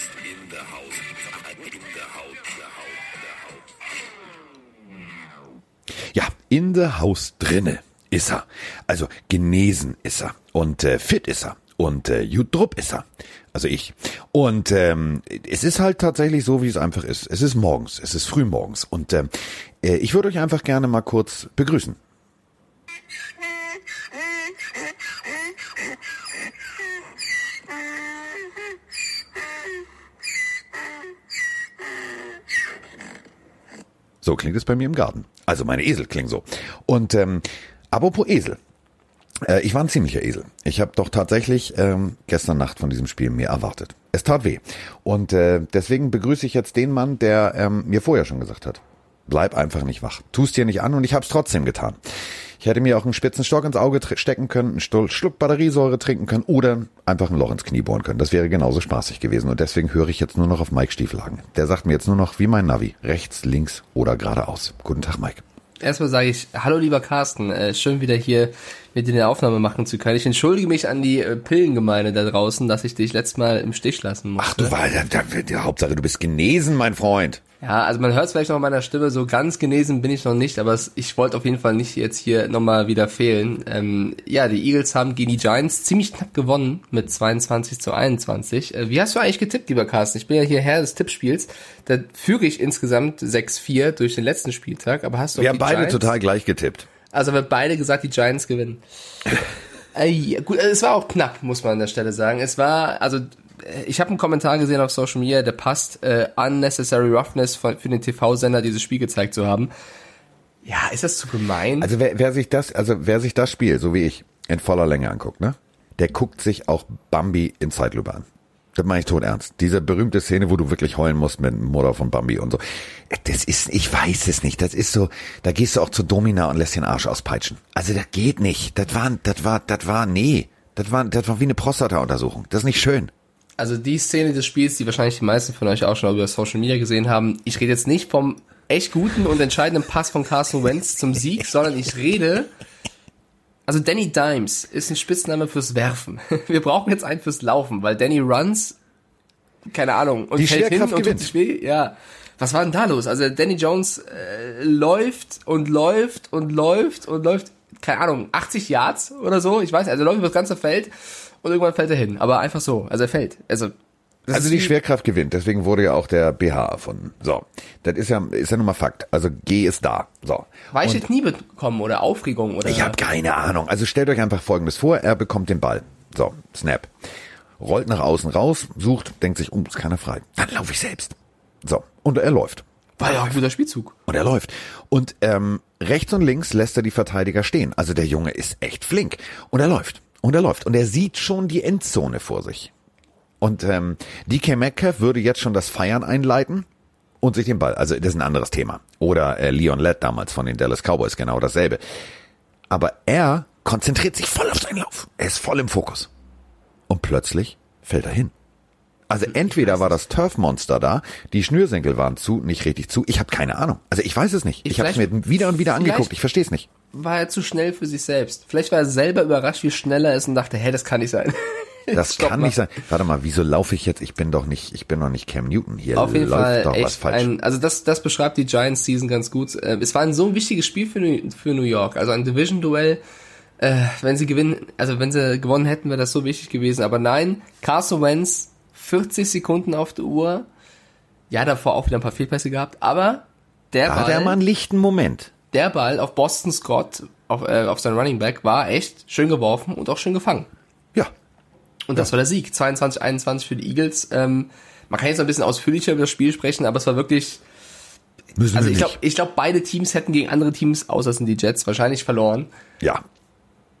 ist in der Haus. In der Haut, der Haut, der Haut. Ja, in der Haus drinne ist er. Also genesen ist er und äh, fit ist er und äh, gut drupp ist er. Also ich. Und ähm, es ist halt tatsächlich so, wie es einfach ist. Es ist morgens, es ist früh morgens und ähm, äh, ich würde euch einfach gerne mal kurz begrüßen. So klingt es bei mir im Garten. Also meine Esel klingen so. Und ähm, apropos Esel. Äh, ich war ein ziemlicher Esel. Ich habe doch tatsächlich ähm, gestern Nacht von diesem Spiel mehr erwartet. Es tat weh. Und äh, deswegen begrüße ich jetzt den Mann, der ähm, mir vorher schon gesagt hat. Bleib einfach nicht wach. Tust dir nicht an und ich habe es trotzdem getan. Ich hätte mir auch einen spitzen Stock ins Auge stecken können, einen Schluck Batteriesäure trinken können oder einfach ein Loch ins Knie bohren können. Das wäre genauso spaßig gewesen und deswegen höre ich jetzt nur noch auf Mike Stiefelhagen. Der sagt mir jetzt nur noch wie mein Navi, rechts, links oder geradeaus. Guten Tag, Mike. Erstmal sage ich, hallo lieber Carsten, äh, schön wieder hier mit dir eine Aufnahme machen zu können. Ich entschuldige mich an die äh, Pillengemeinde da draußen, dass ich dich letztes Mal im Stich lassen musste. Ach du war, der, der, der Hauptsache, du bist genesen, mein Freund. Ja, also man hört es vielleicht noch in meiner Stimme, so ganz genesen bin ich noch nicht, aber ich wollte auf jeden Fall nicht jetzt hier nochmal wieder fehlen. Ähm, ja, die Eagles haben gegen die Giants ziemlich knapp gewonnen mit 22 zu 21. Äh, wie hast du eigentlich getippt, lieber Carsten? Ich bin ja hier Herr des Tippspiels. Da führe ich insgesamt 6-4 durch den letzten Spieltag, aber hast du Wir haben beide Giants? total gleich getippt. Also wir beide gesagt, die Giants gewinnen. äh, gut, es war auch knapp, muss man an der Stelle sagen. Es war, also ich habe einen Kommentar gesehen auf Social Media, der passt, äh, Unnecessary Roughness für, für den TV-Sender dieses Spiel gezeigt zu haben. Ja, ist das zu gemein? Also wer, wer sich das, also wer sich das Spiel, so wie ich, in voller Länge anguckt, ne? Der guckt sich auch Bambi in Zeitlupe an. Das meine ich tot ernst. Diese berühmte Szene, wo du wirklich heulen musst mit Mutter von Bambi und so. Das ist, ich weiß es nicht. Das ist so, da gehst du auch zu Domina und lässt den Arsch auspeitschen. Also das geht nicht. Das war, das war, das war, nee. Das war, das war wie eine Prostata-Untersuchung. Das ist nicht schön also die Szene des Spiels, die wahrscheinlich die meisten von euch auch schon über Social Media gesehen haben, ich rede jetzt nicht vom echt guten und entscheidenden Pass von Carson Wentz zum Sieg, sondern ich rede also Danny Dimes ist ein Spitzname fürs Werfen. Wir brauchen jetzt einen fürs Laufen, weil Danny runs, keine Ahnung, und die fällt hin und tut weh. Ja. Was war denn da los? Also Danny Jones äh, läuft und läuft und läuft und läuft, keine Ahnung, 80 Yards oder so, ich weiß, also läuft über das ganze Feld und irgendwann fällt er hin. Aber einfach so. Also er fällt. Also also die Schwerkraft gewinnt, deswegen wurde ja auch der BH erfunden. So, das ist ja ist ja nun mal Fakt. Also G ist da. So. Weiche Knie bekommen oder Aufregung oder? Ich habe keine Ahnung. Also stellt euch einfach Folgendes vor: Er bekommt den Ball. So, Snap, rollt nach außen raus, sucht, denkt sich, um, oh, ist keiner frei. Dann laufe ich selbst. So, und er läuft. War ja auch ein guter Spielzug. Und er läuft. Und ähm, rechts und links lässt er die Verteidiger stehen. Also der Junge ist echt flink. Und er läuft. Und er läuft. Und er sieht schon die Endzone vor sich. Und ähm, DK Metcalf würde jetzt schon das Feiern einleiten und sich den Ball. Also das ist ein anderes Thema. Oder äh, Leon Lett damals von den Dallas Cowboys, genau dasselbe. Aber er konzentriert sich voll auf seinen Lauf. Er ist voll im Fokus. Und plötzlich fällt er hin. Also entweder war das Turfmonster da, die Schnürsenkel waren zu, nicht richtig zu. Ich habe keine Ahnung. Also ich weiß es nicht. Ich, ich habe es mir wieder und wieder angeguckt. Ich verstehe es nicht. War er zu schnell für sich selbst. Vielleicht war er selber überrascht, wie schnell er ist und dachte, hä, das kann nicht sein. Das kann mal. nicht sein. Warte mal, wieso laufe ich jetzt? Ich bin doch nicht, ich bin doch nicht Cam Newton hier. Auf jeden Läuft Fall doch echt was falsch. Ein, also das, das beschreibt die Giants Season ganz gut. Äh, es war ein so ein wichtiges Spiel für, für New York. Also ein Division Duell. Äh, wenn sie gewinnen, also wenn sie gewonnen hätten, wäre das so wichtig gewesen. Aber nein, Carson Wentz 40 Sekunden auf der Uhr. Ja, davor auch wieder ein paar Fehlpässe gehabt, aber der da Ball. Hat er mal einen lichten Moment. Der Ball auf Boston Scott, auf, äh, auf sein Running Back, war echt schön geworfen und auch schön gefangen. Ja. Und das ja. war der Sieg. 22, 21 für die Eagles. Ähm, man kann jetzt ein bisschen ausführlicher über das Spiel sprechen, aber es war wirklich. Müssen also ich glaube, ich glaube, beide Teams hätten gegen andere Teams, außer es sind die Jets, wahrscheinlich verloren. Ja.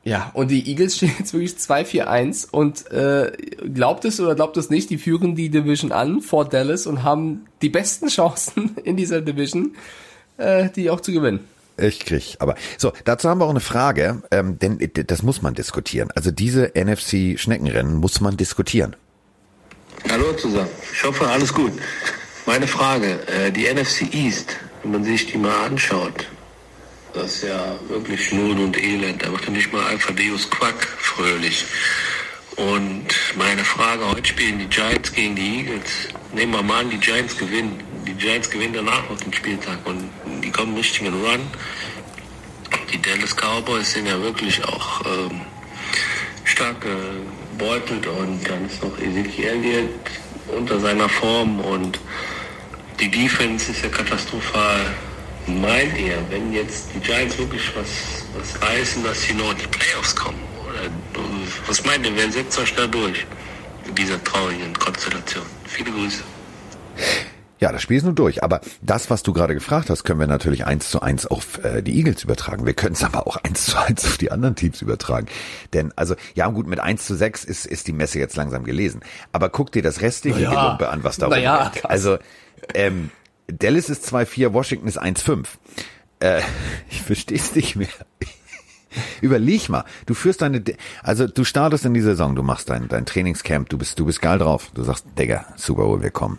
Ja, und die Eagles stehen jetzt wirklich 2-4-1 und äh, glaubt es oder glaubt es nicht, die führen die Division an vor Dallas und haben die besten Chancen in dieser Division, äh, die auch zu gewinnen. Ich krieg, aber so, dazu haben wir auch eine Frage, ähm, denn das muss man diskutieren. Also diese NFC-Schneckenrennen muss man diskutieren. Hallo zusammen, ich hoffe alles gut. Meine Frage, äh, die NFC East, wenn man sich die mal anschaut, das ist ja wirklich Not und Elend. Da wird ja nicht mal Alpha Deus Quack fröhlich. Und meine Frage, heute spielen die Giants gegen die Eagles. Nehmen wir mal an, die Giants gewinnen. Die Giants gewinnen danach auf den Spieltag und die kommen richtig in Run. Die Dallas Cowboys sind ja wirklich auch ähm, stark gebeutelt und dann ist noch Ezekiel Elliott unter seiner Form und die Defense ist ja katastrophal. Meint ihr, wenn jetzt die Giants wirklich was, was reißen, dass sie noch in die Playoffs kommen? Oder was meint ihr, wer setzt euch da durch in dieser traurigen Konstellation? Viele Grüße. Ja, das Spiel ist nun durch. Aber das, was du gerade gefragt hast, können wir natürlich eins zu eins auf äh, die Eagles übertragen. Wir können es aber auch eins zu eins auf die anderen Teams übertragen. Denn, also, ja gut, mit eins zu sechs ist, ist die Messe jetzt langsam gelesen. Aber guck dir das restliche Naja. Gelumpe an, was da Naja, rumgeht. Also, ähm, Dallas ist 2-4, Washington ist 1-5. Äh, ich versteh's nicht mehr. Überleg mal, du führst deine, De- also du startest in die Saison, du machst dein, dein Trainingscamp, du bist, du bist geil drauf. Du sagst, Digga, Super Bowl, wir kommen.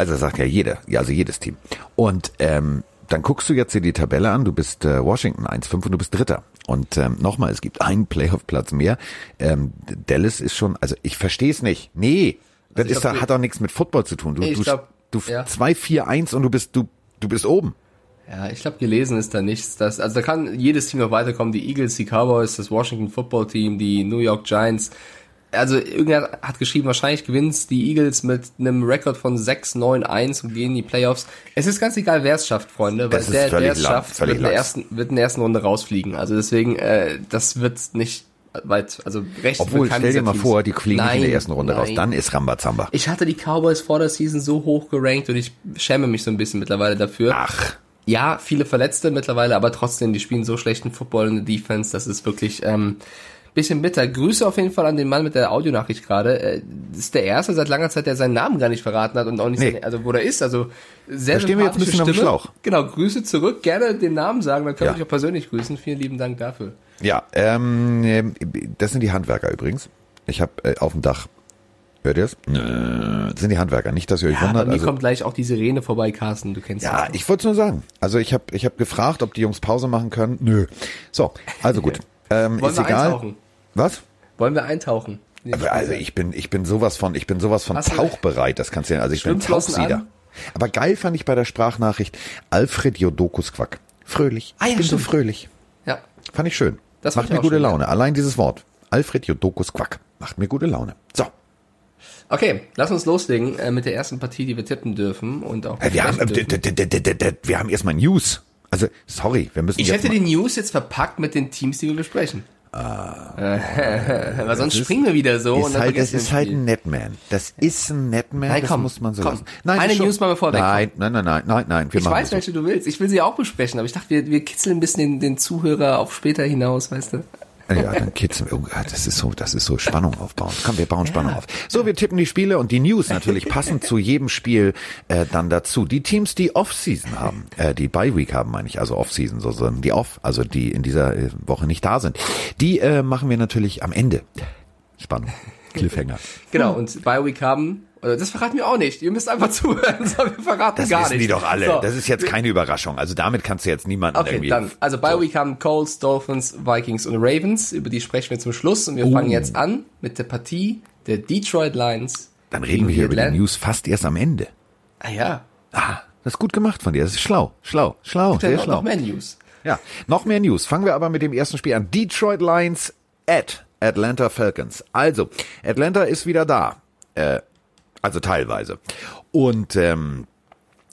Also sagt ja jeder, ja, also jedes Team. Und ähm, dann guckst du jetzt dir die Tabelle an, du bist äh, Washington 1-5 und du bist Dritter. Und ähm, nochmal, es gibt einen Playoff-Platz mehr. Ähm, Dallas ist schon, also ich verstehe es nicht. Nee, das ich ist, glaub, da, hat auch nichts mit Football zu tun. Du, Nee, du, glaub, du ja. 2-4-1 und du bist, du, du bist oben. Ja, ich glaube, gelesen ist da nichts. Das, also da kann jedes Team noch weiterkommen. Die Eagles, die Cowboys, das Washington Football Team, die New York Giants. Also irgendwer hat geschrieben, wahrscheinlich gewinnt die Eagles mit einem Rekord von 6-9-1 und gehen in die Playoffs. Es ist ganz egal, wer es schafft, Freunde, weil der, der es schafft, wird in, der ersten, wird in der ersten Runde rausfliegen. Also deswegen, äh, das wird nicht weit, also recht Obwohl, stell dir mal Teams. vor, die fliegen nicht in der Nein, ersten Runde raus. nein. Dann ist Rambazamba. Ich hatte die Cowboys vor der Season so hoch gerankt und ich schäme mich so ein bisschen mittlerweile dafür. Ach, Ja, viele Verletzte mittlerweile, aber trotzdem, die spielen so schlechten Football in der Defense, das ist wirklich ähm, bisschen bitter. Grüße auf jeden Fall an den Mann mit der Audionachricht gerade. Äh, Das ist der erste seit langer Zeit, der seinen Namen gar nicht verraten hat und auch nicht, Nee. seine, also wo der ist. Also sehr Da stehen wir jetzt ein bisschen auf dem Stimme. Schlauch. Genau, Grüße zurück. Gerne den Namen sagen, dann können Ja. wir dich auch persönlich grüßen. Vielen lieben Dank dafür. Ja, ähm, ähm, das sind die Handwerker übrigens. Ich habe äh, auf dem Dach, hört ihr es? Das sind die Handwerker, nicht, dass ihr euch Ja, wundert. mir Also, kommt gleich auch die Sirene vorbei, Carsten. Du kennst ja, das. ich wollte nur sagen. Also ich habe ich hab gefragt, ob die Jungs Pause machen können. Nö. So, also gut. Ähm, Wollen ist wir egal. eintauchen? Was? Wollen wir eintauchen? Also ich bin, ich bin sowas von, ich bin sowas von Hast tauchbereit. Das kannst du ja, also ich bin Tauchsieder. an? Aber geil fand ich bei der Sprachnachricht Alfred Jodokus Quack. Fröhlich. Ah ja, ich bin so stimmt. fröhlich. Ja. Fand ich schön. Das macht mir gute schön, ja. Laune. Allein dieses Wort. Alfred Jodokus Quack. Macht mir gute Laune. So. Okay, lass uns loslegen äh, mit der ersten Partie, die wir tippen dürfen und auch Äh, Wir haben, äh, dürfen. wir haben erstmal News. Also, sorry, wir müssen Ich hätte mal, die News jetzt verpackt mit den Teams, die wir besprechen. Ah. Weil sonst springen wir wieder so und ist dann halt, das wir ist halt ein Netman. Das ist ein Netman, Nein, das komm, muss man so komm. lassen. Nein, Eine ist News machen wir vorweg, Nein, nein, nein, nein, nein, nein, wir Ich weiß, das so. welche du willst. Ich will sie auch besprechen, aber ich dachte, wir, wir kitzeln ein bisschen den, den Zuhörer auf später hinaus, weißt du? Ja, dann kitzeln wir. Oh, das ist so, das ist so Spannung aufbauen. Komm, wir bauen Spannung auf. So, wir tippen die Spiele und die News natürlich passend zu jedem Spiel äh, dann dazu. Die Teams, die Off-Season haben, äh, die Bye-Week haben, meine ich, also Off-Season, sozusagen die Off, also die in dieser äh, Woche nicht da sind, die äh, machen wir natürlich am Ende. Spannung. Cliffhanger. Genau, und bei Week haben, das verraten wir auch nicht. Ihr müsst einfach zuhören, so, wir verraten Das gar wissen nicht. die doch alle. So. Das ist jetzt keine Überraschung. Also damit kannst du jetzt niemanden Okay, irgendwie. dann. Also bei Week haben Colts, Dolphins, Vikings und Ravens. Über die sprechen wir zum Schluss. Und wir fangen jetzt an mit der Partie der Detroit Lions. Dann reden wir hier über die News fast erst am Ende. Ah ja, Ah, das ist gut gemacht von dir. Das ist schlau, schlau, schlau, sehr noch, schlau. noch mehr News. Ja, noch mehr News. Fangen wir aber mit dem ersten Spiel an. Detroit Lions at Atlanta Falcons. Also, Atlanta ist wieder da. Äh, also teilweise. Und ähm,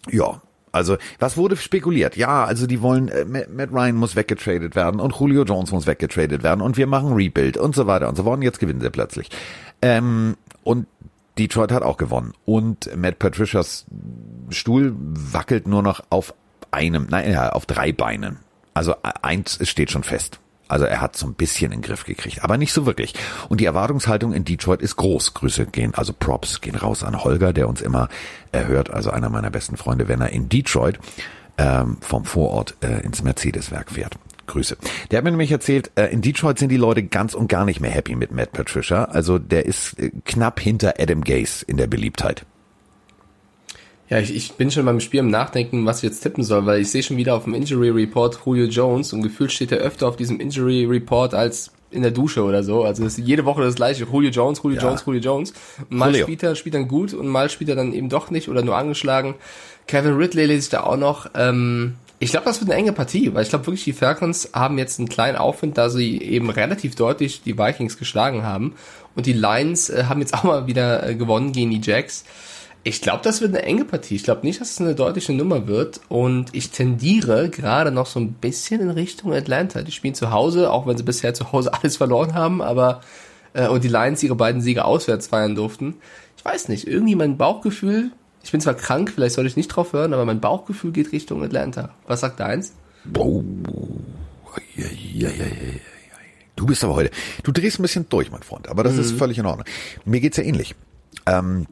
ja, also was wurde spekuliert? Ja, also die wollen, äh, Matt Ryan muss weggetradet werden und Julio Jones muss weggetradet werden und wir machen Rebuild und so weiter und so fort. Und jetzt gewinnen sie plötzlich. Ähm, und Detroit hat auch gewonnen. Und Matt Patricias Stuhl wackelt nur noch auf einem, nein, ja, auf drei Beinen. Also e- eins steht schon fest. Also er hat so ein bisschen in den Griff gekriegt, aber nicht so wirklich. Und die Erwartungshaltung in Detroit ist groß. Grüße gehen, also Props gehen raus an Holger, der uns immer erhört, also einer meiner besten Freunde, wenn er in Detroit ähm, vom Vorort äh, ins Mercedes-Werk fährt. Grüße. Der hat mir nämlich erzählt, äh, in Detroit sind die Leute ganz und gar nicht mehr happy mit Matt Patricia. Also der ist äh, knapp hinter Adam Gase in der Beliebtheit. Ja, ich, ich bin schon beim Spiel im Nachdenken, was ich jetzt tippen soll, weil ich sehe schon wieder auf dem Injury Report Julio Jones und gefühlt steht er öfter auf diesem Injury Report als in der Dusche oder so. Also das ist jede Woche das gleiche. Julio Jones, Julio Ja. Jones, Julio Jones. Und mal Julio. spielt er, spielt dann gut und mal spielt er dann eben doch nicht oder nur angeschlagen. Kevin Ridley lese ich da auch noch. Ähm, ich glaube, das wird eine enge Partie, weil ich glaube wirklich, die Falcons haben jetzt einen kleinen Aufwind, da sie eben relativ deutlich die Vikings geschlagen haben. Und die Lions äh, haben jetzt auch mal wieder äh, gewonnen gegen die Jacks. Ich glaube, das wird eine enge Partie. Ich glaube nicht, dass es eine deutliche Nummer wird. Und ich tendiere gerade noch so ein bisschen in Richtung Atlanta. Die spielen zu Hause, auch wenn sie bisher zu Hause alles verloren haben, aber äh, und die Lions ihre beiden Siege auswärts feiern durften. Ich weiß nicht, irgendwie mein Bauchgefühl, ich bin zwar krank, vielleicht soll ich nicht drauf hören, aber mein Bauchgefühl geht Richtung Atlanta. Was sagt deins? Oh. Ja, ja, ja. Du bist aber heute, du drehst ein bisschen durch, mein Freund, aber das ist völlig in Ordnung. Mir geht's ja ähnlich. Ähm,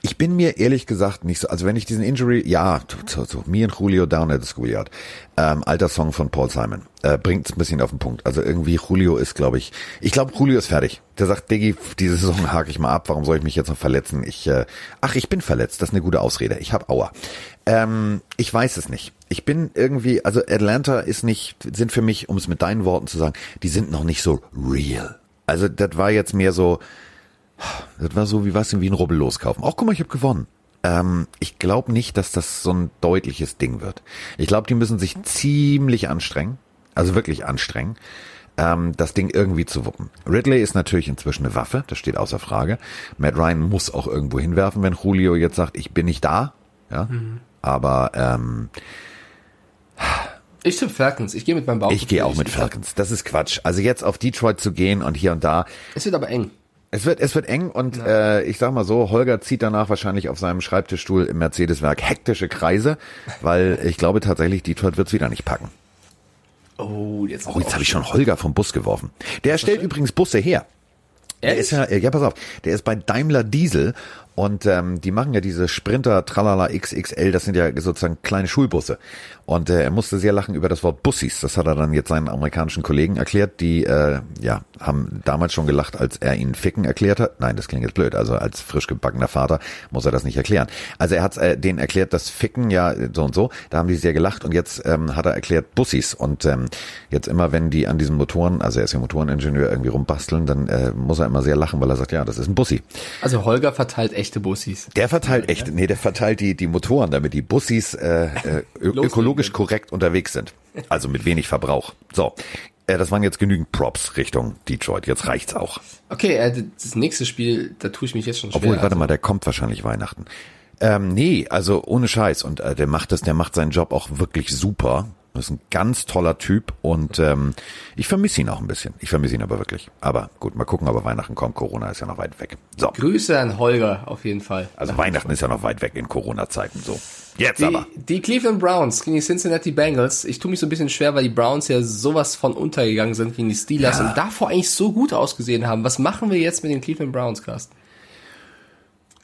ich bin mir ehrlich gesagt nicht so, also wenn ich diesen Injury, ja, so, so, me and Julio down at the schoolyard, ähm, alter Song von Paul Simon, äh, bringt's ein bisschen auf den Punkt. Also irgendwie Julio ist, glaube ich, ich glaube Julio ist fertig. Der sagt, Diggi, diese Saison hake ich mal ab, warum soll ich mich jetzt noch verletzen? Ich, äh, ach, ich bin verletzt, das ist eine gute Ausrede. Ich hab Aua. Ähm, ich weiß es nicht. Ich bin irgendwie, also Atlanta ist nicht, sind für mich, um es mit deinen Worten zu sagen, die sind noch nicht so real. Also das war jetzt mehr so, das war so wie was wie ein Rubbel loskaufen. Auch guck mal, ich habe gewonnen. Ähm, ich glaube nicht, dass das so ein deutliches Ding wird. Ich glaube, die müssen sich ziemlich anstrengen, also wirklich anstrengen, ähm, das Ding irgendwie zu wuppen. Ridley ist natürlich inzwischen eine Waffe, das steht außer Frage. Matt Ryan muss auch irgendwo hinwerfen, wenn Julio jetzt sagt, ich bin nicht da. Ja, aber ähm, Ich tippe Falcons. Ich gehe mit meinem Bauchgefühl. ich gehe auch mit Falcons. Das ist Quatsch. Also jetzt auf Detroit zu gehen und hier und da, Es wird aber eng. Es wird, es wird eng und äh, ich sag mal so, Holger zieht danach wahrscheinlich auf seinem Schreibtischstuhl im Mercedes-Werk hektische Kreise, weil ich glaube tatsächlich, Detroit wird's wieder nicht packen. Oh, jetzt, Oh, jetzt habe ich schon Holger vom Bus geworfen. Der stellt übrigens Busse her. Der ist ja, ja, pass auf, der ist bei Daimler Diesel und ähm, die machen ja diese Sprinter Tralala XXL, das sind ja sozusagen kleine Schulbusse. Und äh, er musste sehr lachen über das Wort Bussis. Das hat er dann jetzt seinen amerikanischen Kollegen erklärt, die äh, ja haben damals schon gelacht, als er ihnen Ficken erklärt hat. Nein, das klingt jetzt blöd. Also als frisch gebackener Vater muss er das nicht erklären. Also er hat äh, denen erklärt, dass Ficken ja so und so. Da haben die sehr gelacht und jetzt ähm, hat er erklärt Bussis. Und ähm, jetzt immer, wenn die an diesen Motoren, also er ist ja Motoreningenieur, irgendwie rumbasteln, dann äh, muss er immer sehr lachen, weil er sagt, ja, das ist ein Bussi. Also Holger verteilt echte Bussis. Der verteilt echt, nee, der verteilt die, die Motoren, damit die Bussis äh, äh, ökologisch korrekt unterwegs sind. Also mit wenig Verbrauch. So, äh, das waren jetzt genügend Props Richtung Detroit. Jetzt reicht's auch. Okay, äh, das nächste Spiel, da tue ich mich jetzt schon schwer. Obwohl, warte also, mal, der kommt wahrscheinlich Weihnachten. Ähm, nee, also ohne Scheiß. Und äh, der macht das, der macht seinen Job auch wirklich super. Das ist ein ganz toller Typ und ähm, ich vermisse ihn auch ein bisschen. Ich vermisse ihn aber wirklich. Aber gut, mal gucken, ob er Weihnachten kommt. Corona ist ja noch weit weg. So, Grüße an Holger auf jeden Fall. also Weihnachten ist ja noch weit weg in Corona-Zeiten. So, jetzt Die, aber. die Cleveland Browns gegen die Cincinnati Bengals. Ich tue mich so ein bisschen schwer, weil die Browns ja sowas von untergegangen sind gegen die Steelers Ja. und davor eigentlich so gut ausgesehen haben. Was machen wir jetzt mit den Cleveland Browns, Carsten?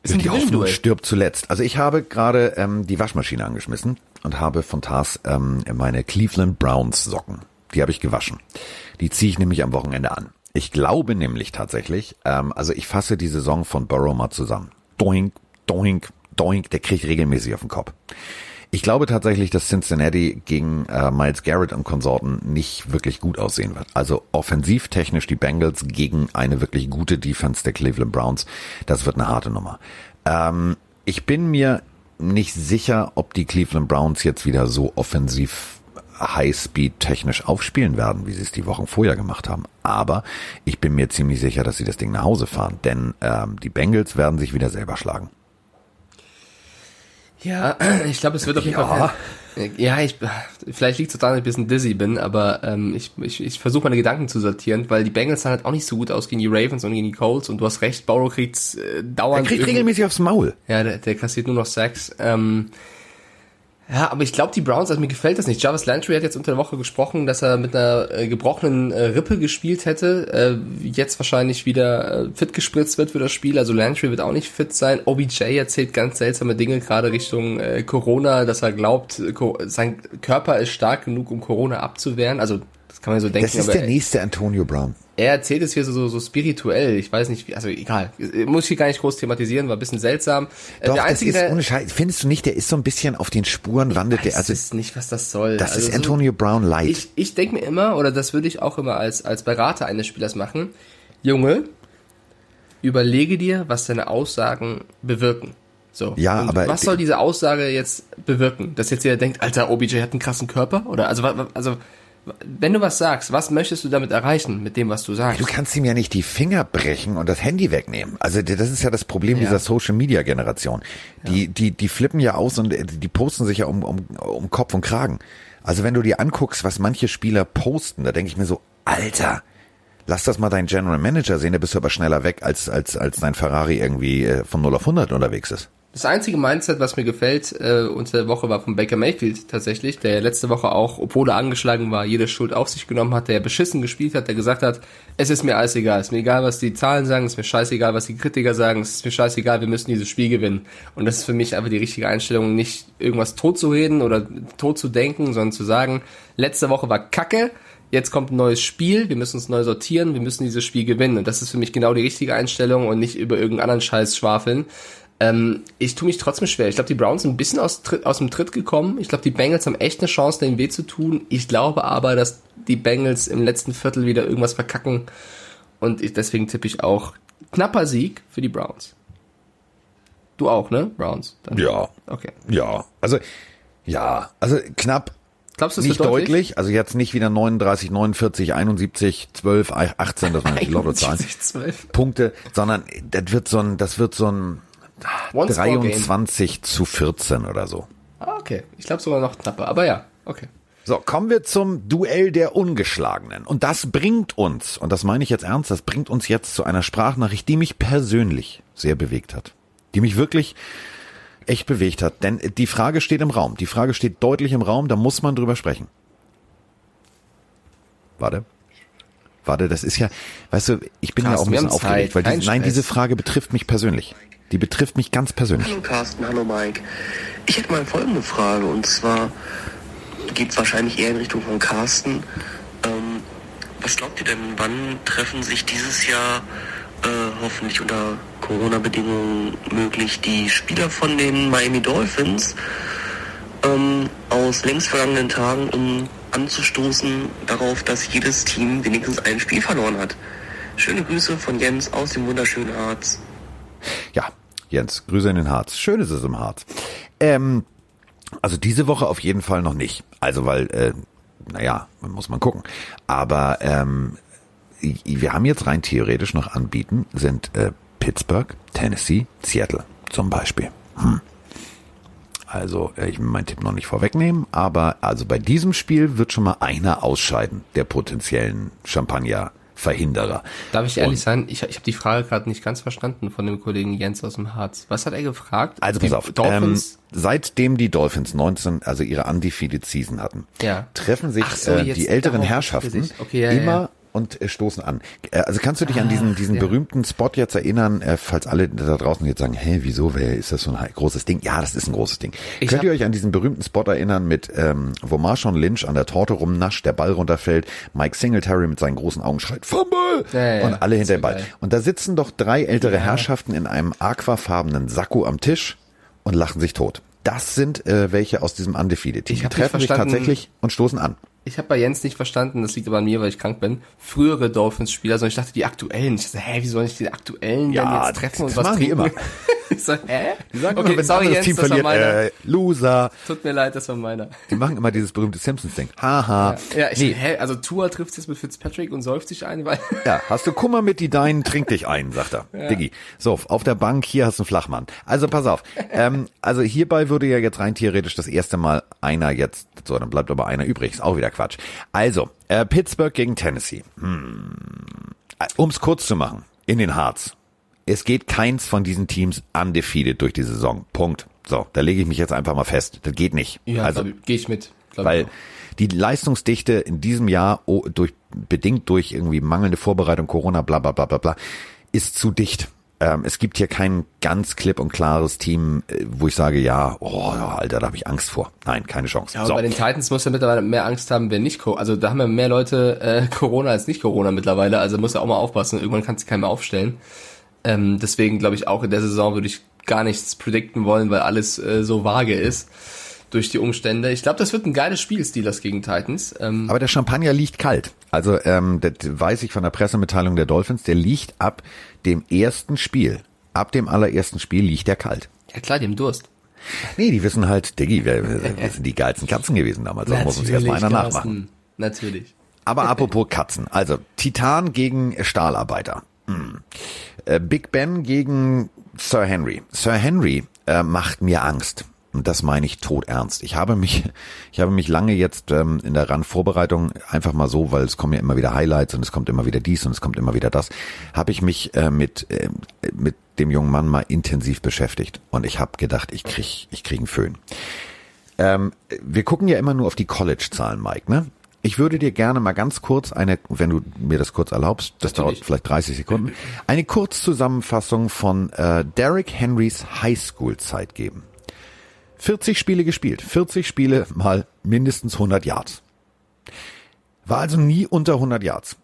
Ist Die Hoffnung stirbt zuletzt. Also ich habe gerade ähm, die Waschmaschine angeschmissen und habe von Tars ähm, meine Cleveland Browns Socken. Die habe ich gewaschen. Die ziehe ich nämlich am Wochenende an. Ich glaube nämlich tatsächlich, ähm, also ich fasse die Saison von Burrow mal zusammen. Doink, doink, doink, der kriegt regelmäßig auf den Kopf. Ich glaube tatsächlich, dass Cincinnati gegen äh, Miles Garrett und Konsorten nicht wirklich gut aussehen wird. Also offensivtechnisch die Bengals gegen eine wirklich gute Defense der Cleveland Browns. Das wird eine harte Nummer. Ähm, ich bin mir nicht sicher, ob die Cleveland Browns jetzt wieder so offensiv Highspeed technisch aufspielen werden, wie sie es die Wochen vorher gemacht haben. Aber ich bin mir ziemlich sicher, dass sie das Ding nach Hause fahren, denn ähm, die Bengals werden sich wieder selber schlagen. Ja, ich glaube, es wird auf jeden Ja. Fall. Ja, ich vielleicht liegt es daran, dass ich ein bisschen dizzy bin, aber ähm, ich, ich, ich versuche meine Gedanken zu sortieren, weil die Bengals sahen halt auch nicht so gut aus gegen die Ravens und gegen die Colts und du hast recht, kriegt's äh, Er dauernd. kriegt irgendwie- regelmäßig aufs Maul. Ja, der, der kassiert nur noch Sacks. Ähm, ja, aber ich glaube, die Browns, also mir gefällt das nicht. Jarvis Landry hat jetzt unter der Woche gesprochen, dass er mit einer äh, gebrochenen äh, Rippe gespielt hätte. Äh, jetzt wahrscheinlich wieder äh, fit gespritzt wird für das Spiel. Also Landry wird auch nicht fit sein. OBJ erzählt ganz seltsame Dinge, gerade Richtung äh, Corona, dass er glaubt, äh, sein Körper ist stark genug, um Corona abzuwehren. Also Das kann man so denken. Das ist der nächste Antonio Brown. er erzählt es hier so, so, so spirituell. Ich weiß nicht, wie, also egal. Muss ich hier gar nicht groß thematisieren, war ein bisschen seltsam. Äh, Doch, der das einzige, ist der, ohne Scheiß. Findest du nicht, der ist so ein bisschen auf den Spuren wandelt der, weiß also es nicht, was das soll. das Also ist so- Antonio Brown light. Ich, ich denke mir immer, oder das würde ich auch immer als, als Berater eines Spielers machen, Junge, überlege dir, was deine Aussagen bewirken. So. Ja, Und aber- was soll diese Aussage jetzt bewirken? Dass jetzt jeder denkt, Alter, OBJ hat einen krassen Körper? Oder also, also wenn du was sagst, was möchtest du damit erreichen mit dem, was du sagst? Du kannst ihm ja nicht die Finger brechen und das Handy wegnehmen. Also das ist ja das Problem dieser Social Media Generation. Die, die, die flippen ja aus und äh, die posten sich ja um, um, um Kopf und Kragen. Also wenn du dir anguckst, was manche Spieler posten, da denke ich mir so, Alter, lass das mal dein General Manager sehen, der bist du aber schneller weg, als, als, als dein Ferrari irgendwie äh, von 0 auf 100 unterwegs ist. Das einzige Mindset, was mir gefällt äh, unter der Woche, war von Baker Mayfield tatsächlich, der letzte Woche auch, obwohl er angeschlagen war, jede Schuld auf sich genommen hat, der beschissen gespielt hat, der gesagt hat, es ist mir alles egal, es ist mir egal, was die Zahlen sagen, es ist mir scheißegal, was die Kritiker sagen, es ist mir scheißegal, wir müssen dieses Spiel gewinnen. Und das ist für mich einfach die richtige Einstellung, nicht irgendwas tot zu reden oder tot zu denken, sondern zu sagen, letzte Woche war Kacke, jetzt kommt ein neues Spiel, wir müssen uns neu sortieren, wir müssen dieses Spiel gewinnen. Und das ist für mich genau die richtige Einstellung und nicht über irgendeinen anderen Scheiß schwafeln. Ähm, ich tue mich trotzdem schwer. Ich glaube, die Browns sind ein bisschen aus, aus dem Tritt gekommen. Ich glaube, die Bengals haben echt eine Chance, denen weh zu tun. Ich glaube aber, dass die Bengals im letzten Viertel wieder irgendwas verkacken. Und ich, deswegen tippe ich auch knapper Sieg für die Browns. Du auch, ne? Browns. Dann. Ja. Okay. Ja, also ja, also knapp. Glaubst du, es nicht wird deutlich? also jetzt nicht wieder 39, 49, 71, 12, 18, das waren die Lottozahlen. 12. Punkte, sondern das wird so ein, das wird so ein One-Score-Game. 23 zu 14 oder so. Ah, okay. Ich glaube sogar noch knapper. Aber ja, okay. So, kommen wir zum Duell der Ungeschlagenen. Und das bringt uns, und das meine ich jetzt ernst, das bringt uns jetzt zu einer Sprachnachricht, die mich persönlich sehr bewegt hat. Die mich wirklich echt bewegt hat. Denn die Frage steht im Raum. Die Frage steht deutlich im Raum, da muss man drüber sprechen. Warte. Warte, das ist ja, weißt du, ich bin ja Carsten, auch ein bisschen aufgeregt, weil diese, nein, Stress. diese Frage betrifft mich persönlich. Die betrifft mich ganz persönlich. Hallo Carsten, hallo Mike. Ich hätte mal folgende Frage und zwar geht es wahrscheinlich eher in Richtung von Carsten. Ähm, was glaubt ihr denn, wann treffen sich dieses Jahr äh, hoffentlich unter Corona-Bedingungen möglich die Spieler von den Miami Dolphins ähm, aus längst vergangenen Tagen, um anzustoßen darauf, dass jedes Team wenigstens ein Spiel verloren hat? Schöne Grüße von Jens aus dem wunderschönen Harz. Jens, Grüße in den Harz. Schön ist es im Harz. Ähm, also diese Woche auf jeden Fall noch nicht. Also weil, äh, naja, muss man gucken. Aber ähm, wir haben jetzt rein theoretisch noch anbieten, sind äh, Pittsburgh, Tennessee, Seattle zum Beispiel. Hm. Also äh, ich will meinen Tipp noch nicht vorwegnehmen, aber also bei diesem Spiel wird schon mal einer ausscheiden, der potenziellen Champagner-Verhinderer. Darf ich ehrlich sein? Ich, ich habe die Frage gerade nicht ganz verstanden von dem Kollegen Jens aus dem Harz. Was hat er gefragt? Also Die pass auf, ähm, Dolphins? seitdem die Dolphins 19, also ihre undefeated Season hatten, Ja. treffen sich so, äh, die älteren Herrschaften. Okay, ja, immer ja. Und äh, stoßen an. Äh, also kannst du dich an diesen, diesen ja. berühmten Spot jetzt erinnern, äh, falls alle da draußen jetzt sagen, hä, wieso, wer ist das so ein großes Ding? Ja, das ist ein großes Ding. Ich Könnt ihr euch an diesen berühmten Spot erinnern mit, ähm, wo Marshawn Lynch an der Torte rumnascht, der Ball runterfällt, Mike Singletary mit seinen großen Augen schreit, Fumble! Ja, ja, und alle hinter dem Ball. geil. Und da sitzen doch drei ältere Herrschaften in einem aquafarbenen Sakko am Tisch und lachen sich tot. Das sind äh, welche aus diesem Undefeated-Team. Die treffen sich tatsächlich und stoßen an. Ich habe bei Jens nicht verstanden, das liegt aber an mir, weil ich krank bin. Frühere Dolphins-Spieler, sondern ich dachte die aktuellen. Ich dachte, hä, wie soll ich die aktuellen Ja, denn jetzt treffen und das was trinken? immer. ich so, hä? Die sagen okay, immer, wenn sorry Jens, Team das war verliert, äh, Loser. Tut mir leid, das war meiner. Die machen immer dieses berühmte Simpsons-Ding. Haha. Ja, ich, nee, hä, also Tua trifft jetzt mit Fitzpatrick und säuft sich ein, weil ja, hast du Kummer mit die Deinen, trink dich ein, sagt er. Diggi. So, auf der Bank, hier hast du einen Flachmann. Also pass auf. ähm, also hierbei würde ja jetzt rein theoretisch das erste Mal einer jetzt, so, dann bleibt aber einer übrig. Ist auch wieder Quatsch. Also, äh, Pittsburgh gegen Tennessee. Hm. Um es kurz zu machen, in den Harz. Es geht keins von diesen Teams undefeated durch die Saison. Punkt. So, da lege ich mich jetzt einfach mal fest. Das geht nicht. ja, also, gehe ich mit. weil ich die Leistungsdichte in diesem Jahr oh, durch bedingt durch irgendwie mangelnde Vorbereitung Corona bla bla bla bla bla ist zu dicht Ähm, es gibt hier kein ganz klipp und klares Team, äh, wo ich sage, ja, oh, Alter, da habe ich Angst vor. Nein, keine Chance. Ja, aber bei den Titans muss ja mittlerweile mehr Angst haben, wer nicht. Also da haben ja mehr Leute äh, Corona als nicht Corona mittlerweile. Also muss ja auch mal aufpassen. Irgendwann kannst du keinen mehr aufstellen. Ähm, deswegen glaube ich auch in der Saison würde ich gar nichts predikten wollen, weil alles äh, so vage ist durch die Umstände. Ich glaube, das wird ein geiles Spiel, Steelers gegen Titans. Ähm, Aber der Champagner liegt kalt. Also ähm, das weiß ich von der Pressemitteilung der Dolphins, der liegt ab dem ersten Spiel. Ab dem allerersten Spiel liegt der kalt. ja klar, die haben Durst. Nee, die wissen halt, Diggi, wir, wir sind die geilsten Katzen gewesen damals. Da muss uns erstmal einer Carsten. nachmachen. Natürlich. Aber apropos Katzen. Also, Titan gegen Stahlarbeiter. Hm. Äh, Big Ben gegen Sir Henry. Sir Henry äh, macht mir Angst. Und das meine ich todernst. Ich habe mich, ich habe mich lange jetzt ähm, in der Run-Vorbereitung einfach mal so, weil es kommen ja immer wieder Highlights und es kommt immer wieder dies und es kommt immer wieder das, habe ich mich äh, mit äh, mit dem jungen Mann mal intensiv beschäftigt und ich habe gedacht, ich krieg, ich krieg einen Föhn. Ähm, wir gucken ja immer nur auf die College-Zahlen, Mike, ne? Ich würde dir gerne mal ganz kurz eine, wenn du mir das kurz erlaubst, das dauert Natürlich. vielleicht 30 Sekunden, eine Kurzzusammenfassung von äh, Derrick Henrys Highschool-Zeit geben. 40 Spiele gespielt, 40 Spiele mal mindestens 100 Yards. War also nie unter 100 Yards.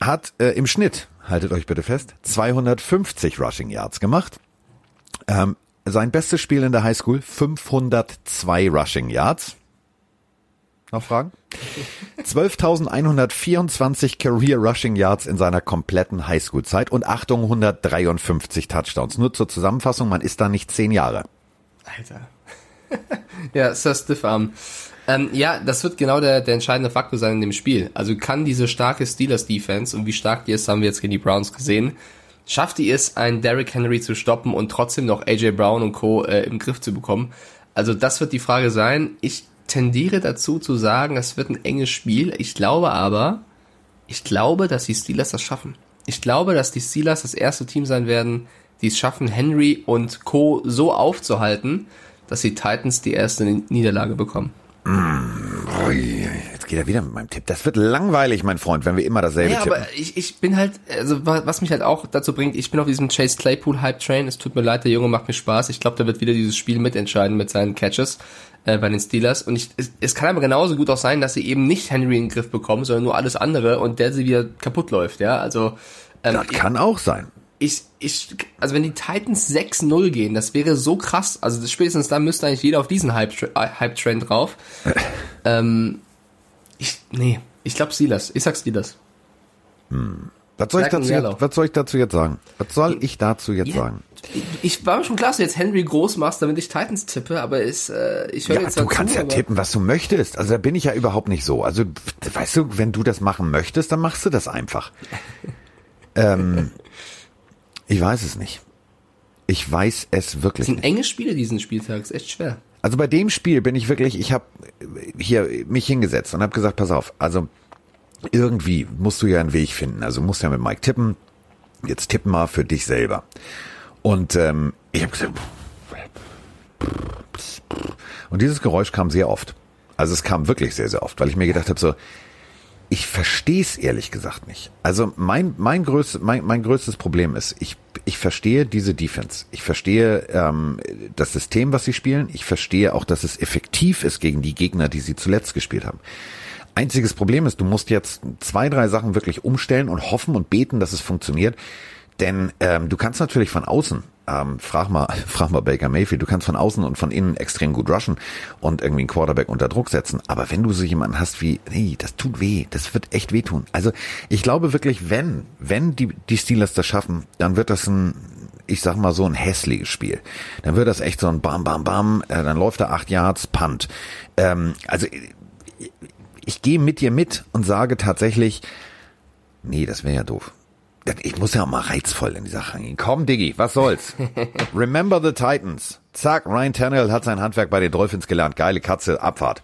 Hat äh, im Schnitt, haltet euch bitte fest, 250 Rushing Yards gemacht. Ähm, sein bestes Spiel in der Highschool, 502 Rushing Yards. Noch Fragen? 12.124 Career Rushing Yards in seiner kompletten Highschool-Zeit und Achtung, 153 Touchdowns. Nur zur Zusammenfassung, man ist da nicht zehn Jahre. Alter. ja, Sir Stiffarm. Ähm, ja, das wird genau der, der entscheidende Faktor sein in dem Spiel. Also kann diese starke Steelers-Defense und wie stark die ist, haben wir jetzt gegen die Browns gesehen. Schafft die es, einen Derrick Henry zu stoppen und trotzdem noch AJ Brown und Co. Äh, im Griff zu bekommen? Also das wird die Frage sein. Ich tendiere dazu zu sagen, es wird ein enges Spiel. Ich glaube aber, ich glaube, dass die Steelers das schaffen. Ich glaube, dass die Steelers das erste Team sein werden, die es schaffen, Henry und Co. so aufzuhalten, dass die Titans die erste Niederlage bekommen. Ui, jetzt geht er wieder mit meinem Tipp. Das wird langweilig, mein Freund, wenn wir immer dasselbe Ja, tippen. aber ich, ich bin halt, also wa- was mich halt auch dazu bringt, ich bin auf diesem Chase Claypool Hype Train. Es tut mir leid, der Junge macht mir Spaß. Ich glaube, der wird wieder dieses Spiel mitentscheiden mit seinen Catches äh, bei den Steelers. Und ich, es, es kann aber genauso gut auch sein, dass sie eben nicht Henry in den Griff bekommen, sondern nur alles andere und der sie wieder kaputt läuft. Ja, also ähm, das kann auch sein. Ich, ich, also wenn die Titans 6-0 gehen, das wäre so krass. Also spätestens dann müsste eigentlich jeder auf diesen Hype-Trend Hype -Trend drauf. ähm, ich, nee, ich glaube Steelers. Ich sag Steelers. Was soll, ich dazu jetzt, was soll ich dazu jetzt sagen? Was soll ich dazu jetzt Ja. sagen? Ich, war mir schon klar, dass du jetzt Henry groß machst, damit ich Titans tippe, aber ist, äh, ich höre Ja, jetzt du kannst ja tippen, was du möchtest. Also da bin ich ja überhaupt nicht so. Also, weißt du, wenn du das machen möchtest, dann machst du das einfach. ähm, ich weiß es nicht. Ich weiß es wirklich Das sind enge Spiele diesen Spieltag, ist echt schwer. Also bei dem Spiel bin ich wirklich, ich habe hier mich hingesetzt und habe gesagt, pass auf, also irgendwie musst du ja einen Weg finden. Also musst ja mit Mike tippen. Jetzt tippen mal für dich selber. Und ähm, ich habe gesagt, und dieses Geräusch kam sehr oft. Also es kam wirklich sehr, sehr oft, weil ich mir gedacht habe, so, ich verstehe es ehrlich gesagt nicht. Also mein mein größtes mein, mein größtes Problem ist, ich ich verstehe diese Defense. Ich verstehe ähm, das System, was sie spielen. Ich verstehe auch, dass es effektiv ist gegen die Gegner, die sie zuletzt gespielt haben. Einziges Problem ist, du musst jetzt zwei, drei Sachen wirklich umstellen und hoffen und beten, dass es funktioniert. Denn ähm, du kannst natürlich von außen, ähm, frag mal, frag mal Baker Mayfield, du kannst von außen und von innen extrem gut rushen und irgendwie einen Quarterback unter Druck setzen. Aber wenn du so jemanden hast wie, nee, das tut weh, das wird echt wehtun. Also ich glaube wirklich, wenn, wenn die, die Steelers das schaffen, dann wird das ein, ich sag mal so ein hässliches Spiel. Dann wird das echt so ein Bam, Bam, Bam, äh, dann läuft da acht Yards, Punt. Ähm, also ich gehe mit dir mit und sage tatsächlich, nee, das wäre ja doof. Ich muss ja auch mal reizvoll in die Sache reingehen. Komm, Diggi, was soll's? Remember the Titans. Zack, Ryan Tannehill hat sein Handwerk bei den Dolphins gelernt. Geile Katze, Abfahrt.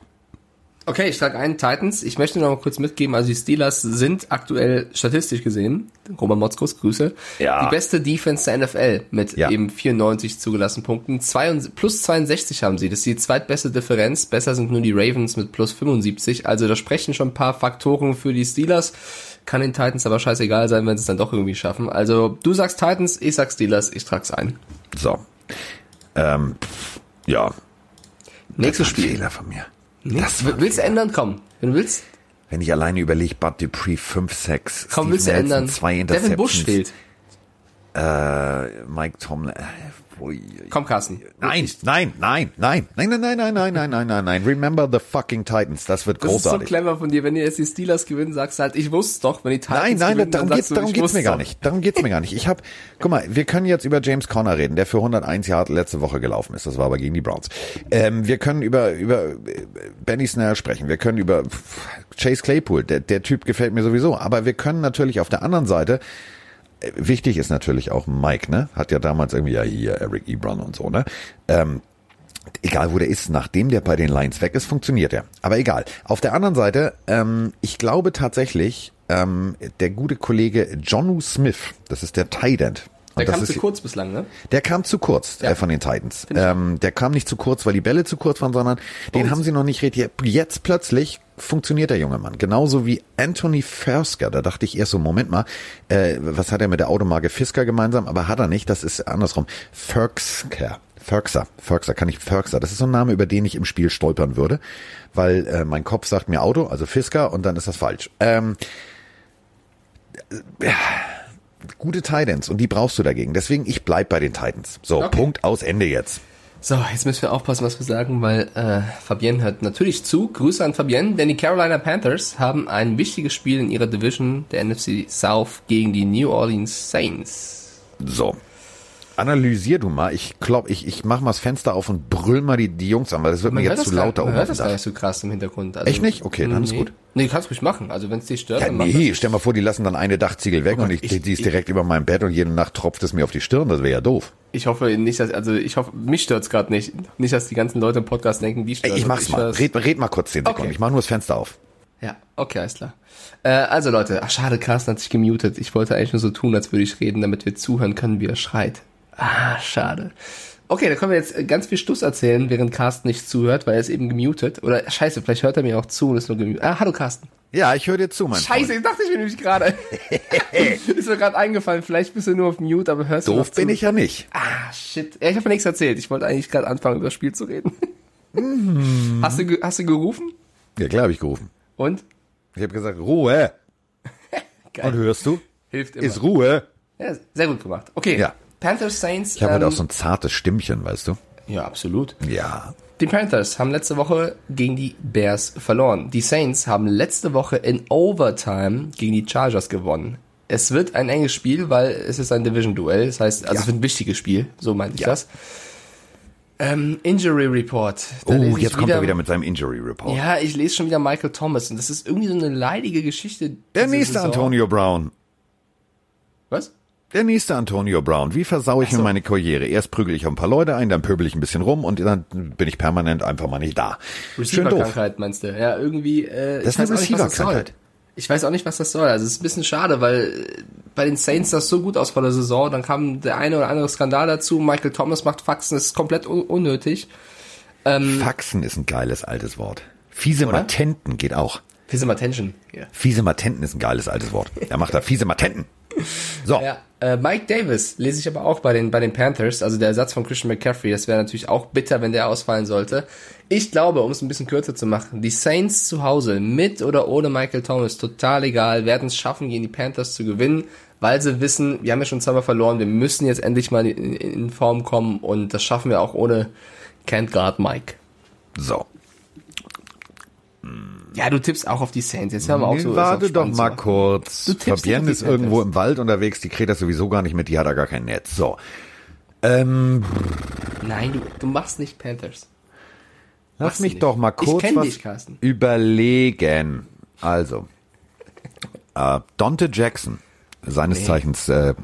Okay, ich trage ein Titans. Ich möchte noch mal kurz mitgeben, also die Steelers sind aktuell statistisch gesehen, Roman Motzkos, Grüße, Ja. die beste Defense der NFL mit Ja. eben 94 zugelassenen Punkten. Zwei, plus 62 haben sie, das ist die zweitbeste Differenz. Besser sind nur die Ravens mit plus 75. Also da sprechen schon ein paar Faktoren für die Steelers. Kann den Titans aber scheißegal sein, wenn sie es dann doch irgendwie schaffen. Also du sagst Titans, ich sag Steelers, ich trag's ein. So. Ähm, ja. Nächstes Spiel. Fehler von mir. Das willst du ändern? Komm. Wenn du willst, Wenn ich alleine überlege, Bud Dupree 5, 6, komm, willst du ändern. zwei Devin Interceptions, Bush fehlt. Äh, Mike Tomlin. Komm, Carsten. Nein, nein, nein, nein, nein, nein, nein, nein, nein, nein, nein, nein, nein. Remember the fucking Titans. Das wird Das ist so großartig. clever von dir, wenn ihr jetzt die Steelers gewinnen, sagst du halt, ich wusste doch, wenn die Titans Nein, nein, gewinnen, darum dann geht's, du, darum geht's mir gar doch. nicht. Darum geht's mir gar nicht. Ich habe, guck mal, wir können jetzt über James Conner reden, der für 101 Jahre letzte Woche gelaufen ist. Das war aber gegen die Browns. Ähm, wir können über über äh, Benny Snell sprechen. Wir können über Chase Claypool. Der, der Typ gefällt mir sowieso. Aber wir können natürlich auf der anderen Seite Wichtig ist natürlich auch Mike, ne? Hat ja damals irgendwie ja hier Eric Ebron und so, ne? Ähm, egal wo der ist, nachdem der bei den Lions weg ist, funktioniert er. Aber egal. Auf der anderen Seite, ähm, ich glaube tatsächlich, ähm, der gute Kollege Jonu Smith, das ist der Tight End. Der kam zu kurz bislang, ne? Der kam zu kurz Ja. äh, von den Titans. Ähm, der kam nicht zu kurz, weil die Bälle zu kurz waren, sondern den Und- haben sie noch nicht richtig. Jetzt plötzlich funktioniert der junge Mann. Genauso wie Anthony Fersker. Da dachte ich erst so, Moment mal, äh, was hat er mit der Automarke Fisker gemeinsam? Aber hat er nicht, das ist andersrum. Ferksker. Ferkser, Ferkser, kann ich Ferkser. Das ist so ein Name, über den ich im Spiel stolpern würde, weil äh, mein Kopf sagt mir Auto, also Fisker, und dann ist das falsch. Ähm, äh, gute Titans und die brauchst du dagegen. Deswegen, ich bleib bei den Titans. So, Okay. Punkt aus Ende jetzt. So, jetzt müssen wir aufpassen, was wir sagen, weil äh, Fabienne hört natürlich zu. Grüße an Fabienne, denn die Carolina Panthers haben ein wichtiges Spiel in ihrer Division der NFC South gegen die New Orleans Saints. So. Analysier du mal. Ich glaub, ich, ich mach mal das Fenster auf und brüll mal die, die Jungs an, weil das wird mir jetzt zu gar- lauter man um hört das gar nicht so krass im Hintergrund. Also, Echt nicht? Okay, dann ist nee. gut. Nee, kannst ruhig machen. Also wenn es dich stört, Ja, dann nee, stell mal vor, die lassen dann eine Dachziegel weg Oh und Gott, ich, ich- die ist direkt über meinem Bett und jede Nacht tropft es mir auf die Stirn. Das wäre ja doof. Ich hoffe nicht, dass, also ich hoffe, mich stört's gerade nicht. Nicht, dass die ganzen Leute im Podcast denken, Ey, stört ich mach's mal. Red, red mal kurz zehn Sekunden. Okay. Ich mach nur das Fenster auf. Ja, okay, alles klar. Äh, also Leute, ach schade, Carsten hat sich gemutet. Ich wollte eigentlich nur so tun, als würde ich reden, damit wir zuhören können, wie er schreit. Ah, schade. Okay, dann können wir jetzt ganz viel Stuss erzählen, während Carsten nicht zuhört, weil er ist eben gemutet. Oder scheiße, vielleicht hört er mir auch zu und ist nur gemutet. Ah, hallo Carsten. Ja, ich höre dir zu, mein Scheiße, ich dachte, ich bin nämlich gerade. ist mir gerade eingefallen, vielleicht bist du nur auf Mute, aber hörst du Doof noch zu. bin ich ja nicht. Ah, shit. Ja, ich habe nichts erzählt. Ich wollte eigentlich gerade anfangen, über das Spiel zu reden. Mhm. hast, du, hast du gerufen? Ja, klar habe ich gerufen. Und? Ich habe gesagt, Ruhe. Geil. Und hörst du? Hilft immer. Ist Ruhe. Ja, sehr gut gemacht. Okay. Ja. Panthers Saints. Ich habe halt ähm, auch so ein zartes Stimmchen, weißt du? Ja, absolut. Ja. Die Panthers haben letzte Woche gegen die Bears verloren. Die Saints haben letzte Woche in Overtime gegen die Chargers gewonnen. Es wird ein enges Spiel, weil es ist ein Division-Duell. Das heißt, also Ja. es wird ein wichtiges Spiel. So meinte ich Ja. das. Ähm, Injury Report. Da Oh, jetzt kommt er wieder mit seinem Injury Report. Ja, ich lese schon wieder Michael Thomas und das ist irgendwie so eine leidige Geschichte. Der nächste Saison. Antonio Brown. Was? Der nächste Antonio Brown. Wie versau ich so. mir meine Karriere? Erst prügel ich ein paar Leute ein, dann pöbel ich ein bisschen rum und dann bin ich permanent einfach mal nicht da. Receiver-Krankheit meinst du? Ja, irgendwie. Äh, Das ist eine. Receiver-Krankheit. Ich weiß auch nicht, was das soll. Also es ist ein bisschen schade, weil äh, bei den Saints das so gut aus vor der Saison. Dann kam der eine oder andere Skandal dazu. Michael Thomas macht Faxen, das ist komplett un unnötig. Faxen ist ein geiles altes Wort. Fiese Oder? Matenten geht auch. Fiese mal Tension. Ja. Fiese Matenten ist ein geiles altes Wort. Er macht da fiese Matenten. So. Ja, äh, Mike Davis lese ich aber auch bei den, bei den Panthers, also der Ersatz von Christian McCaffrey, das wäre natürlich auch bitter, wenn der ausfallen sollte. Ich glaube, um es ein bisschen kürzer zu machen, die Saints zu Hause, mit oder ohne Michael Thomas, total egal, werden es schaffen, gegen die Panthers zu gewinnen, weil sie wissen, wir haben ja schon zweimal verloren, wir müssen jetzt endlich mal in, in Form kommen und das schaffen wir auch ohne Can't Guard Mike. So. Ja, du tippst auch auf die Saints, jetzt hören wir auch so. Warte doch mal kurz. Du tippst Fabienne ist irgendwo im Wald unterwegs, die kriegt das sowieso gar nicht mit, die hat da gar kein Netz. So. Ähm, Nein, du, du machst nicht Panthers. lass Machst mich doch mal kurz was dich, überlegen. Also, äh, Dante Jackson, seines Zeichens äh,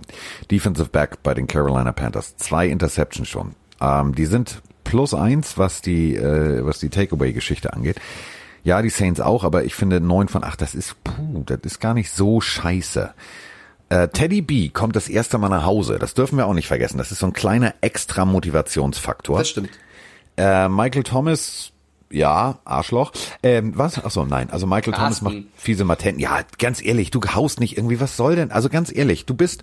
Defensive Back bei den Carolina Panthers, zwei Interceptions schon. Ähm, die sind plus eins, was die, äh, was die Takeaway-Geschichte angeht. Ja, die Saints auch, aber ich finde neun von acht, das ist, puh, das ist gar nicht so scheiße. Äh, Teddy B kommt das erste Mal nach Hause. Das dürfen wir auch nicht vergessen. Das ist so ein kleiner extra Motivationsfaktor. Das stimmt. Äh, Michael Thomas, ja, Arschloch. Ähm, was? Ach so, nein. Also Michael Thomas macht fiese Matenten. Ja, ganz ehrlich, du haust nicht irgendwie, was soll denn? Also ganz ehrlich, du bist,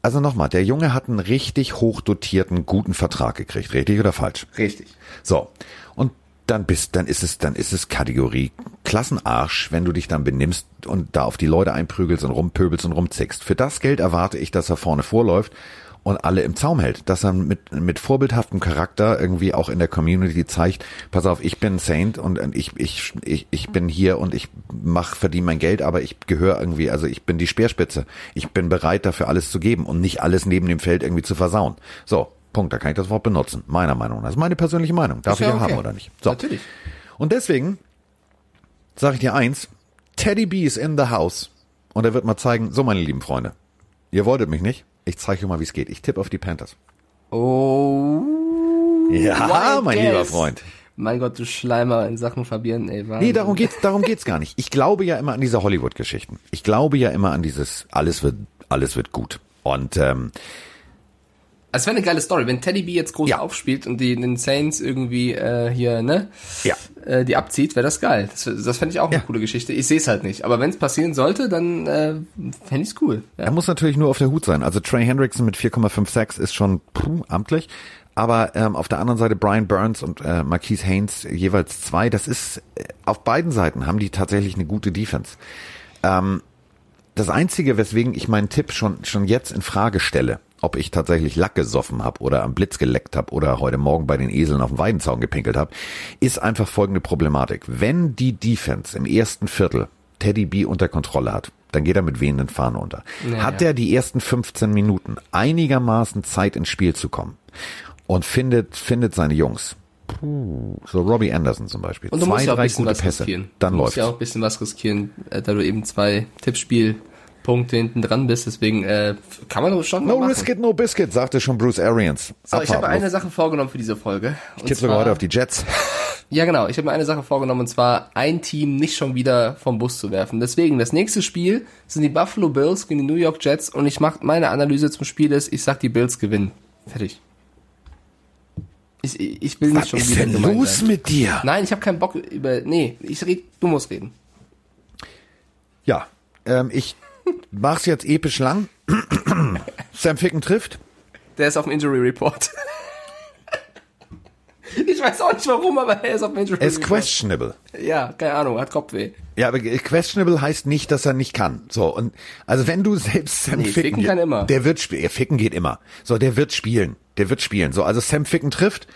also nochmal, der Junge hat einen richtig hochdotierten, guten Vertrag gekriegt. Richtig oder falsch? Richtig. So. Und dann bist, dann ist es, dann ist es Kategorie Klassenarsch, wenn du dich dann benimmst und da auf die Leute einprügelst und rumpöbelst und rumzickst. Für das Geld erwarte ich, dass er vorne vorläuft und alle im Zaum hält, dass er mit, mit vorbildhaftem Charakter irgendwie auch in der Community zeigt, pass auf, ich bin Saint und ich, ich, ich, ich bin hier und ich mach, verdiene mein Geld, aber ich gehöre irgendwie, also ich bin die Speerspitze. Ich bin bereit dafür alles zu geben und nicht alles neben dem Feld irgendwie zu versauen. So, Punkt, da kann ich das Wort benutzen. Meiner Meinung nach. Das ist meine persönliche Meinung. Darf Ist ja ich ja okay. haben oder nicht? So. Natürlich. Und deswegen sage ich dir eins, Teddy B is in the house. Und er wird mal zeigen, so meine lieben Freunde, ihr wolltet mich nicht, ich zeige euch mal, wie es geht. Ich tippe auf die Panthers. Oh. Ja, mein guess. lieber Freund. Mein Gott, du Schleimer in Sachen Fabian, ey. Wahnsinn. Nee, darum geht's, darum geht's gar nicht. Ich glaube ja immer an diese Hollywood-Geschichten. Ich glaube ja immer an dieses, alles wird, alles wird gut. Und ähm, Es wäre eine geile Story, wenn Teddy B jetzt groß Ja. aufspielt und die den Saints irgendwie äh, hier, ne? Ja. Äh, die abzieht, wäre das geil. Das, das fände ich auch Ja. eine coole Geschichte. Ich sehe es halt nicht. Aber wenn es passieren sollte, dann äh, fände ich's cool. Ja. Er muss natürlich nur auf der Hut sein. Also Trey Hendrickson mit 4,56 ist schon puh, amtlich. Aber ähm, auf der anderen Seite Brian Burns und äh, Marquise Haynes jeweils zwei. Das ist äh, auf beiden Seiten haben die tatsächlich eine gute Defense. Ähm, das einzige, weswegen ich meinen Tipp schon schon jetzt in Frage stelle, ob ich tatsächlich Lack gesoffen habe oder am Blitz geleckt habe oder heute Morgen bei den Eseln auf dem Weidenzaun gepinkelt habe, ist einfach folgende Problematik. Wenn die Defense im ersten Viertel Teddy B unter Kontrolle hat, dann geht er mit wehenden Fahnen unter. Ja, hat er die ersten 15 Minuten einigermaßen Zeit ins Spiel zu kommen und findet, findet seine Jungs. Puh, so Robbie Anderson zum Beispiel. Und du Zwei, musst ja auch ein drei bisschen was Pässe. riskieren. Dann du musst läuft's. ja auch ein bisschen was riskieren, äh, da du eben zwei Tippspielpunkte hinten dran bist. Deswegen äh, kann man das schon mal No risk it, no biscuit, sagte schon Bruce Arians. So, ich habe eine Sache vorgenommen für diese Folge. Ich tippe sogar heute auf die Jets. Ja, genau. Ich habe mir eine Sache vorgenommen, und zwar ein Team nicht schon wieder vom Bus zu werfen. Deswegen, das nächste Spiel sind die Buffalo Bills gegen die New York Jets und ich mache meine Analyse zum Spiel ist, ich sag, die Bills gewinnen. Fertig. Ich, ich will nicht Was schon ist wieder denn gemein los sein. mit dir? Nein, ich habe keinen Bock über. Nee, ich red, du musst reden. Ja, ähm, ich mach's jetzt episch lang. Sam Ficken trifft. Der ist auf dem Injury Report. ich weiß auch nicht warum, aber er ist auf dem Injury Er ist Report. questionable. Ja, keine Ahnung, hat Kopfweh. Ja, aber questionable heißt nicht, dass er nicht kann. So, und also wenn du selbst Sam Nee, Ficken, Ficken kann immer. der wird spielen, Ficken geht immer. So, der wird spielen. Der wird spielen. So, also Sam Ficken trifft,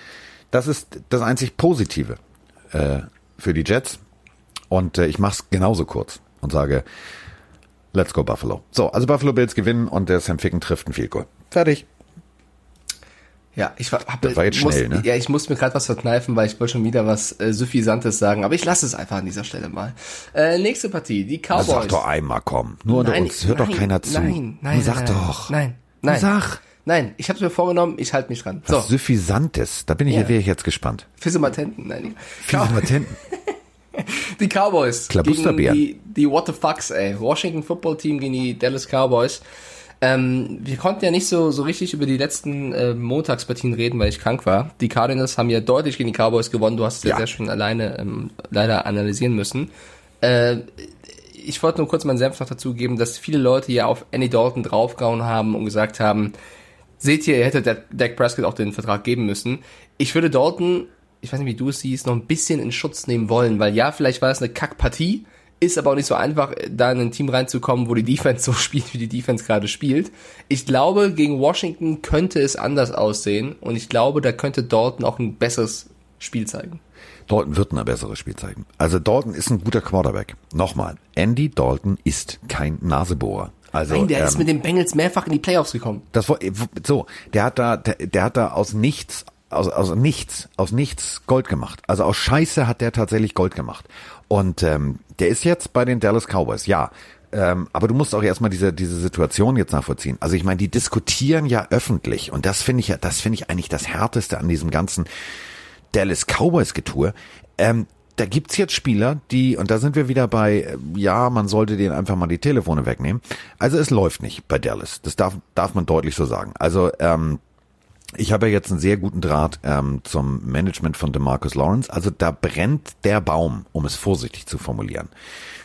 das ist das einzig Positive äh, für die Jets. Und äh, ich mach's genauso kurz und sage, let's go Buffalo. So, also Buffalo Bills gewinnen und der Sam Ficken trifft ein Field Goal. Fertig. Ja, ich war, hab, Das war jetzt muss, schnell, ne? Ja, ich muss mir gerade was verkneifen, weil ich wollte schon wieder was äh, Suffisantes sagen, aber ich lasse es einfach an dieser Stelle mal. Äh, nächste Partie, die Cowboys. Sag doch einmal, komm. Nur unter Nein, uns. Hört nein, doch keiner zu. Nein, nein, sag nein, doch. Nein, nein. Sag. Nein, ich habe mir vorgenommen, ich halte mich dran. Was So, Suffisantes. Da bin ich, Ja. wäre ich jetzt gespannt. Fisimatenten, nein. Viele Matenten. Die Cowboys gegen Klabusterbären. die, die What the Fucks, ey. Washington Football Team gegen die Dallas Cowboys. Ähm, wir konnten ja nicht so, so richtig über die letzten äh, Montagspartien reden, weil ich krank war. Die Cardinals haben ja deutlich gegen die Cowboys gewonnen. Du hast es ja, Ja. sehr schön alleine ähm, leider analysieren müssen. Äh, ich wollte nur kurz meinen Senf noch dazu geben, dass viele Leute ja auf Andy Dalton draufgehauen haben und gesagt haben, seht ihr, ihr hättet Dak Prescott auch den Vertrag geben müssen. Ich würde Dalton, ich weiß nicht, wie du es siehst, noch ein bisschen in Schutz nehmen wollen, weil ja, vielleicht war es eine Kackpartie, ist aber auch nicht so einfach, da in ein Team reinzukommen, wo die Defense so spielt, wie die Defense gerade spielt. Ich glaube, gegen Washington könnte es anders aussehen und ich glaube, da könnte Dalton auch ein besseres Spiel zeigen. Dalton wird ein besseres Spiel zeigen. Also Dalton ist ein guter Quarterback. Nochmal, Andy Dalton ist kein Nasebohrer. Also Nein, der ähm, ist mit den Bengals mehrfach in die Playoffs gekommen. das war so, der hat da, der, der hat da aus nichts, aus, aus nichts, aus nichts Gold gemacht. Also aus Scheiße hat der tatsächlich Gold gemacht. Und ähm, der ist jetzt bei den Dallas Cowboys, ja. Ähm, aber du musst auch erstmal diese, diese Situation jetzt nachvollziehen. Also ich meine, die diskutieren ja öffentlich und das finde ich ja, das finde ich eigentlich das Härteste an diesem ganzen Dallas Cowboys Getue. Ähm, da gibt's jetzt Spieler, die, und da sind wir wieder bei, äh, ja, man sollte denen einfach mal die Telefone wegnehmen. Also es läuft nicht bei Dallas. Das darf, darf man deutlich so sagen. Also, ähm, ich habe ja jetzt einen sehr guten Draht ähm, zum Management von DeMarcus Lawrence. Also da brennt der Baum, um es vorsichtig zu formulieren.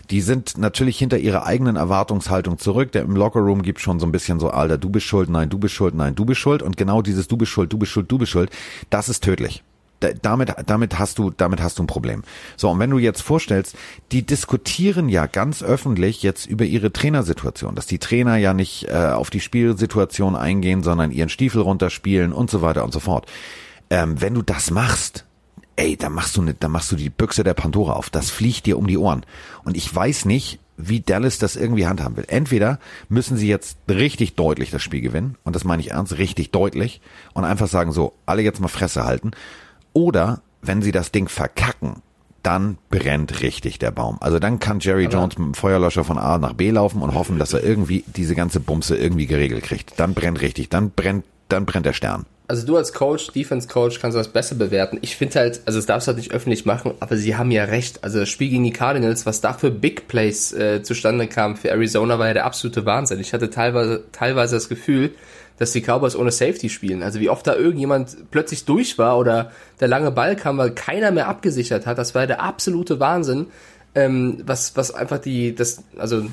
Die sind natürlich hinter ihrer eigenen Erwartungshaltung zurück. Der im Lockerroom gibt schon so ein bisschen so, Alter, du bist schuld, nein, du bist schuld, nein, du bist schuld. Und genau dieses du bist schuld, du bist schuld, du bist schuld, das ist tödlich damit, damit hast du, damit hast du ein Problem. So, und wenn du jetzt vorstellst, die diskutieren ja ganz öffentlich jetzt über ihre Trainersituation, dass die Trainer ja nicht äh, auf die Spielsituation eingehen, sondern ihren Stiefel runterspielen und so weiter und so fort. Ähm, wenn du das machst, ey, dann machst du ne, dann machst du die Büchse der Pandora auf. Das fliegt dir um die Ohren. Und ich weiß nicht, wie Dallas das irgendwie handhaben will. Entweder müssen sie jetzt richtig deutlich das Spiel gewinnen, und das meine ich ernst, richtig deutlich, und einfach sagen so, alle jetzt mal Fresse halten, oder wenn sie das Ding verkacken, dann brennt richtig der Baum. Also dann kann Jerry Aber Jones mit dem Feuerlöscher von A nach B laufen und hoffen, dass er irgendwie diese ganze Bumse irgendwie geregelt kriegt. Dann brennt richtig, dann brennt, dann brennt der Stern. Also du als Coach, Defense Coach, kannst du das besser bewerten. Ich finde halt, also das darfst du halt nicht öffentlich machen, aber sie haben ja recht. Also das Spiel gegen die Cardinals, was da für Big Plays äh, zustande kam für Arizona, war ja der absolute Wahnsinn. Ich hatte teilweise, teilweise das Gefühl, dass die Cowboys ohne Safety spielen. Also wie oft da irgendjemand plötzlich durch war oder der lange Ball kam, weil keiner mehr abgesichert hat, das war der absolute Wahnsinn. Ähm, was, was einfach die, das, also,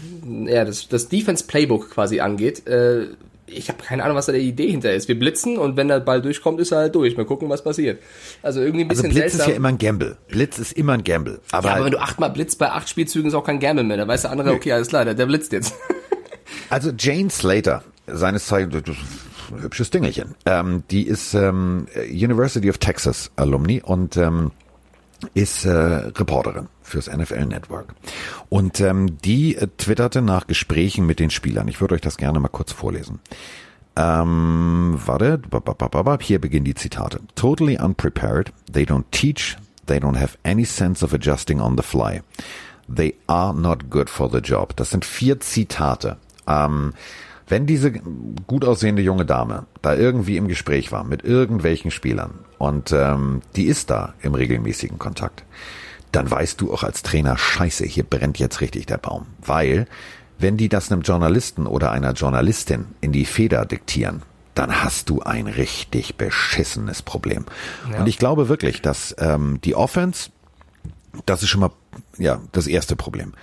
ja, das, das Defense Playbook quasi angeht. Äh, ich habe keine Ahnung, was da die Idee hinter ist. Wir blitzen und wenn der Ball durchkommt, ist er halt durch. Mal gucken, was passiert. Also irgendwie ein bisschen also Blitz seltsam. ist ja immer ein Gamble. Blitz ist immer ein Gamble. Aber, ja, aber wenn du achtmal blitzt bei acht Spielzügen, ist auch kein Gamble mehr. Da weiß der andere, okay, alles klar, der, der blitzt jetzt. Also Jane Slater, seines Zeichens hübsches Dingelchen. Ähm, die ist ähm, University of Texas Alumni und ähm, ist äh, Reporterin fürs NFL Network. Und ähm, die äh, twitterte nach Gesprächen mit den Spielern. Ich würde euch das gerne mal kurz vorlesen. Ähm, warte, hier beginnen die Zitate. Totally unprepared. They don't teach. They don't have any sense of adjusting on the fly. They are not good for the job. Das sind vier Zitate. Ähm, wenn diese gut aussehende junge Dame da irgendwie im Gespräch war mit irgendwelchen Spielern und ähm, die ist da im regelmäßigen Kontakt, dann weißt du auch als Trainer, scheiße, hier brennt jetzt richtig der Baum. Weil, wenn die das einem Journalisten oder einer Journalistin in die Feder diktieren, dann hast du ein richtig beschissenes Problem. Ja. Und ich glaube wirklich, dass ähm, die Offense, das ist schon mal ja das erste Problem.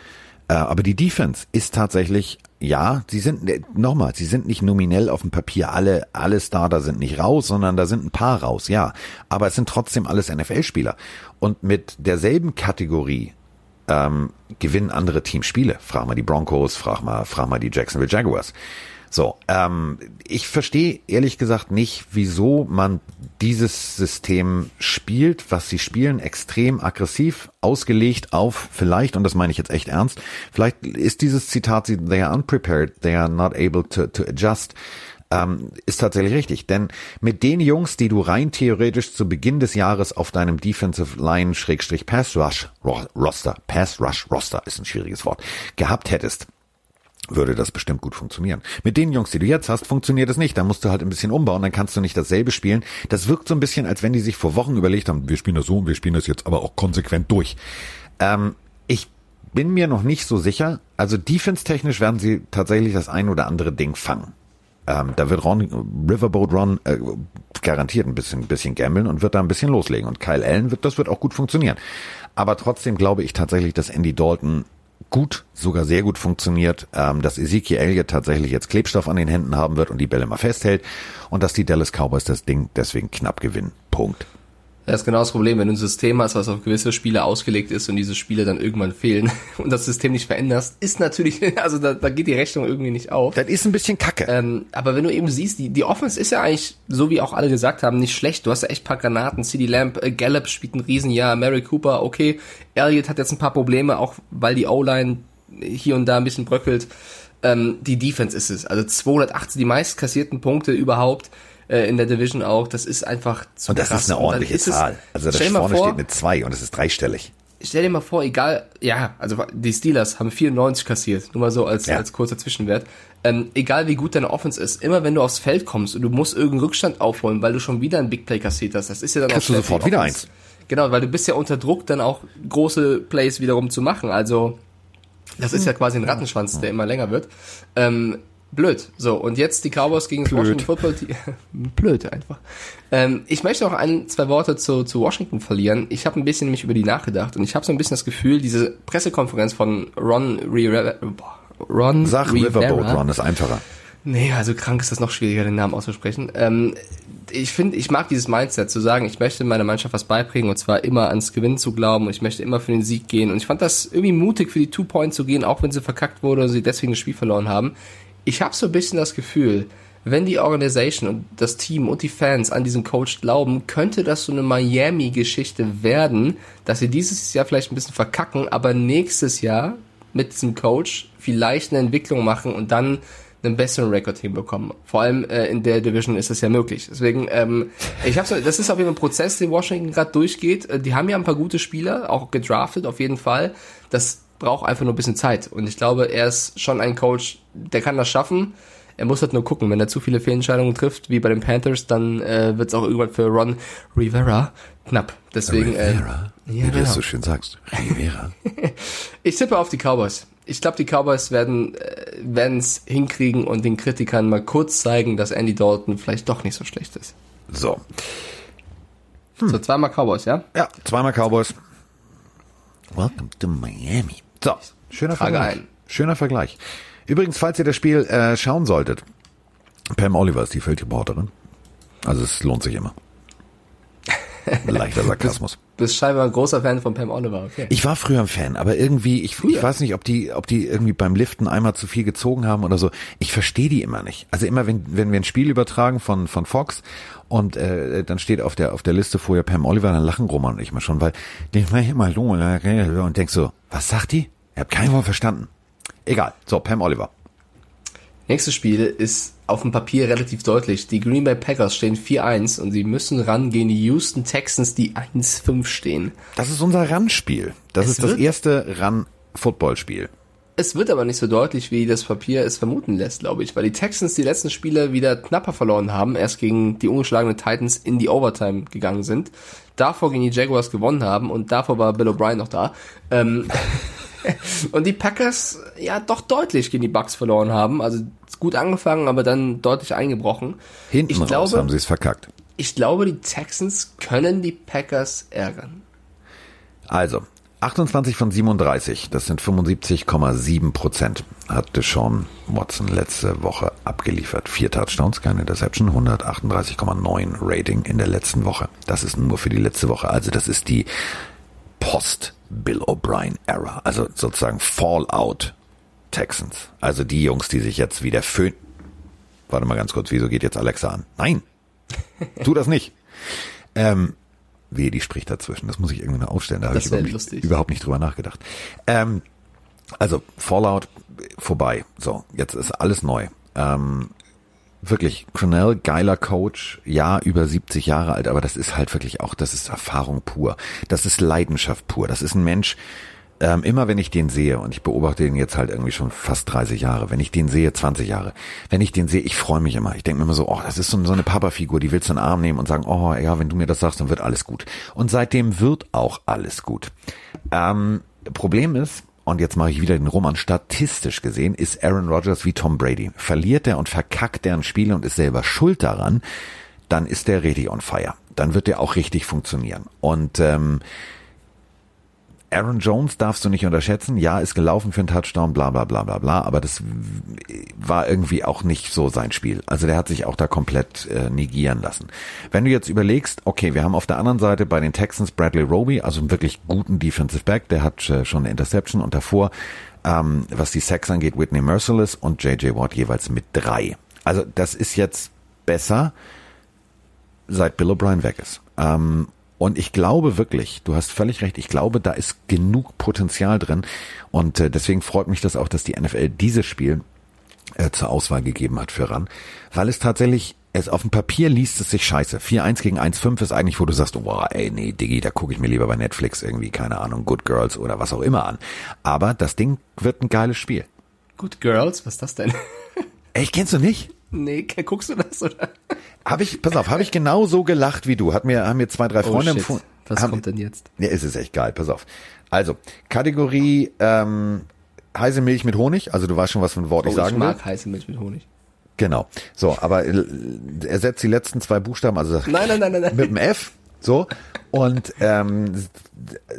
Äh, aber die Defense ist tatsächlich, ja, sie sind, äh, nochmal, sie sind nicht nominell auf dem Papier alle, alle Starter sind nicht raus, sondern da sind ein paar raus, ja. Aber es sind trotzdem alles NFL-Spieler. Und mit derselben Kategorie ähm, gewinnen andere Teams Spiele. Frag mal die Broncos, frag mal, frag mal die Jacksonville Jaguars. So, ähm, ich verstehe ehrlich gesagt nicht, wieso man dieses System spielt, was sie spielen, extrem aggressiv, ausgelegt auf vielleicht, und das meine ich jetzt echt ernst, vielleicht ist dieses Zitat, they are unprepared, they are not able to, to adjust, ähm, ist tatsächlich richtig. Denn mit den Jungs, die du rein theoretisch zu Beginn des Jahres auf deinem Defensive Line Schrägstrich Pass Rush Roster, Pass Rush Roster ist ein schwieriges Wort, gehabt hättest, würde das bestimmt gut funktionieren. Mit den Jungs, die du jetzt hast, funktioniert es nicht. Da musst du halt ein bisschen umbauen, dann kannst du nicht dasselbe spielen. Das wirkt so ein bisschen, als wenn die sich vor Wochen überlegt haben, wir spielen das so und wir spielen das jetzt aber auch konsequent durch. Ähm, ich bin mir noch nicht so sicher. Also defense-technisch werden sie tatsächlich das ein oder andere Ding fangen. Ähm, da wird Ron, Riverboat Ron äh, garantiert ein bisschen, bisschen gambeln und wird da ein bisschen loslegen. Und Kyle Allen wird, das wird auch gut funktionieren. Aber trotzdem glaube ich tatsächlich, dass Andy Dalton gut, sogar sehr gut funktioniert, ähm, dass Ezekiel Elliott tatsächlich jetzt Klebstoff an den Händen haben wird und die Bälle mal festhält und dass die Dallas Cowboys das Ding deswegen knapp gewinnen. Punkt. Das ist genau das Problem, wenn du ein System hast, was auf gewisse Spiele ausgelegt ist und diese Spiele dann irgendwann fehlen und das System nicht veränderst, ist natürlich, also da, da geht die Rechnung irgendwie nicht auf. Das ist ein bisschen kacke. Ähm, aber wenn du eben siehst, die, die Offense ist ja eigentlich, so wie auch alle gesagt haben, nicht schlecht. Du hast ja echt paar Granaten, CD Lamp, äh, Gallup spielt ein Riesenjahr, Mary Cooper, okay. Elliott hat jetzt ein paar Probleme, auch weil die O-Line hier und da ein bisschen bröckelt. Ähm, die Defense ist es. Also 280, die meist kassierten Punkte überhaupt äh, in der Division auch. Das ist einfach zu Und das krass. ist eine ordentliche ist Zahl. also das vorne vor, steht mit zwei und es ist dreistellig. Stell dir mal vor, egal, ja, also die Steelers haben 94 kassiert, nur mal so als, ja. als kurzer Zwischenwert. Ähm, egal wie gut deine Offense ist, immer wenn du aufs Feld kommst und du musst irgendeinen Rückstand aufholen, weil du schon wieder einen Big Play kassiert hast, das ist ja dann Kriegst auch du sofort wieder eins. Genau, weil du bist ja unter Druck, dann auch große Plays wiederum zu machen. Also das ist ja quasi ein Rattenschwanz, der immer länger wird. Ähm, blöd. So, und jetzt die Cowboys gegen das Blöd. Washington Football Team. blöd einfach. Ähm, ich möchte auch ein, zwei Worte zu, zu Washington verlieren. Ich habe ein bisschen nämlich über die nachgedacht und ich habe so ein bisschen das Gefühl, diese Pressekonferenz von Ron Rivera, Ron Sag Riverboat Run ist einfacher. Nee, also krank ist das noch schwieriger, den Namen auszusprechen. Ähm, ich finde, ich mag dieses Mindset, zu sagen, ich möchte meiner Mannschaft was beibringen und zwar immer ans Gewinnen zu glauben und ich möchte immer für den Sieg gehen. Und ich fand das irgendwie mutig, für die Two-Point zu gehen, auch wenn sie verkackt wurde und sie deswegen das Spiel verloren haben. Ich habe so ein bisschen das Gefühl, wenn die Organisation und das Team und die Fans an diesen Coach glauben, könnte das so eine Miami-Geschichte werden, dass sie dieses Jahr vielleicht ein bisschen verkacken, aber nächstes Jahr mit diesem Coach vielleicht eine Entwicklung machen und dann einen besseren Rekord hinbekommen. Vor allem äh, in der Division ist das ja möglich. Deswegen, ähm, ich habe so, das ist auf jeden Fall ein Prozess, den Washington gerade durchgeht. Äh, Die haben ja ein paar gute Spieler, auch gedraftet auf jeden Fall. Das braucht einfach nur ein bisschen Zeit. Und ich glaube, er ist schon ein Coach, der kann das schaffen. Er muss halt nur gucken, wenn er zu viele Fehlentscheidungen trifft, wie bei den Panthers, dann äh, wird es auch irgendwann für Ron Rivera knapp. Deswegen, äh, Rivera, wie ja, du das genau. so schön sagst. Rivera. Ich tippe auf die Cowboys. Ich glaube, die Cowboys werden äh, es hinkriegen und den Kritikern mal kurz zeigen, dass Andy Dalton vielleicht doch nicht so schlecht ist. So. So, zweimal Cowboys, ja? Ja, zweimal Cowboys. Welcome to Miami. So, schöner Frage Vergleich. ein. Schöner Vergleich. Übrigens, falls ihr das Spiel äh, schauen solltet, Pam Oliver ist die Feldreporterin. Also es lohnt sich immer. Leichter Sarkasmus. Bist scheinbar ein großer Fan von Pam Oliver, okay. Ich war früher ein Fan, aber irgendwie, ich, ich weiß nicht, ob die, ob die irgendwie beim Liften einmal zu viel gezogen haben oder so. Ich verstehe die immer nicht. Also immer, wenn, wenn wir ein Spiel übertragen von, von Fox und äh, dann steht auf der, auf der Liste vorher Pam Oliver, dann lachen Roman und ich mal schon, weil den war ich immer so und denkst so, was sagt die? Ich habe kein Wort verstanden. Egal. So, Pam Oliver. Nächstes Spiel ist auf dem Papier relativ deutlich. Die Green Bay Packers stehen 4-1 und sie müssen ran gegen die Houston Texans, die 1-5 stehen. Das ist unser Run-Spiel. Das Es ist das erste Run-Football-Spiel. Es wird aber nicht so deutlich, wie das Papier es vermuten lässt, glaube ich, weil die Texans die letzten Spiele wieder knapper verloren haben, erst gegen die ungeschlagenen Titans in die Overtime gegangen sind, davor gegen die Jaguars gewonnen haben und davor war Bill O'Brien noch da. Ähm, und die Packers ja doch deutlich gegen die Bucks verloren haben, also gut angefangen, aber dann deutlich eingebrochen. Hinten ich raus glaube, haben sie es verkackt. ich glaube, die Texans können die Packers ärgern. Also, 28 von 37, das sind 75,7 Prozent, hat Deshaun Watson letzte Woche abgeliefert. Vier Touchdowns, keine Interception, 138,9 Rating in der letzten Woche. Das ist nur für die letzte Woche. Also das ist die Post-Bill O'Brien-Era, also sozusagen Fallout Texans. Also die Jungs, die sich jetzt wieder föhn... Warte mal ganz kurz, wieso geht jetzt Alexa an? Nein, tu das nicht. Ähm, Wehe, die spricht dazwischen. Das muss ich irgendwie noch aufstellen. Da habe ich überhaupt nicht, überhaupt nicht drüber nachgedacht. Ähm, also Fallout vorbei. So, jetzt ist alles neu. Ähm, wirklich, Cornell, geiler Coach, ja, über 70 Jahre alt, aber das ist halt wirklich auch, das ist Erfahrung pur. Das ist Leidenschaft pur. Das ist ein Mensch, ähm, immer wenn ich den sehe, und ich beobachte den jetzt halt irgendwie schon fast 30 Jahre, wenn ich den sehe, 20 Jahre, wenn ich den sehe, ich freue mich immer. Ich denke mir immer so, oh, das ist so, so eine Papa-Figur, die willst du in den Arm nehmen und sagen, oh ja, wenn du mir das sagst, dann wird alles gut. Und seitdem wird auch alles gut. Ähm, Problem ist, und jetzt mache ich wieder den Roman, statistisch gesehen ist Aaron Rodgers wie Tom Brady. Verliert er und verkackt er ein Spiel und ist selber schuld daran, dann ist der richtig on fire. Dann wird der auch richtig funktionieren. Und ähm, Aaron Jones darfst du nicht unterschätzen. Ja, ist gelaufen für einen Touchdown, bla bla bla bla bla, aber das war irgendwie auch nicht so sein Spiel. Also der hat sich auch da komplett äh, negieren lassen. Wenn du jetzt überlegst, okay, wir haben auf der anderen Seite bei den Texans Bradley Roby, also einen wirklich guten Defensive Back, der hat äh, schon eine Interception und davor, ähm, was die Sacks angeht, Whitney Merciless und JJ Watt jeweils mit drei. Also das ist jetzt besser, seit Bill O'Brien weg ist. Ähm, und ich glaube wirklich, du hast völlig recht, ich glaube, da ist genug Potenzial drin. Und äh, deswegen freut mich das auch, dass die NFL dieses Spiel äh, zur Auswahl gegeben hat für ran. Weil es tatsächlich, es auf dem Papier liest es sich scheiße. 4-1 gegen 1-5 ist eigentlich, wo du sagst, wow, ey, nee, Diggi, da gucke ich mir lieber bei Netflix irgendwie, keine Ahnung, Good Girls oder was auch immer an. Aber das Ding wird ein geiles Spiel. Gut, Girls, was ist das denn? Echt, kennst du nicht? nee, guckst du das oder? Habe ich, pass auf, habe ich genau so gelacht wie du. Hat mir, haben mir zwei, drei Freunde shit. empfohlen. Was haben, kommt denn jetzt? Ja, ist es echt geil, pass auf. Also, Kategorie ähm, heiße Milch mit Honig, also du weißt schon, was für ein Wort Oh, ich sagen ich will. mag heiße Milch mit Honig. Genau. So, aber äh, er setzt die letzten zwei Buchstaben, also Nein, nein, nein, nein, nein. mit dem F, so. Und ähm,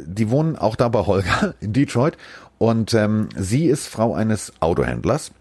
die wohnen auch da bei Holger in Detroit. Und ähm, sie ist Frau eines Autohändlers,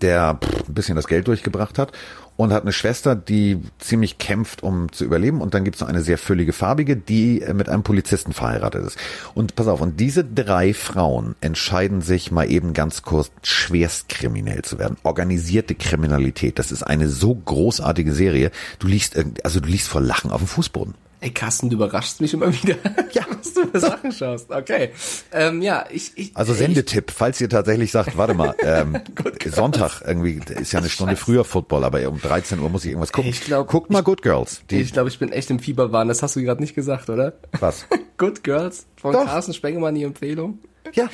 der pff, ein bisschen das Geld durchgebracht hat und hat eine Schwester, die ziemlich kämpft, um zu überleben. Und dann gibt es noch eine sehr füllige Farbige, die äh, mit einem Polizisten verheiratet ist. Und pass auf, und diese drei Frauen entscheiden sich mal eben ganz kurz schwerstkriminell zu werden. Organisierte Kriminalität. Das ist eine so großartige Serie. Du liegst, also du liegst vor Lachen auf dem Fußboden. Ey, Carsten, du überraschst mich immer wieder. Ja, was du für Sachen schaust. Okay. Ähm, ja, ich, ich Also ich, Sendetipp, falls ihr tatsächlich sagt, warte mal, ähm, Sonntag irgendwie ist ja eine Stunde früher Football, aber um 13 Uhr muss ich irgendwas gucken. Ich glaub, Guckt mal Good Girls. Die, Ich glaube, ich bin echt im Fieberwahn. Das hast du gerade nicht gesagt, oder? was? Good Girls von Doch. Carsten Spengemann, die Empfehlung. Ja,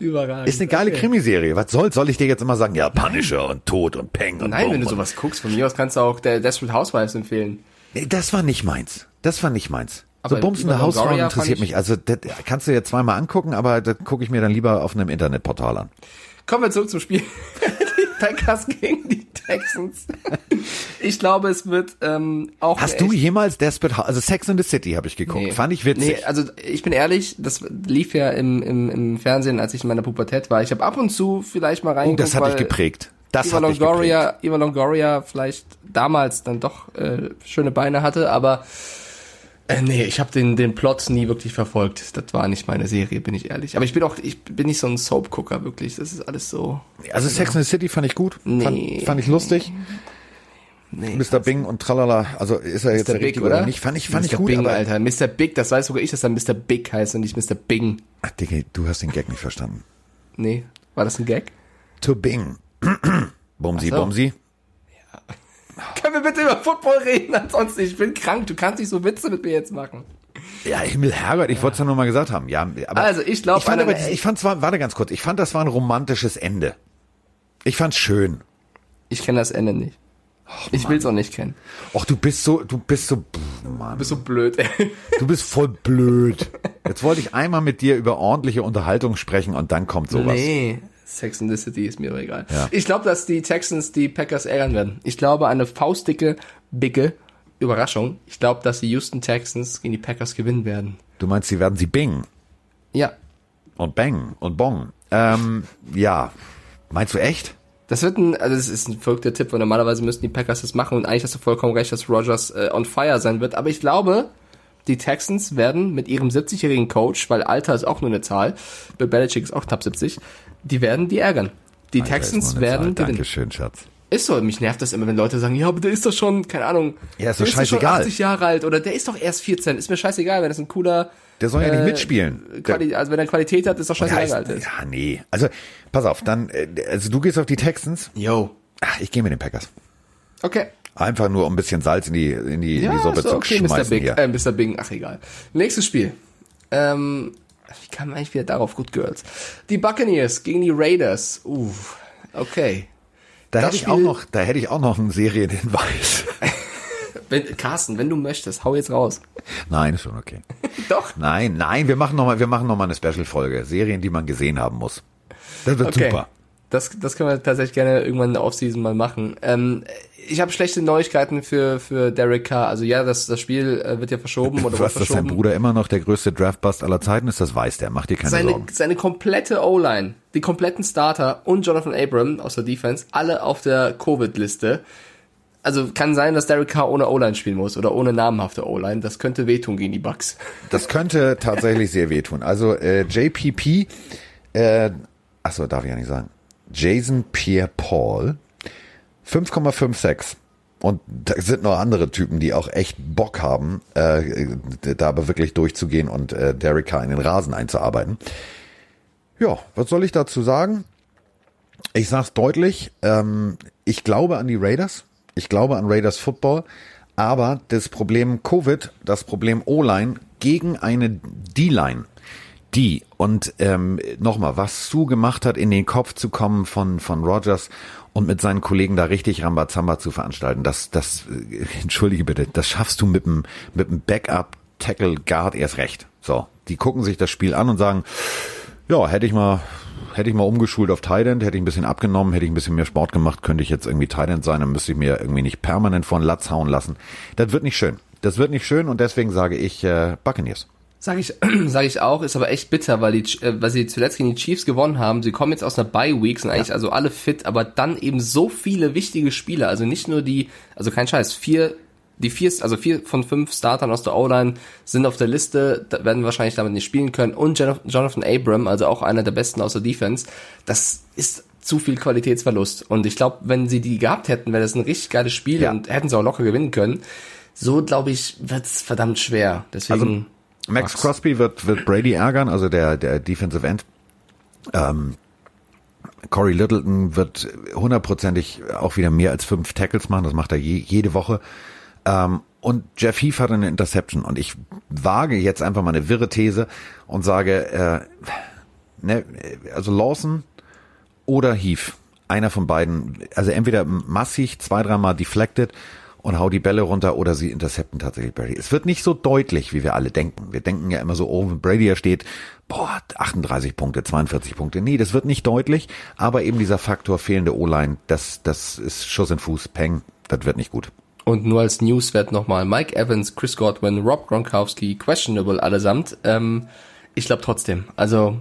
Überragend. ist eine geile Okay. Krimiserie. Was soll? Soll ich dir jetzt immer sagen, ja, Punisher und Tod und Peng und Nein, Boom wenn du sowas guckst, von mir aus kannst du auch der Desperate Housewives empfehlen. Nee, das war nicht meins. Das war nicht meins. Aber so bumsende Hausfrauen interessiert mich. Also das kannst du dir zweimal angucken, aber das gucke ich mir dann lieber auf einem Internetportal an. Kommen wir zurück zum Spiel. die Packers gegen die Texans. Ich glaube, es wird ähm, auch. Hast du jemals Desperate House, also Sex in the City habe ich geguckt. Nee. Fand ich witzig. Nee, also ich bin ehrlich, das lief ja im, im, im Fernsehen, als ich in meiner Pubertät war. Ich habe ab und zu vielleicht mal oh, reingeguckt, das hat dich geprägt. Das Eva hat dich geprägt. Longoria, Eva Longoria vielleicht damals dann doch äh, schöne Beine hatte, aber äh, nee, ich habe den den Plot nie wirklich verfolgt. Das war nicht meine Serie, bin ich ehrlich. Aber ich bin auch ich bin nicht so ein Soap-Gucker wirklich. Das ist alles so. Also Sex in the City fand ich gut. Nee. Fand, fand ich lustig. Nee. Mr. Bing und tralala. Also ist er jetzt der Mr. Big, oder? oder nicht? Fand ich, fand Mr. ich gut. Bing, aber, Alter. Mr. Big, das weiß sogar ich, dass er Mr. Big heißt und nicht Mr. Bing. Ach, Digga, du hast den Gag nicht verstanden. Nee, war das ein Gag? To Bing. Bumsi, so. Bumsi. Können wir bitte über Football reden? Ansonsten, ich bin krank. Du kannst nicht so Witze mit mir jetzt machen. Ja, Himmel, Herrgott, ich wollte es ja nur mal gesagt haben. Ja, aber Also, ich glaub, ich fand aber, ich fand zwar, warte ganz kurz, ich fand, das war ein romantisches Ende. Ich fand's schön. Ich kenne das Ende nicht. ich will's auch nicht kennen. Och, du bist so, du bist so, Mann, Du bist so blöd, ey. du bist voll blöd. Jetzt wollte ich einmal mit dir über ordentliche Unterhaltung sprechen und dann kommt sowas. Nee, Sex in the City ist mir aber egal. Ja. Ich glaube, dass die Texans die Packers ärgern werden. Ich glaube, eine faustdicke, bigge Überraschung. Ich glaube, dass die Houston Texans gegen die Packers gewinnen werden. Du meinst, sie werden sie bingen Ja, und bang und bong. Ähm, ja. Meinst du echt? Das wird ein, also das ist ein verrückter Tipp, weil normalerweise müssten die Packers das machen und eigentlich hast du vollkommen recht, dass Rogers äh, on fire sein wird. Aber ich glaube, die Texans werden mit ihrem 70-jährigen Coach, weil Alter ist auch nur eine Zahl, Bill Belichick ist auch knapp 70, die werden die ärgern. Die Alter, Texans werden gewinnen. Dankeschön, Schatz. Ist so, mich nervt das immer, wenn Leute sagen, ja, aber der ist doch schon, keine Ahnung, Ja, ist doch der ist doch schon scheißegal. 80 Jahre alt oder der ist doch erst 14. Ist mir scheißegal, wenn das ein cooler, Der soll ja nicht Äh, mitspielen. Quali also wenn er Qualität hat, ist doch Der scheißegal, heißt, alt ist. ja, nee. Also, pass auf, dann, äh, also du gehst auf die Texans. Yo. Ach, ich gehe mit den Packers. Okay. Einfach nur, um ein bisschen Salz in die, in die, in die Suppe ist zu okay, Mr. schmeißen Big. hier. Äh, Mr. Bing, ach egal. Nächstes Spiel. Ähm, wie kam man eigentlich wieder darauf? Good Girls. Die Buccaneers gegen die Raiders. Uh, okay. da das hätte ich auch noch, da hätte ich auch noch einen Serienhinweis. Wenn, Carsten, wenn du möchtest, hau jetzt raus. nein, ist schon okay. Doch. Nein, nein, wir machen noch mal, wir machen noch mal eine Special-Folge. Serien, die man gesehen haben muss. Das wird Okay. super. Das, das können wir tatsächlich gerne irgendwann in der Offseason mal machen. Ähm, ich habe schlechte Neuigkeiten für, für Derek Carr. Also ja, das, das Spiel äh, wird ja verschoben oder Was, dass sein. Bruder immer noch der größte Draftbust aller Zeiten ist, das weiß der. Mach dir keine seine, Sorgen. seine komplette O-Line, die kompletten Starter und Jonathan Abram aus der Defense, alle auf der Covid-Liste. Also kann sein, dass Derek Carr ohne O-Line spielen muss oder ohne namhafte O-Line. Das könnte wehtun gegen die Bucks. Das könnte tatsächlich sehr wehtun. Also äh, JPP, äh, achso, darf ich ja nicht sagen. Jason Pierre-Paul, 5,56. Und da sind noch andere Typen, die auch echt Bock haben, äh, da aber wirklich durchzugehen und äh, Derek Carr in den Rasen einzuarbeiten. Ja, was soll ich dazu sagen? Ich sag's deutlich, ähm, ich glaube an die Raiders, ich glaube an Raiders Football, aber das Problem Covid, das Problem O-Line gegen eine D-Line, Die und ähm, nochmal, was Sue gemacht hat, in den Kopf zu kommen von von Rogers und mit seinen Kollegen da richtig Rambazamba zu veranstalten, das das äh, entschuldige bitte, das schaffst du mit dem mit dem Backup Tackle Guard erst recht. So, die gucken sich das Spiel an und sagen, ja, hätte ich mal hätte ich mal umgeschult auf Thailand, hätte ich ein bisschen abgenommen, hätte ich ein bisschen mehr Sport gemacht, könnte ich jetzt irgendwie Thailand sein, dann müsste ich mir irgendwie nicht permanent von Latz hauen lassen. Das wird nicht schön. Das wird nicht schön und deswegen sage ich äh, Buccaneers. Sag ich, sag ich auch, ist aber echt bitter, weil die, äh, weil sie zuletzt gegen die Chiefs gewonnen haben. Sie kommen jetzt aus einer Bye Week, sind eigentlich also alle fit, aber dann eben so viele wichtige Spieler, also nicht nur die, also kein Scheiß, vier, die vier, also vier von fünf Startern aus der O-Line sind auf der Liste, werden wahrscheinlich damit nicht spielen können und Jon- Jonathan Abram, also auch einer der besten aus der Defense. Das ist zu viel Qualitätsverlust und ich glaube, wenn sie die gehabt hätten, wäre das ein richtig geiles Spiel Ja. und hätten sie auch locker gewinnen können. So glaube ich, wird's verdammt schwer. Deswegen. Also, Max Crosby wird, wird Brady ärgern, also der, der Defensive End. Ähm, Corey Littleton wird hundertprozentig auch wieder mehr als fünf Tackles machen. Das macht er je, jede Woche. Ähm, und Jeff Heath hat eine Interception. Und ich wage jetzt einfach mal eine wirre These und sage, äh, ne, also Lawson oder Heath. Einer von beiden. Also entweder massig zwei, dreimal deflected und hau die Bälle runter oder sie intercepten tatsächlich Brady. Es wird nicht so deutlich, wie wir alle denken. Wir denken ja immer so, oh, wenn Brady hier steht, boah, 38 Punkte, 42 Punkte. Nee, das wird nicht deutlich, aber eben dieser Faktor fehlende O-Line, das, das ist Schuss in Fuß, Peng, das wird nicht gut. Und nur als Newswert nochmal, Mike Evans, Chris Godwin, Rob Gronkowski, questionable allesamt. Ähm, ich glaube trotzdem. Also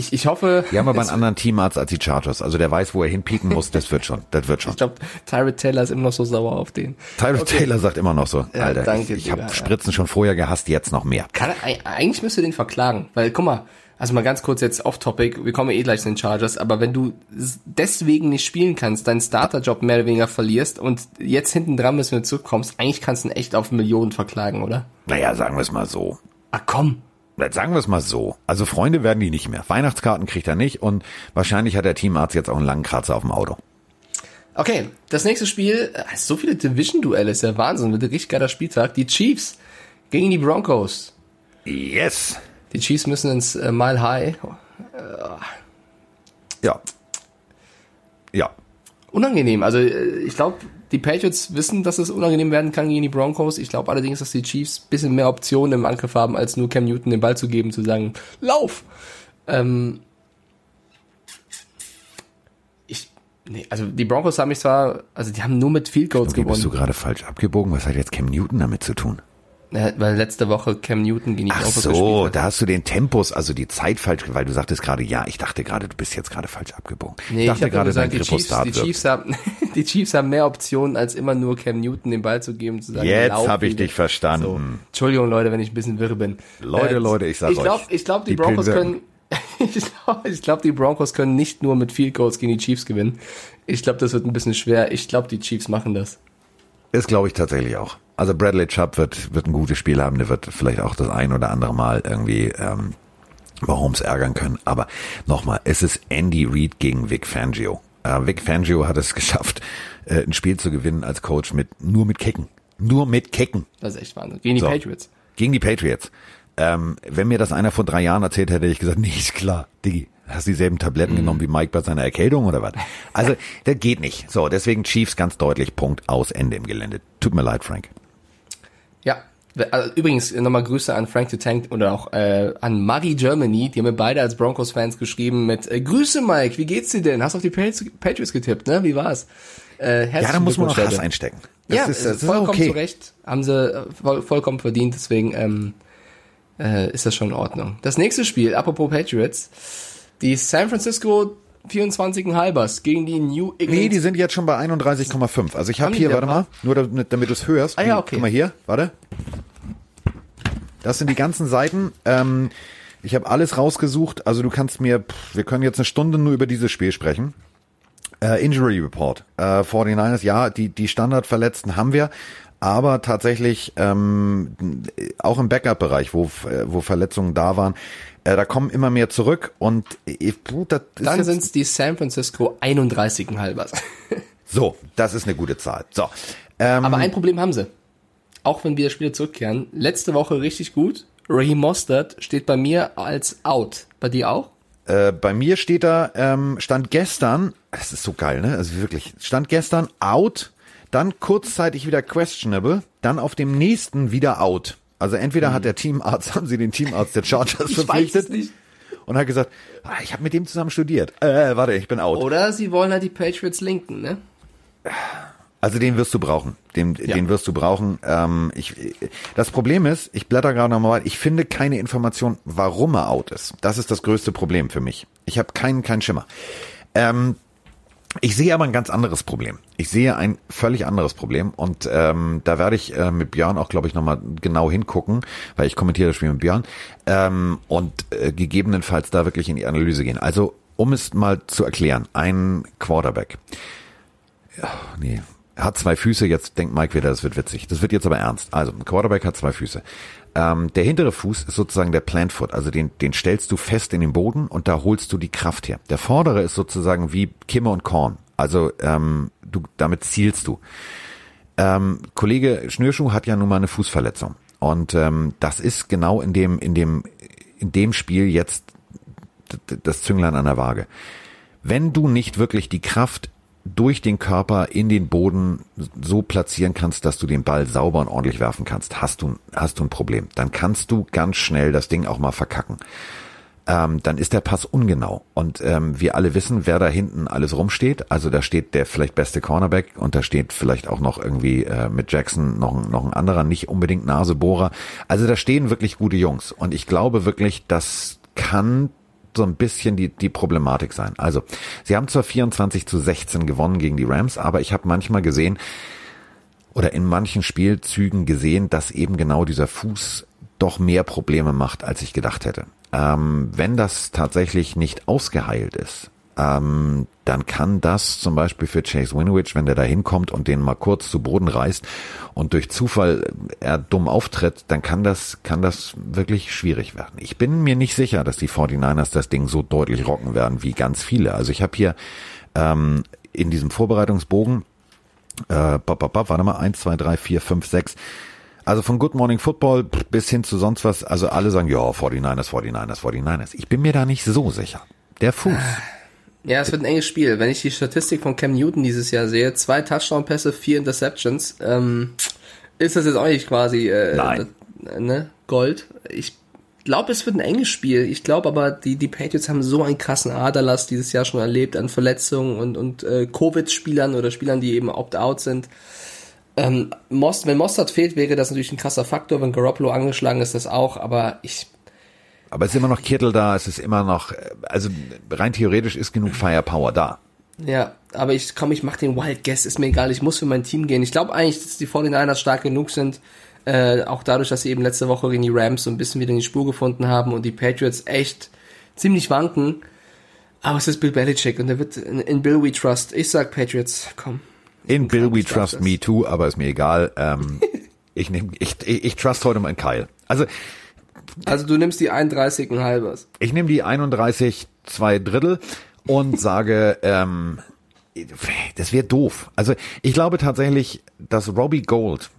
ich, ich hoffe. Wir haben aber einen anderen Teamarzt als die Chargers. Also der weiß, wo er hinpieken muss, das wird schon. Das wird schon. Ich glaube, Tyrod Taylor ist immer noch so sauer auf den. Tyrod Taylor sagt immer noch so, Ja, Alter, danke, ich, ich habe Digga, ja. Spritzen schon vorher gehasst, jetzt noch mehr. Kann eig- eigentlich müsste den verklagen, weil guck mal, also mal ganz kurz jetzt off Topic, wir kommen eh gleich zu den Chargers, aber wenn du deswegen nicht spielen kannst, deinen Starterjob mehr oder weniger verlierst und jetzt hinten dran bist, wenn du zurückkommst, eigentlich kannst du ihn echt auf Millionen verklagen, oder? Naja, sagen wir es mal so. Ah komm, Sagen wir es mal so. Also Freunde werden die nicht mehr. Weihnachtskarten kriegt er nicht und wahrscheinlich hat der Teamarzt jetzt auch einen langen Kratzer auf dem Auto. Okay, das nächste Spiel, äh, so viele Division-Duelle, ist ja Wahnsinn, wird ein richtig geiler Spieltag. Die Chiefs gegen die Broncos. Yes. Die Chiefs müssen ins äh, Mile High. Ja. Ja. Unangenehm, also äh, ich glaube, die Patriots wissen, dass es unangenehm werden kann gegen die Broncos. Ich glaube allerdings, dass die Chiefs ein bisschen mehr Optionen im Angriff haben, als nur Cam Newton den Ball zu geben, zu sagen, lauf! Ähm, ich, nee, also die Broncos haben mich zwar, also die haben nur mit Field Goals Okay, bist du gewonnen. gerade falsch abgebogen? Was hat jetzt Cam Newton damit zu tun? Weil letzte Woche Cam Newton gegen die Ach Broncos so, gespielt hat. da hast du den Tempus, also die Zeit falsch, weil du sagtest gerade, ja, ich dachte gerade, du bist jetzt gerade falsch abgebogen. Nee, ich dachte nur gerade, dein gesagt, die Chiefs, die. Chiefs haben, die Chiefs haben mehr Optionen, als immer nur Cam Newton den Ball zu geben und zu sagen, Jetzt lauf hab ich dich verstanden. So. Entschuldigung, Leute, wenn ich ein bisschen wirr bin. Leute, Leute, ich sag ich glaub, euch, Ich glaube, die, die Broncos Pillen können, ich glaube, ich glaub, die Broncos können nicht nur mit Field Goals gegen die Chiefs gewinnen. Ich glaube, das wird ein bisschen schwer. Ich glaube, die Chiefs machen das. Das glaube ich tatsächlich auch. Also Bradley Chubb wird, wird ein gutes Spiel haben, der wird vielleicht auch das ein oder andere Mal irgendwie ähm, Mahomes ärgern können. Aber nochmal, es ist Andy Reid gegen Vic Fangio. Äh, Vic Fangio hat es geschafft, äh, ein Spiel zu gewinnen als Coach mit nur mit Kicken. Nur mit Kicken. Das ist echt Wahnsinn. Gegen die So. Patriots. Gegen die Patriots. Ähm, wenn mir das einer vor drei Jahren erzählt hätte, hätte ich gesagt, nee, ist klar, Diggi, hast dieselben Tabletten genommen wie Mike bei seiner Erkältung oder was? Also, das geht nicht. So, deswegen Chiefs ganz deutlich, Punkt, aus, Ende im Gelände. Tut mir leid, Frank. Ja. Also, übrigens nochmal Grüße an Frank the Tank oder auch äh, an Murray Germany. Die haben mir beide als Broncos-Fans geschrieben mit äh, Grüße Mike, wie geht's dir denn? Hast auf die Patriots, getippt, ne? Wie war's? Äh, Ja, da muss man auch Hass einstecken. Das ja, ist, das ist vollkommen okay. zu Recht. Haben sie äh, voll, vollkommen verdient, deswegen ähm, äh, ist das schon in Ordnung. Das nächste Spiel, apropos Patriots, die San Francisco 24 Halbers gegen die New England. Nee, die sind jetzt schon bei 31,5. Also ich habe hier, warte mal, nur damit, damit du es hörst. Ah ja, okay. Guck mal hier, warte. Das sind die ganzen Seiten. Ähm, ich habe alles rausgesucht. Also du kannst mir, pff, wir können jetzt eine Stunde nur über dieses Spiel sprechen. Äh, Injury Report. Äh, 49ers, ja, die, die Standardverletzten haben wir. Aber tatsächlich ähm, auch im Backup-Bereich, wo, äh, wo Verletzungen da waren, äh, da kommen immer mehr zurück und äh, puh, das ist Dann sind es die San Francisco 31 Halbers. so, das ist eine gute Zahl. So, ähm, Aber ein Problem haben sie. Auch wenn wir Spiele zurückkehren. Letzte Woche richtig gut. Raheem Mostert steht bei mir als out. Bei dir auch? Äh, bei mir steht da, ähm, stand gestern, das ist so geil, ne? Also wirklich, stand gestern out, dann kurzzeitig wieder questionable, dann auf dem nächsten wieder out. Also entweder hat der Teamarzt, haben sie den Teamarzt der Chargers verpflichtet und hat gesagt, ah, ich habe mit dem zusammen studiert. Äh, warte, ich bin out. Oder sie wollen halt die Patriots linken, ne? Also den wirst du brauchen. Den, den wirst du brauchen. Ähm, ich, das Problem ist, ich blätter gerade nochmal weiter, ich finde keine Information, warum er out ist. Das ist das größte Problem für mich. Ich habe keinen keinen Schimmer. Ähm, ich sehe aber ein ganz anderes Problem. Ich sehe ein völlig anderes Problem und ähm, da werde ich äh, mit Björn auch, glaube ich, nochmal genau hingucken, weil ich kommentiere das Spiel mit Björn ähm, und äh, gegebenenfalls da wirklich in die Analyse gehen. Also, um es mal zu erklären, ein Quarterback. Ja, nee, er hat zwei Füße, jetzt denkt Mike wieder, das wird witzig. Das wird jetzt aber ernst. Also, ein Quarterback hat zwei Füße. Ähm, der hintere Fuß ist sozusagen der Plant Foot, also den, den stellst du fest in den Boden und da holst du die Kraft her. Der vordere ist sozusagen wie Kimme und Korn, also ähm, du, damit zielst du. Ähm, Kollege Schnürschuh hat ja nun mal eine Fußverletzung und ähm, das ist genau in dem in dem in dem Spiel jetzt das Zünglein an der Waage. Wenn du nicht wirklich die Kraft durch den Körper in den Boden so platzieren kannst, dass du den Ball sauber und ordentlich werfen kannst, hast du, hast du ein Problem. Dann kannst du ganz schnell das Ding auch mal verkacken. Ähm, dann ist der Pass ungenau. Und ähm, wir alle wissen, wer da hinten alles rumsteht. Also da steht der vielleicht beste Cornerback und da steht vielleicht auch noch irgendwie äh, mit Jackson noch, noch ein anderer, nicht unbedingt Nasebohrer. Also da stehen wirklich gute Jungs. Und ich glaube wirklich, das kann so ein bisschen die, die Problematik sein. Also, sie haben zwar 24 zu 16 gewonnen gegen die Rams, aber ich habe manchmal gesehen oder in manchen Spielzügen gesehen, dass eben genau dieser Fuß doch mehr Probleme macht, als ich gedacht hätte. Ähm, wenn das tatsächlich nicht ausgeheilt ist, ähm, dann kann das zum Beispiel für Chase Winovich, wenn der da hinkommt und den mal kurz zu Boden reißt und durch Zufall er dumm auftritt, dann kann das, kann das wirklich schwierig werden. Ich bin mir nicht sicher, dass die 49ers das Ding so deutlich rocken werden wie ganz viele. Also ich habe hier ähm, in diesem Vorbereitungsbogen äh, bop, bop, bop, warte mal, eins, zwei, drei, vier, fünf, sechs. Also von Good Morning Football bis hin zu sonst was, also alle sagen, ja, 49ers, 49ers, 49ers. Ich bin mir da nicht so sicher. Der Fuß. Ja, es wird ein enges Spiel. Wenn ich die Statistik von Cam Newton dieses Jahr sehe, zwei Touchdown-Pässe, vier Interceptions, ähm, ist das jetzt auch nicht quasi äh, äh, ne, Gold. Ich glaube, es wird ein enges Spiel. Ich glaube aber, die, die Patriots haben so einen krassen Aderlass dieses Jahr schon erlebt an Verletzungen und, und äh, Covid-Spielern oder Spielern, die eben opt-out sind. Ähm, Most, wenn Mostert fehlt, wäre das natürlich ein krasser Faktor. Wenn Garoppolo angeschlagen ist, das auch. Aber ich Aber es ist immer noch Kittel da, es ist immer noch, also rein theoretisch ist genug Firepower da. Ja, aber ich komm, ich mach den Wild Guess, ist mir egal, ich muss für mein Team gehen. Ich glaube eigentlich, dass die 49ers stark genug sind, äh, auch dadurch, dass sie eben letzte Woche gegen die Rams so ein bisschen wieder in die Spur gefunden haben und die Patriots echt ziemlich wanken. Aber es ist Bill Belichick und der wird in, in Bill We Trust. Ich sag Patriots, komm. In Bill We Trust das. Me Too, aber ist mir egal. Ähm, ich nehm, ich, ich, ich trust heute in Kyle. Also Also du nimmst die 31 ein halbes. Ich nehme die 31 zwei Drittel und sage, ähm, das wäre doof. Also ich glaube tatsächlich, dass Robbie Gold,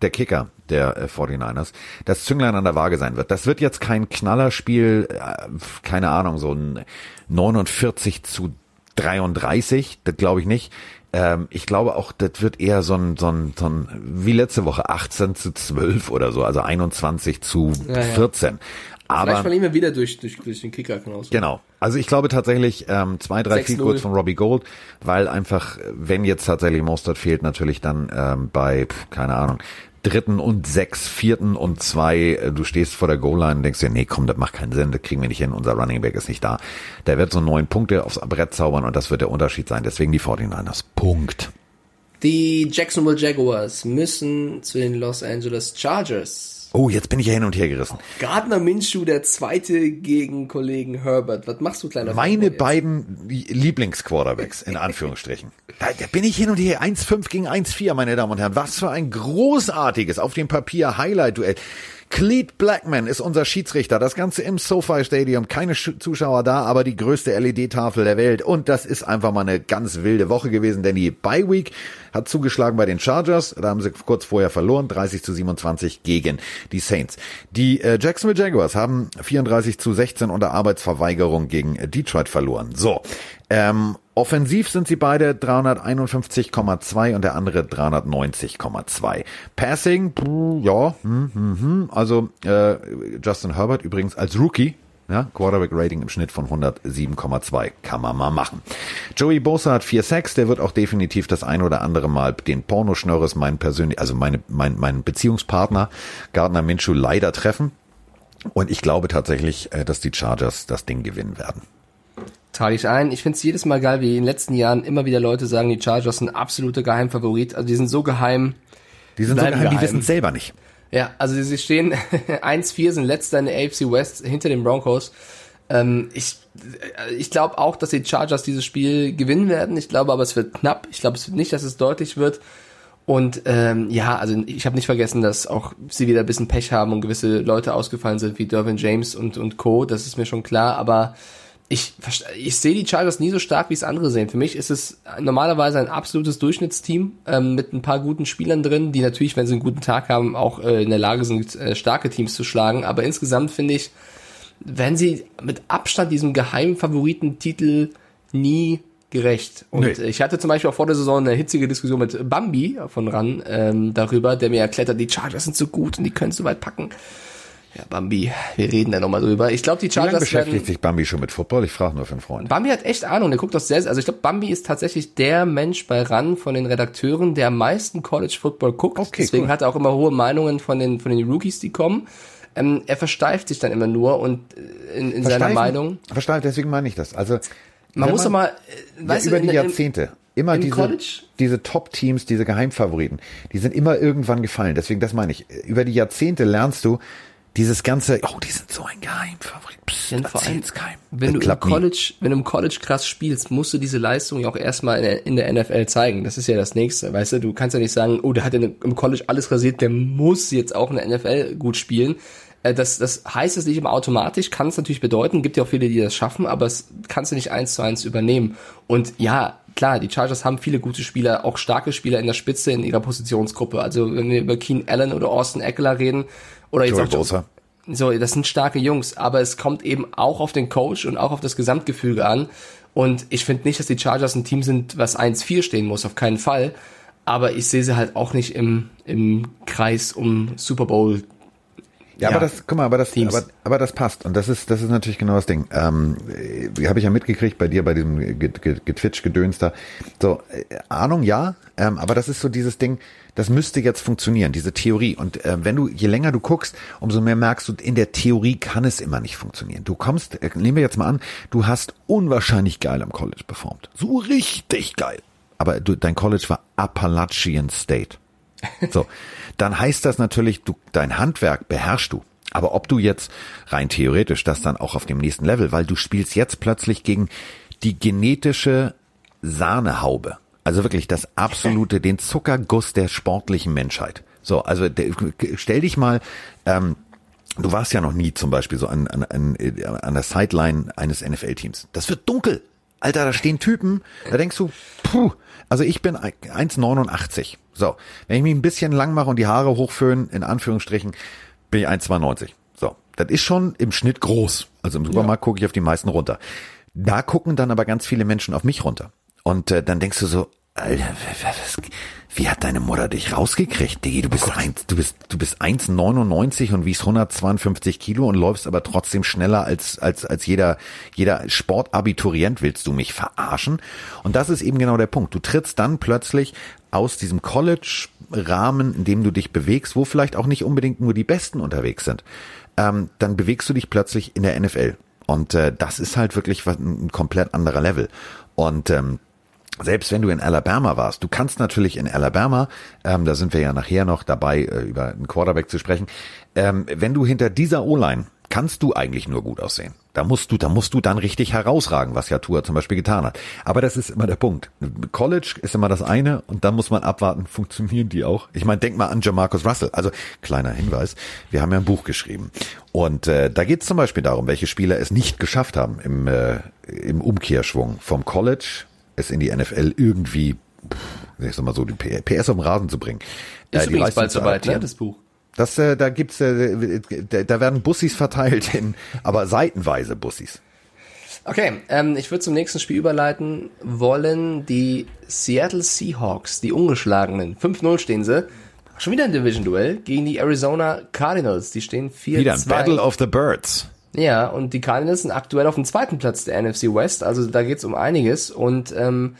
der Kicker der äh, 49ers, das Zünglein an der Waage sein wird. Das wird jetzt kein Knallerspiel, äh, keine Ahnung, so ein 49 zu 33, das glaube ich nicht. Ähm, ich glaube auch, das wird eher so ein, so ein, so ein, wie letzte Woche, 18 zu 12 oder so, also 21 zu Ja, ja. 14. Vielleicht Aber verlieren wir wieder durch, durch, durch den Kicker, sein. Genau. Also ich glaube tatsächlich ähm, zwei, drei 6-0. Field Goals von Robbie Gold, weil einfach, wenn jetzt tatsächlich Mostert fehlt, natürlich dann ähm, bei, pf, keine Ahnung, dritten und sechs, vierten und zwei, äh, du stehst vor der Goal-Line und denkst dir, nee, komm, das macht keinen Sinn, das kriegen wir nicht hin, unser Running Back ist nicht da. Der wird so neun Punkte aufs Brett zaubern und das wird der Unterschied sein. Deswegen die 49ers. Punkt. Die Jacksonville Jaguars müssen zu den Los Angeles Chargers. Oh, jetzt bin ich ja hin und her gerissen. Gardner Minshew, der zweite gegen Kollegen Herbert. Was machst du, kleiner Meine beiden Lieblingsquarterbacks, in Anführungsstrichen. Da, da bin ich hin und her. 1-5 gegen 1-4, meine Damen und Herren. Was für ein großartiges, auf dem Papier Highlight-Duell. Cleet Blackman ist unser Schiedsrichter. Das Ganze im SoFi Stadium. Keine Sch Zuschauer da, aber die größte LED-Tafel der Welt. Und das ist einfach mal eine ganz wilde Woche gewesen, denn die Bye Week hat zugeschlagen bei den Chargers. Da haben sie kurz vorher verloren. 30 zu 27 gegen die Saints. Die äh, Jacksonville Jaguars haben 34 zu 16 unter Arbeitsverweigerung gegen Detroit verloren. So. Ähm, Offensiv sind sie beide 351,2 und der andere 390,2. Passing, ja, hm, hm, hm. also äh, Justin Herbert übrigens als Rookie, ja, Quarterback-Rating im Schnitt von 107,2. Kann man mal machen. Joey Bosa hat 4 Sacks, der wird auch definitiv das ein oder andere Mal den Pornoschnörres, mein persönlich, also meine, mein, mein Beziehungspartner Gardner Minshew leider treffen. Und ich glaube tatsächlich, äh, dass die Chargers das Ding gewinnen werden trage ich ein. Ich finde es jedes Mal geil, wie in den letzten Jahren immer wieder Leute sagen, die Chargers sind absoluter Geheimfavorit. Also die sind so geheim. Die sind so geheim, geheim. die wissen es selber nicht. Ja, also sie stehen 1-4, sind letzter in der AFC West hinter den Broncos. Ähm, ich ich glaube auch, dass die Chargers dieses Spiel gewinnen werden. Ich glaube aber, es wird knapp. Ich glaube es wird nicht, dass es deutlich wird. Und ähm, ja, also ich habe nicht vergessen, dass auch sie wieder ein bisschen Pech haben und gewisse Leute ausgefallen sind, wie Dervin James und, und Co. Das ist mir schon klar, aber ich, ich sehe die Chargers nie so stark, wie es andere sehen. Für mich ist es normalerweise ein absolutes Durchschnittsteam ähm, mit ein paar guten Spielern drin, die natürlich, wenn sie einen guten Tag haben, auch äh, in der Lage sind, äh, starke Teams zu schlagen. Aber insgesamt finde ich, wenn sie mit Abstand diesem geheimen Favoritentitel nie gerecht. Und nee. ich hatte zum Beispiel auch vor der Saison eine hitzige Diskussion mit Bambi von RAN ähm, darüber, der mir erklärt hat, die Chargers sind so gut und die können so weit packen. Ja, Bambi, wir reden da nochmal drüber. Ich glaube, die Chargers. Wie lange beschäftigt werden, sich Bambi schon mit Football? Ich frage nur für einen Freund. Bambi hat echt Ahnung, der guckt doch sehr, also ich glaube, Bambi ist tatsächlich der Mensch bei RAN von den Redakteuren, der am meisten College Football guckt. Okay, Deswegen cool. hat er auch immer hohe Meinungen von den, von den Rookies, die kommen. Ähm, er versteift sich dann immer nur und äh, in, in seiner Meinung. Versteift, deswegen meine ich das. Also, man muss doch mal, äh, weißt ja, du, über die Jahrzehnte. immer diese, diese Top-Teams, diese Geheimfavoriten, die sind immer irgendwann gefallen. Deswegen, das meine ich. Über die Jahrzehnte lernst du, dieses ganze, oh, die sind so ein Geheimfavorit. Psst, Denn vor allem, keinem. Wenn das du im College, nie. wenn du im College krass spielst, musst du diese Leistung ja auch erstmal in der, in der, NFL zeigen. Das ist ja das nächste. Weißt du, du kannst ja nicht sagen, oh, der hat im College alles rasiert, der muss jetzt auch in der NFL gut spielen. Äh, das, das heißt es nicht immer automatisch, kann es natürlich bedeuten, gibt ja auch viele, die das schaffen, aber es kannst du nicht eins zu eins übernehmen. Und ja, klar, die Chargers haben viele gute Spieler, auch starke Spieler in der Spitze in ihrer Positionsgruppe. Also wenn wir über Keen Allen oder Austin Eckler reden, oder jetzt Joey auch so, das sind starke Jungs, aber es kommt eben auch auf den Coach und auch auf das Gesamtgefüge an. Und ich finde nicht, dass die Chargers ein Team sind, was 1-4 stehen muss, auf keinen Fall. Aber ich sehe sie halt auch nicht im, im Kreis um Super Bowl ja, ja, aber das, guck mal, aber das, aber, aber das passt. Und das ist, das ist natürlich genau das Ding. Ähm, habe ich ja mitgekriegt bei dir, bei diesem Getwitch-Gedöns da. So, äh, Ahnung, ja, ähm, aber das ist so dieses Ding, das müsste jetzt funktionieren, diese Theorie. Und äh, wenn du, je länger du guckst, umso mehr merkst du, in der Theorie kann es immer nicht funktionieren. Du kommst, äh, nehmen wir jetzt mal an, du hast unwahrscheinlich geil am College performt. So richtig geil. Aber du, dein College war Appalachian State. So, dann heißt das natürlich, du, dein Handwerk beherrschst du. Aber ob du jetzt rein theoretisch das dann auch auf dem nächsten Level, weil du spielst jetzt plötzlich gegen die genetische Sahnehaube. Also wirklich das absolute, den Zuckerguss der sportlichen Menschheit. So, also stell dich mal, ähm, du warst ja noch nie zum Beispiel so an, an, an, an der Sideline eines NFL-Teams. Das wird dunkel. Alter, da stehen Typen, da denkst du, puh, also ich bin 1,89. So, wenn ich mich ein bisschen lang mache und die Haare hochföhnen, in Anführungsstrichen, bin ich 1,92. So, das ist schon im Schnitt groß. Also im Supermarkt ja. gucke ich auf die meisten runter. Da gucken dann aber ganz viele Menschen auf mich runter. Und äh, dann denkst du so, Alter, was, wie hat deine Mutter dich rausgekriegt, Diggi? Du bist oh eins, du bist, du bist 1,99 und wiegst 152 Kilo und läufst aber trotzdem schneller als, als, als jeder, jeder Sportabiturient. Willst du mich verarschen? Und das ist eben genau der Punkt. Du trittst dann plötzlich aus diesem College-Rahmen, in dem du dich bewegst, wo vielleicht auch nicht unbedingt nur die Besten unterwegs sind. Ähm, dann bewegst du dich plötzlich in der NFL. Und äh, das ist halt wirklich ein, ein komplett anderer Level. Und ähm, selbst wenn du in Alabama warst, du kannst natürlich in Alabama, ähm, da sind wir ja nachher noch dabei, äh, über einen Quarterback zu sprechen, ähm, wenn du hinter dieser O-Line kannst du eigentlich nur gut aussehen. Da musst du, da musst du dann richtig herausragen, was ja Tour zum Beispiel getan hat. Aber das ist immer der Punkt. College ist immer das eine und dann muss man abwarten, funktionieren die auch? Ich meine, denk mal an Jamarcus Russell. Also kleiner Hinweis, wir haben ja ein Buch geschrieben und äh, da geht es zum Beispiel darum, welche Spieler es nicht geschafft haben im äh, im Umkehrschwung vom College es in die NFL irgendwie, pff, ich sag mal so, die PS auf den Rasen zu bringen. Ist Äh, übrigens bald soweit, ne, das Buch. Das, äh, da gibt's, äh, da, da werden Bussis verteilt in, aber seitenweise Bussis. Okay, ähm, ich würde zum nächsten Spiel überleiten wollen. Die Seattle Seahawks, die ungeschlagenen. 5-0 stehen sie. Schon wieder ein Division-Duell gegen die Arizona Cardinals. Die stehen 4-2. Wieder ein Battle of the Birds. Ja, und die Cardinals sind aktuell auf dem zweiten Platz der NFC West, also da geht's um einiges. Und ähm,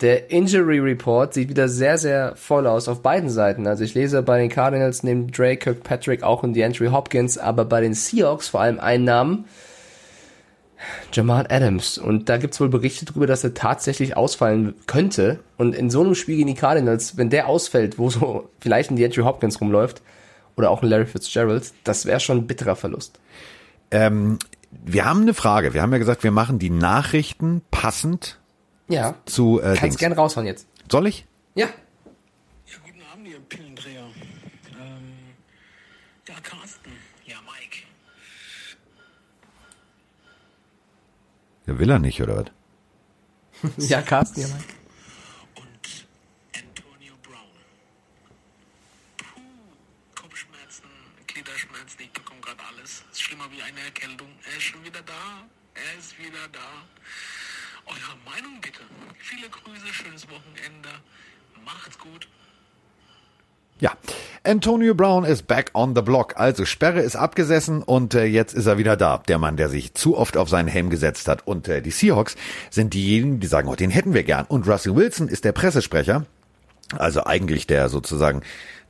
der Injury Report sieht wieder sehr, sehr voll aus auf beiden Seiten. Also ich lese bei den Cardinals neben Drake Kirkpatrick auch in die Entry Hopkins, aber bei den Seahawks vor allem einen Namen, Jamal Adams. Und da gibt's wohl Berichte darüber, dass er tatsächlich ausfallen könnte. Und in so einem Spiel gegen die Cardinals, wenn der ausfällt, wo so vielleicht ein Andrew Hopkins rumläuft, oder auch ein Larry Fitzgerald, das wäre schon ein bitterer Verlust. Ähm, wir haben eine Frage. Wir haben ja gesagt, wir machen die Nachrichten passend Ja. zu äh, Kannst Dings. gern raushauen jetzt. Soll ich? Ja. Ja, guten Abend, ihr Pillendreher. Ähm, ja, Carsten. Ja, Mike. Ja, will er nicht, oder was? Ja, Carsten, ja, Mike. Und Antonio Brown. Puh, Kopfschmerzen, Gliederschmerzen, ich bekomme gerade alles. Ist schlimmer wie eine Erkältung. Er ist schon wieder da. Er ist wieder da. Eure Meinung bitte. Viele Grüße, schönes Wochenende. Macht's gut. Ja, Antonio Brown ist back on the block. Also Sperre ist abgesessen und äh, jetzt ist er wieder da. Der Mann, der sich zu oft auf seinen Helm gesetzt hat. Und äh, die Seahawks sind diejenigen, die sagen, oh, den hätten wir gern. Und Russell Wilson ist der Pressesprecher. Also eigentlich der sozusagen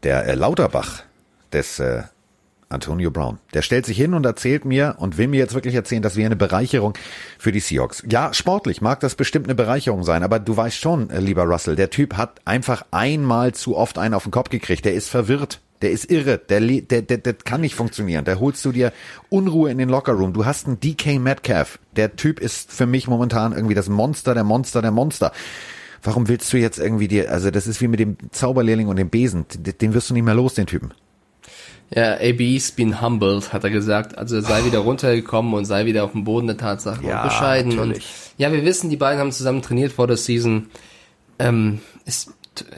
der äh, Lauterbach des äh, Antonio Brown. Der stellt sich hin und erzählt mir und will mir jetzt wirklich erzählen, das wäre eine Bereicherung für die Seahawks. Ja, sportlich mag das bestimmt eine Bereicherung sein, aber du weißt schon, äh, lieber Russell, der Typ hat einfach einmal zu oft einen auf den Kopf gekriegt. Der ist verwirrt. Der ist irre, der, der, der, der kann nicht funktionieren. Da holst du dir Unruhe in den Lockerroom. Du hast einen DK Metcalf. Der Typ ist für mich momentan irgendwie das Monster, der Monster, der Monster. Warum willst du jetzt irgendwie dir, also das ist wie mit dem Zauberlehrling und dem Besen. Den wirst du nicht mehr los, den Typen. Ja, AB's been humbled, hat er gesagt. Also er sei wieder runtergekommen und sei wieder auf dem Boden der Tatsachen Ja, und bescheiden. natürlich. Und ja, wir wissen, die beiden haben zusammen trainiert vor der Season. Ähm, ist,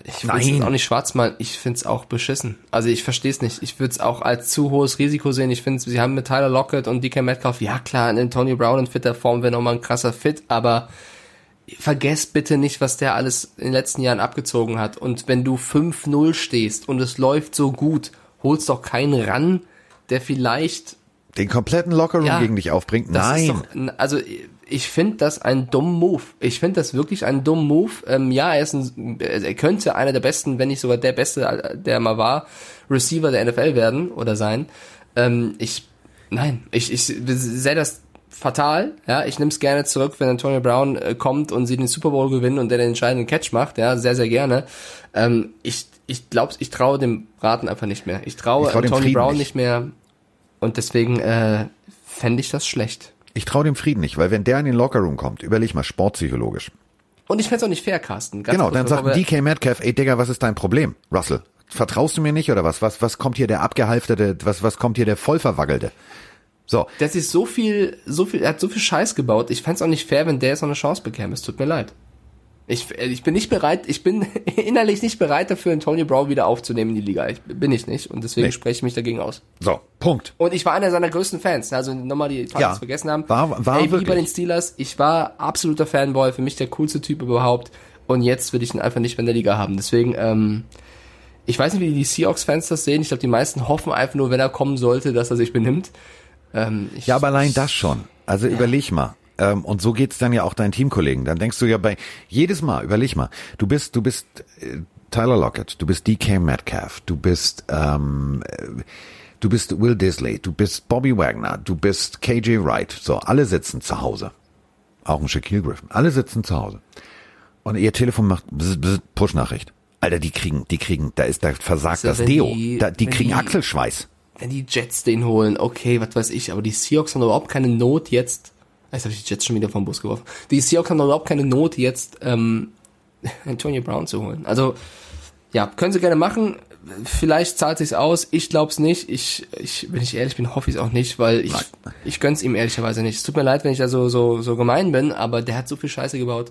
ich will es auch nicht schwarz malen, ich find's auch beschissen. Also ich verstehe es nicht. Ich würde es auch als zu hohes Risiko sehen. Ich finde, sie haben mit Tyler Lockett und DK Metcalf, ja klar, Antonio Brown in fitter Form wäre nochmal ein krasser Fit, aber vergesst bitte nicht, was der alles in den letzten Jahren abgezogen hat. Und wenn du 5-0 stehst und es läuft so gut, holst doch keinen ran, der vielleicht Den kompletten Lockerroom Ja, gegen dich aufbringt? Nein. Doch, also ich finde das einen dummen Move. Ich finde das wirklich einen dummen Move. Ähm, ja, er ist ein, er könnte einer der besten, wenn nicht sogar der beste, der mal war, Receiver der NFL werden oder sein. Ähm, ich, nein, ich, ich sehe das fatal. Ja, ich nehme es gerne zurück, wenn Antonio Brown äh, kommt und sie den Super Bowl gewinnen und der den entscheidenden Catch macht. Ja, sehr, sehr gerne. Ähm, ich, ich glaube, ich traue dem Raten einfach nicht mehr. Ich traue trau Frieden Brown nicht. nicht mehr. Und deswegen äh, fände ich das schlecht. Ich traue dem Frieden nicht, weil wenn der in den Lockerroom kommt, überleg mal, sportpsychologisch. Und ich find's auch nicht fair, Carsten. Ganz Genau, dann sagt DK Metcalf, ey Digga, was ist dein Problem? Russell, vertraust du mir nicht oder was? Was, was kommt hier der abgehalfterte, was, was kommt hier der vollverwaggelte? So, Der hat sich so viel, so viel, er hat so viel Scheiß gebaut. Ich fänd's auch nicht fair, wenn der jetzt noch eine Chance bekäme. Es tut mir leid. Ich, äh, ich bin nicht bereit, ich bin innerlich nicht bereit dafür, Antonio Brown wieder aufzunehmen in die Liga. Ich bin ich nicht. Und deswegen Nee. spreche ich mich dagegen aus. so, Punkt. Und ich war einer seiner größten Fans. Also nochmal die Fans Ja, vergessen haben. war- war AB wirklich. bei den Steelers. Ich war absoluter Fanboy. Für mich der coolste Typ überhaupt. Und jetzt will ich ihn einfach nicht mehr in der Liga haben. Deswegen, ähm, ich weiß nicht, wie die Seahawks-Fans das sehen. Ich glaube, die meisten hoffen einfach nur, wenn er kommen sollte, dass er sich benimmt. Ähm, ich, Ja, aber allein das schon. Also überleg mal. Ähm, und so geht's dann ja auch deinen Teamkollegen. Dann denkst du ja bei jedes Mal, überleg mal, du bist, du bist äh, Tyler Lockett, du bist DK Metcalf, du bist ähm, äh, du bist Will Disley, du bist Bobby Wagner, du bist KJ Wright. So, alle sitzen zu Hause. Auch ein Shaquille Griffin. Alle sitzen zu Hause. Und ihr Telefon macht Push-Nachricht. Alter, die kriegen, die kriegen, da ist, da versagt Also das Deo. die- da, die kriegen die- Achselschweiß. wenn die Jets den holen, okay, was weiß ich, aber die Seahawks haben überhaupt keine Not jetzt. Jetzt habe ich die Jets schon wieder vom Bus geworfen. Die Seahawks haben überhaupt keine Not jetzt, ähm, Antonio Brown zu holen. Also, ja, können sie gerne machen. Vielleicht zahlt sich's aus. Ich glaub's nicht. Ich, ich, wenn ich ehrlich bin, hoffe ich auch nicht, weil ich, ich gönn's ihm ehrlicherweise nicht. Es tut mir leid, wenn ich da so, so, so gemein bin, aber der hat so viel Scheiße gebaut.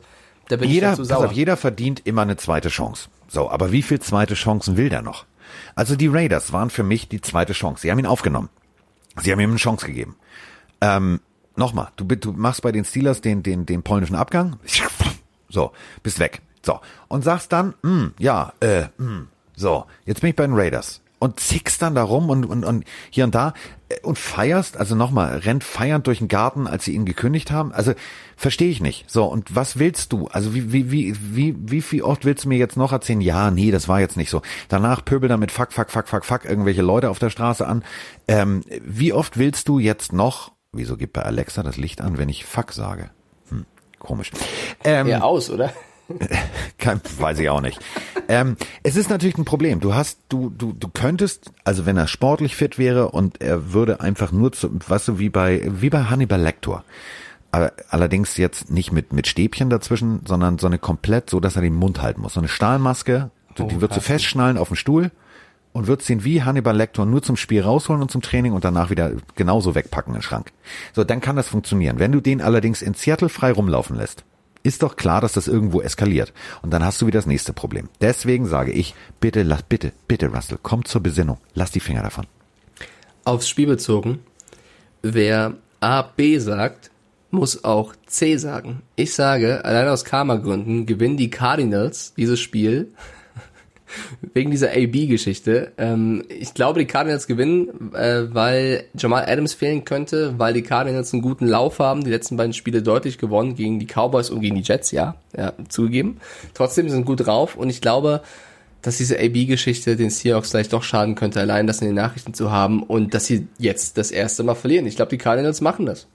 Da bin Jeder, ich dazu pass sauer. auf, jeder verdient immer eine zweite Chance. So, aber wie viel zweite Chancen will der noch? Also die Raiders waren für mich die zweite Chance. Sie haben ihn aufgenommen. Sie haben ihm eine Chance gegeben. Ähm, nochmal, du, du machst bei den Steelers den, den, den polnischen Abgang. So, bist weg. So. Und sagst dann, hm, ja, äh, hm, so, jetzt bin ich bei den Raiders. Und zickst dann da rum und, und, und hier und da äh, und feierst, also nochmal, rennt feiernd durch den Garten, als sie ihn gekündigt haben. Also, verstehe ich nicht. So, und was willst du? Also, wie, wie, wie, wie, wie oft willst du mir jetzt noch erzählen? Ja, nee, das war jetzt nicht so. Danach pöbel damit fuck, fuck, fuck, fuck, fuck, irgendwelche Leute auf der Straße an. Ähm, wie oft willst du jetzt noch, wieso gibt bei Alexa das Licht an, wenn ich fuck sage? Hm, komisch. Ähm, Ja, aus, oder? kein, weiß ich auch nicht. ähm, es ist natürlich ein Problem. Du hast, du, du, du könntest, also wenn er sportlich fit wäre und er würde einfach nur zu, weißt du, wie bei, wie bei Hannibal Lecter. Aber allerdings jetzt nicht mit, mit Stäbchen dazwischen, sondern so eine komplett, so dass er den Mund halten muss. So eine Stahlmaske, die Oh, würdest du krass. festschnallen auf den Stuhl und würdest ihn wie Hannibal Lecter nur zum Spiel rausholen und zum Training und danach wieder genauso wegpacken in den Schrank. So, dann kann das funktionieren. Wenn du den allerdings in Seattle frei rumlaufen lässt, ist doch klar, dass das irgendwo eskaliert. Und dann hast du wieder das nächste Problem. Deswegen sage ich, bitte, lass, bitte, bitte, Russell, komm zur Besinnung. Lass die Finger davon. Aufs Spiel bezogen. Wer A, B sagt, muss auch C sagen. Ich sage, allein aus Karma-Gründen gewinnen die Cardinals dieses Spiel wegen dieser AB-Geschichte. Ähm, ich glaube, die Cardinals gewinnen, äh, weil Jamal Adams fehlen könnte, weil die Cardinals einen guten Lauf haben. Die letzten beiden Spiele deutlich gewonnen gegen die Cowboys und gegen die Jets, ja, ja zugegeben. Trotzdem sind gut drauf und ich glaube, dass diese AB-Geschichte den Seahawks vielleicht doch schaden könnte, allein das in den Nachrichten zu haben und dass sie jetzt das erste Mal verlieren. Ich glaube, die Cardinals machen das.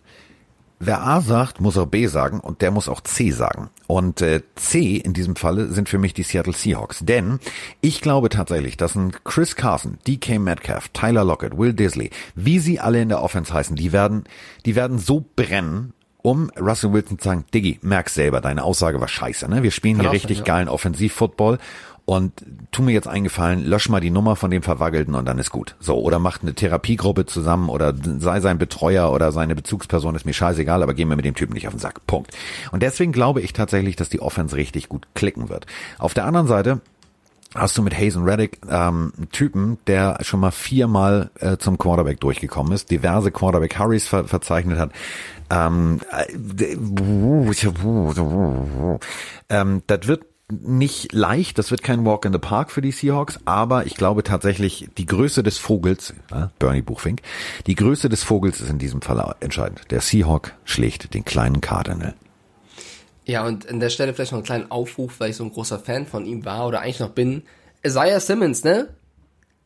Wer A sagt, muss auch B sagen und der muss auch C sagen. Und äh, C in diesem Falle sind für mich die Seattle Seahawks. Denn ich glaube tatsächlich, dass ein Chris Carson, DK Metcalf, Tyler Lockett, Will Disley, wie sie alle in der Offense heißen, die werden, die werden so brennen, um Russell Wilson zu sagen, Diggi, merk's selber, deine Aussage war scheiße. Ne? Wir spielen Kann hier auch richtig sein, ja. geilen Offensivfootball und tu mir jetzt eingefallen, lösch mal die Nummer von dem Verwaggelten und dann ist gut. So, oder macht eine Therapiegruppe zusammen oder sei sein Betreuer oder seine Bezugsperson, ist mir scheißegal, aber geh mir mit dem Typen nicht auf den Sack. Punkt. Und deswegen glaube ich tatsächlich, dass die Offense richtig gut klicken wird. Auf der anderen Seite hast du mit Hazen Reddick ähm, einen Typen, der schon mal viermal äh, zum Quarterback durchgekommen ist, diverse Quarterback Hurries ver verzeichnet hat. Ähm, äh, ähm, das wird nicht leicht, das wird kein Walk in the Park für die Seahawks, aber ich glaube tatsächlich, die Größe des Vogels, äh, Bernie Buchfink, die Größe des Vogels ist in diesem Fall entscheidend. Der Seahawk schlägt den kleinen Cardinal. Ja, und an der Stelle vielleicht noch einen kleinen Aufruf, weil ich so ein großer Fan von ihm war oder eigentlich noch bin. Isaiah Simmons, ne?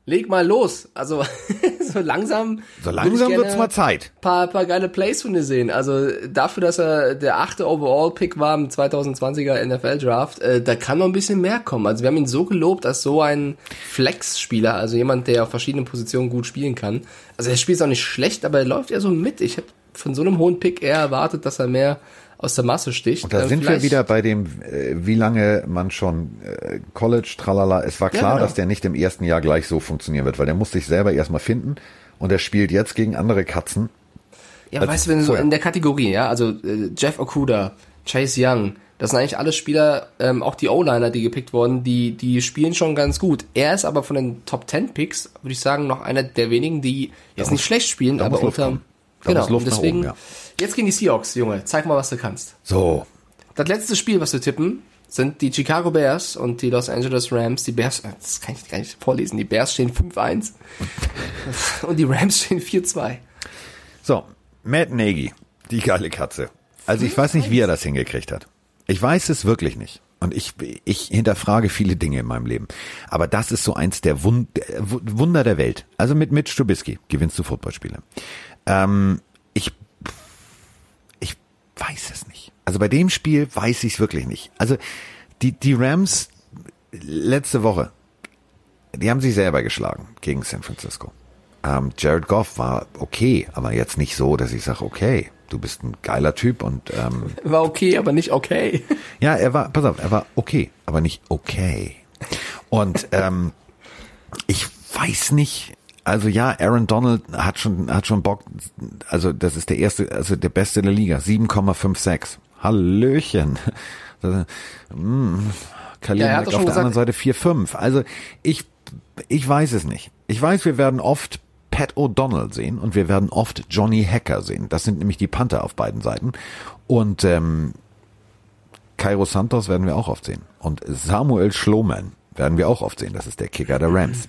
Leg mal los. Also, so langsam. So langsam wird's mal Zeit. Paar, paar geile Plays von dir sehen. Also, dafür, dass er der achte Overall-Pick war im 2020er NFL-Draft, äh, da kann noch ein bisschen mehr kommen. Also, wir haben ihn so gelobt als so ein Flex-Spieler, also jemand, der auf verschiedenen Positionen gut spielen kann. Also, er spielt auch nicht schlecht, aber er läuft ja so mit. Ich habe von so einem hohen Pick eher erwartet, dass er mehr aus der Masse sticht. Und da Äh, sind wir wieder bei dem, äh, wie lange man schon äh, College, tralala. Es war Ja, klar, genau. dass der nicht im ersten Jahr gleich so funktionieren wird, weil der muss sich selber erstmal finden und er spielt jetzt gegen andere Katzen. Ja, weißt du, wenn du so in der Kategorie, ja, also äh, Jeff Okuda, Chase Young, das sind eigentlich alle Spieler, ähm, auch die O-Liner, die gepickt wurden, die, die spielen schon ganz gut. Er ist aber von den Top 10 Picks, würde ich sagen, noch einer der wenigen, die jetzt nicht schlecht spielen, aber unter. kommen. Da Genau, Luft und nach deswegen, oben, ja. jetzt gehen die Seahawks, Junge, zeig mal, was du kannst. So, Das letzte Spiel, was wir tippen, sind die Chicago Bears und die Los Angeles Rams. Die Bears, äh, das kann ich gar nicht vorlesen, die Bears stehen 5-1 und die Rams stehen 4-2. so, Matt Nagy, die geile Katze. Also ich weiß nicht, wie er das hingekriegt hat. Ich weiß es wirklich nicht. Und ich, ich hinterfrage viele Dinge in meinem Leben. Aber das ist so eins der Wund äh, Wu- Wunder der Welt. Also mit Mitch Trubisky gewinnst du Footballspiele. Ähm, ich, ich weiß es nicht. Also bei dem Spiel weiß ich es wirklich nicht. Also die, die Rams letzte Woche, die haben sich selber geschlagen gegen San Francisco. Ähm, Jared Goff war okay, aber jetzt nicht so, dass ich sage, okay, du bist ein geiler Typ und ähm, War okay, aber nicht okay. ja, er war, pass auf, er war okay, aber nicht okay. Und ähm, ich weiß nicht, also ja, Aaron Donald hat schon, hat schon Bock, also das ist der erste, also der beste in der Liga, 7,56. Hallöchen. Also, mm, Khalil Ja, auf der anderen Seite 4,5. Also ich, ich weiß es nicht. Ich weiß, wir werden oft Pat O'Donnell sehen und wir werden oft Johnny Hacker sehen. Das sind nämlich die Panther auf beiden Seiten. Und ähm, Cairo Santos werden wir auch oft sehen. Und Samuel Schloman werden wir auch oft sehen. Das ist der Kicker der Rams.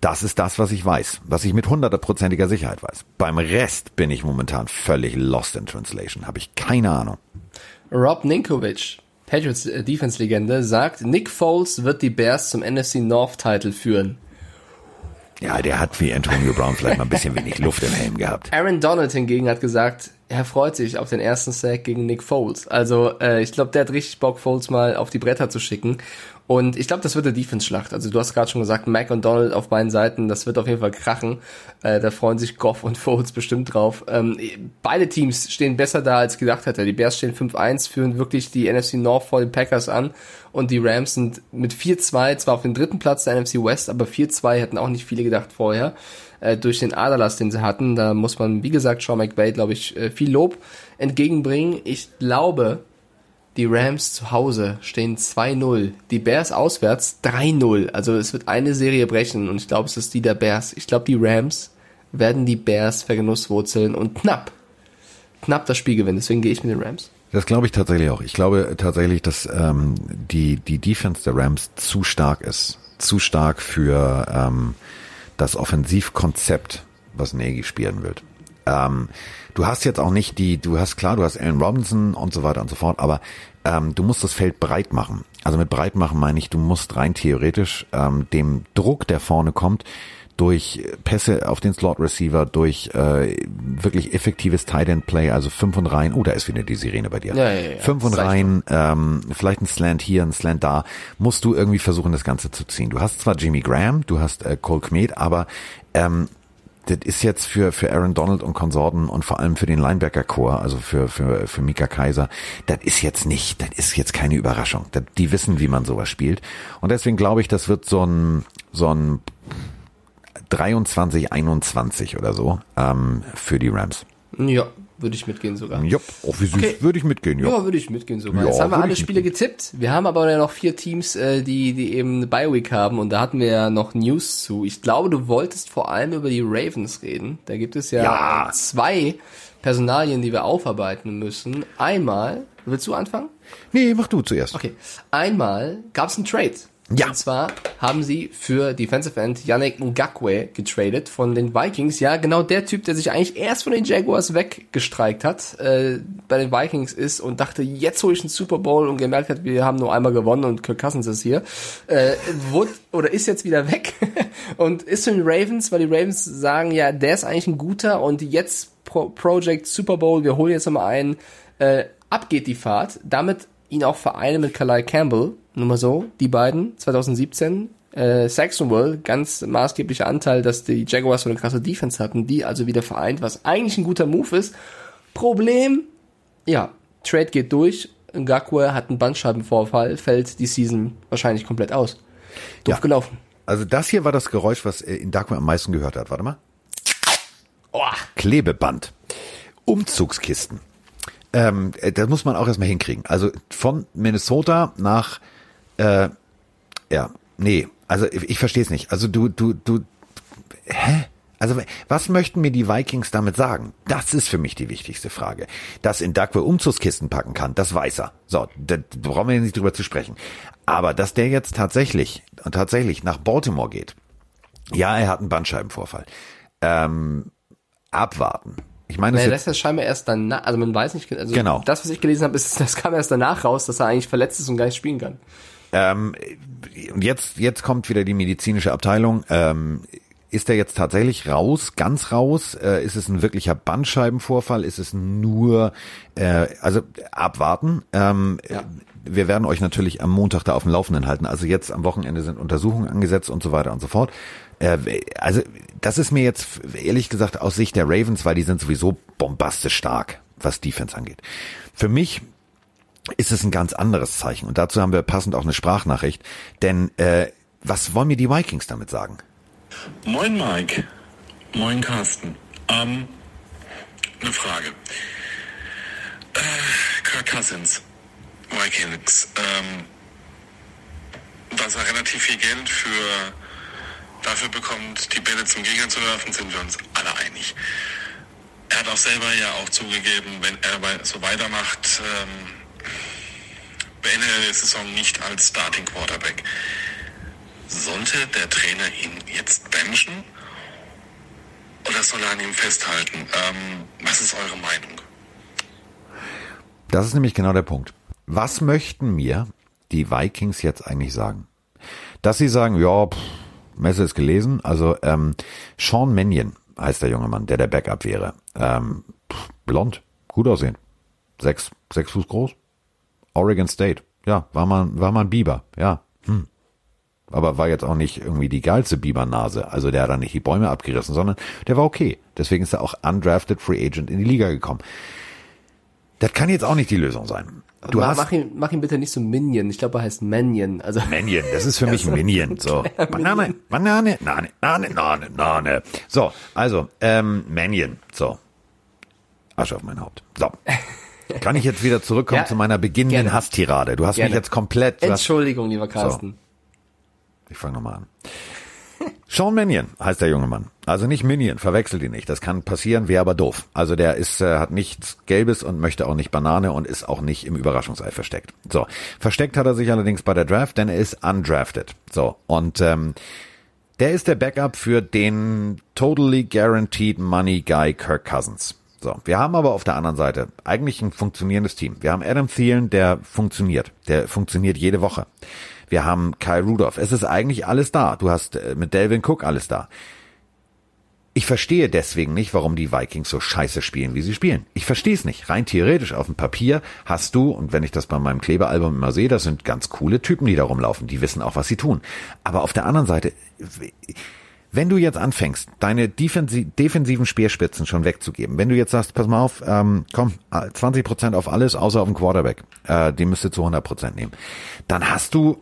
Das ist das, was ich weiß, was ich mit hundertprozentiger Sicherheit weiß. Beim Rest bin ich momentan völlig lost in translation, habe ich keine Ahnung. Rob Ninkovic, Patriots äh, Defense-Legende, sagt, Nick Foles wird die Bears zum NFC North-Title führen. Ja, der hat wie Antonio Brown vielleicht mal ein bisschen wenig Luft im Helm gehabt. Aaron Donald hingegen hat gesagt, er freut sich auf den ersten Sack gegen Nick Foles. Also äh, ich glaube, der hat richtig Bock, Foles mal auf die Bretter zu schicken. Und ich glaube, das wird eine Defense-Schlacht. Also du hast gerade schon gesagt, Mac und Donald auf beiden Seiten, das wird auf jeden Fall krachen. Äh, da freuen sich Goff und Foles bestimmt drauf. Ähm, beide Teams stehen besser da, als gedacht hätte. Die Bears stehen 5-1, führen wirklich die NFC North vor den Packers an. Und die Rams sind mit 4-2 zwar auf dem dritten Platz der NFC West, aber 4-2 hätten auch nicht viele gedacht vorher äh, durch den Aderlass, den sie hatten. Da muss man, wie gesagt, Sean McVay, glaube ich, äh, viel Lob entgegenbringen. Ich glaube, die Rams zu Hause stehen 2-0. Die Bears auswärts 3-0. Also es wird eine Serie brechen und ich glaube, es ist die der Bears. Ich glaube, die Rams werden die Bears vergenusswurzeln und knapp, knapp das Spiel gewinnen. Deswegen gehe ich mit den Rams. Das glaube ich tatsächlich auch. Ich glaube tatsächlich, dass ähm, die, die Defense der Rams zu stark ist. Zu stark für ähm, das Offensivkonzept, was Nagy spielen wird. Ähm, du hast jetzt auch nicht die, du hast klar, du hast Allen Robinson und so weiter und so fort, aber ähm, du musst das Feld breit machen. Also mit breit machen meine ich, du musst rein theoretisch ähm, dem Druck, der vorne kommt, durch Pässe auf den Slot Receiver, durch äh, wirklich effektives Tight End Play, also fünf und rein. Oh, da ist wieder die Sirene bei dir. Ja, ja, ja. Fünf und rein, ähm, vielleicht ein Slant hier, ein Slant da. Musst du irgendwie versuchen, das Ganze zu ziehen. Du hast zwar Jimmy Graham, du hast äh, Cole Kmet, aber ähm, das ist jetzt für, für Aaron Donald und Konsorten und vor allem für den Linebacker-Core, also für, für, für Mika Kaiser, das ist jetzt nicht, das ist jetzt keine Überraschung. Das, die wissen, wie man sowas spielt. Und deswegen glaube ich, das wird so ein, so ein 23, 21 oder so ähm, für die Rams. Ja, würde ich mitgehen sogar. Jupp, oh, wie süß, Okay. würde ich mitgehen, ja. Ja, würde ich mitgehen sogar. Ja, Jetzt haben wir alle Spiele getippt. Wir haben aber ja noch vier Teams, äh, die, die eben eine Bye-Week haben und da hatten wir ja noch News zu. Ich glaube, du wolltest vor allem über die Ravens reden. Da gibt es ja, Ja. zwei Personalien, die wir aufarbeiten müssen. Einmal, willst du anfangen? Nee, mach du zuerst. Okay. Einmal gab es einen Trade. Ja. Und zwar haben sie für Defensive End Yannick Ngakwe getradet von den Vikings. Ja, genau der Typ, der sich eigentlich erst von den Jaguars weggestreikt hat, äh, bei den Vikings ist und dachte, jetzt hole ich einen Super Bowl und gemerkt hat, wir haben nur einmal gewonnen und Kirk Cousins ist hier. Äh, wurde, oder ist jetzt wieder weg und ist zu den Ravens, weil die Ravens sagen, ja, der ist eigentlich ein guter und jetzt Pro Project Super Bowl, wir holen jetzt nochmal einen. Äh, ab geht die Fahrt. Damit ihn auch vereinen mit Kalai Campbell, nur mal so, die beiden, 2017. Äh, Saxonville, ganz maßgeblicher Anteil, dass die Jaguars so eine krasse Defense hatten, die also wieder vereint, was eigentlich ein guter Move ist. Problem, ja, Trade geht durch, Ngakwe hat einen Bandscheibenvorfall, fällt die Season wahrscheinlich komplett aus. Doof Ja. gelaufen. Also das hier war das Geräusch, was äh, in Darkman am meisten gehört hat. Warte mal. Oh, Klebeband. Umzugskisten. Ähm, äh, das muss man auch erstmal hinkriegen. Also von Minnesota nach, äh, ja, nee, also ich, ich verstehe es nicht. Also du, du, du, hä? Also was möchten mir die Vikings damit sagen? Das ist für mich die wichtigste Frage. Dass in Dagwe Umzugskisten packen kann, das weiß er. So, da brauchen wir nicht drüber zu sprechen. Aber dass der jetzt tatsächlich, tatsächlich nach Baltimore geht, ja, er hat einen Bandscheibenvorfall. Ähm, abwarten. Ich meine, das naja, das ist ja scheinbar erst danach, also man weiß nicht, also Genau. das, was ich gelesen habe, ist, das kam erst danach raus, dass er eigentlich verletzt ist und gar nicht spielen kann. Ähm, und jetzt, jetzt kommt wieder die medizinische Abteilung. Ähm, ist er jetzt tatsächlich raus, ganz raus? Äh, ist es ein wirklicher Bandscheibenvorfall? Ist es nur, äh, also abwarten. Ähm, wir werden euch natürlich am Montag da auf dem Laufenden halten. Also jetzt am Wochenende sind Untersuchungen angesetzt und so weiter und so fort. Äh, also das ist mir jetzt ehrlich gesagt aus Sicht der Ravens, weil die sind sowieso bombastisch stark, was Defense angeht. Für mich ist es ein ganz anderes Zeichen und dazu haben wir passend auch eine Sprachnachricht. Denn äh, was wollen mir die Vikings damit sagen? Moin Mike. Moin Carsten. Ähm, eine Frage. Äh, Kirk Cousins, Vikings, ähm, dass er relativ viel Geld für dafür bekommt, die Bälle zum Gegner zu werfen, sind wir uns alle einig. Er hat auch selber ja auch zugegeben, wenn er so weitermacht, ähm, beendet er die Saison nicht als Starting Quarterback. Sollte der Trainer ihn jetzt benchen oder soll er an ihm festhalten? Ähm, was ist eure Meinung? Das ist nämlich genau der Punkt. Was möchten mir die Vikings jetzt eigentlich sagen? Dass sie sagen, ja, pff, Messe ist gelesen. Also ähm, Sean Mannion heißt der junge Mann, der der Backup wäre. Ähm, pff, blond, gut aussehen. Sechs, sechs Fuß groß. Oregon State. Ja, war man, war man Biber. Ja. Hm. Aber war jetzt auch nicht irgendwie die geilste Bibernase. Also der hat da nicht die Bäume abgerissen, sondern der war okay. Deswegen ist er auch undrafted Free Agent in die Liga gekommen. Das kann jetzt auch nicht die Lösung sein. Du mach, hast mach, ihn, mach ihn bitte nicht so Minion. Ich glaube, er heißt Manion. Also Minion, das ist für mich Minion. So, Banane, Banane, Nane, Nane, Nane, Nane. So, also, ähm, Manion. So. Asche auf mein Haupt. So. Kann ich jetzt wieder zurückkommen Ja, zu meiner beginnenden gerne. Hasstirade? Du hast Gerne. mich jetzt komplett. Hast, Entschuldigung, lieber Carsten. ich fange nochmal an. Sean Manion heißt der junge Mann. Also nicht Minion, verwechselt ihn nicht. Das kann passieren, wäre aber doof. Also der ist, äh, hat nichts Gelbes und möchte auch nicht Banane und ist auch nicht im Überraschungsei versteckt. So, versteckt hat er sich allerdings bei der Draft, denn er ist undrafted. So, und ähm, der ist der Backup für den totally guaranteed money guy Kirk Cousins. So, wir haben aber auf der anderen Seite eigentlich ein funktionierendes Team. Wir haben Adam Thielen, der funktioniert. Der funktioniert jede Woche. Wir haben Kyle Rudolph. Es ist eigentlich alles da. Du hast äh, mit Delvin Cook alles da. Ich verstehe deswegen nicht, warum die Vikings so scheiße spielen, wie sie spielen. Ich verstehe es nicht. Rein theoretisch auf dem Papier hast du, und wenn ich das bei meinem Klebealbum immer sehe, das sind ganz coole Typen, die da rumlaufen. Die wissen auch, was sie tun. Aber auf der anderen Seite, wenn du jetzt anfängst, deine defensi defensiven Speerspitzen schon wegzugeben, wenn du jetzt sagst, pass mal auf, ähm, komm, 20 Prozent auf alles, außer auf den Quarterback, äh, den müsst ihr zu 100 Prozent nehmen, dann hast du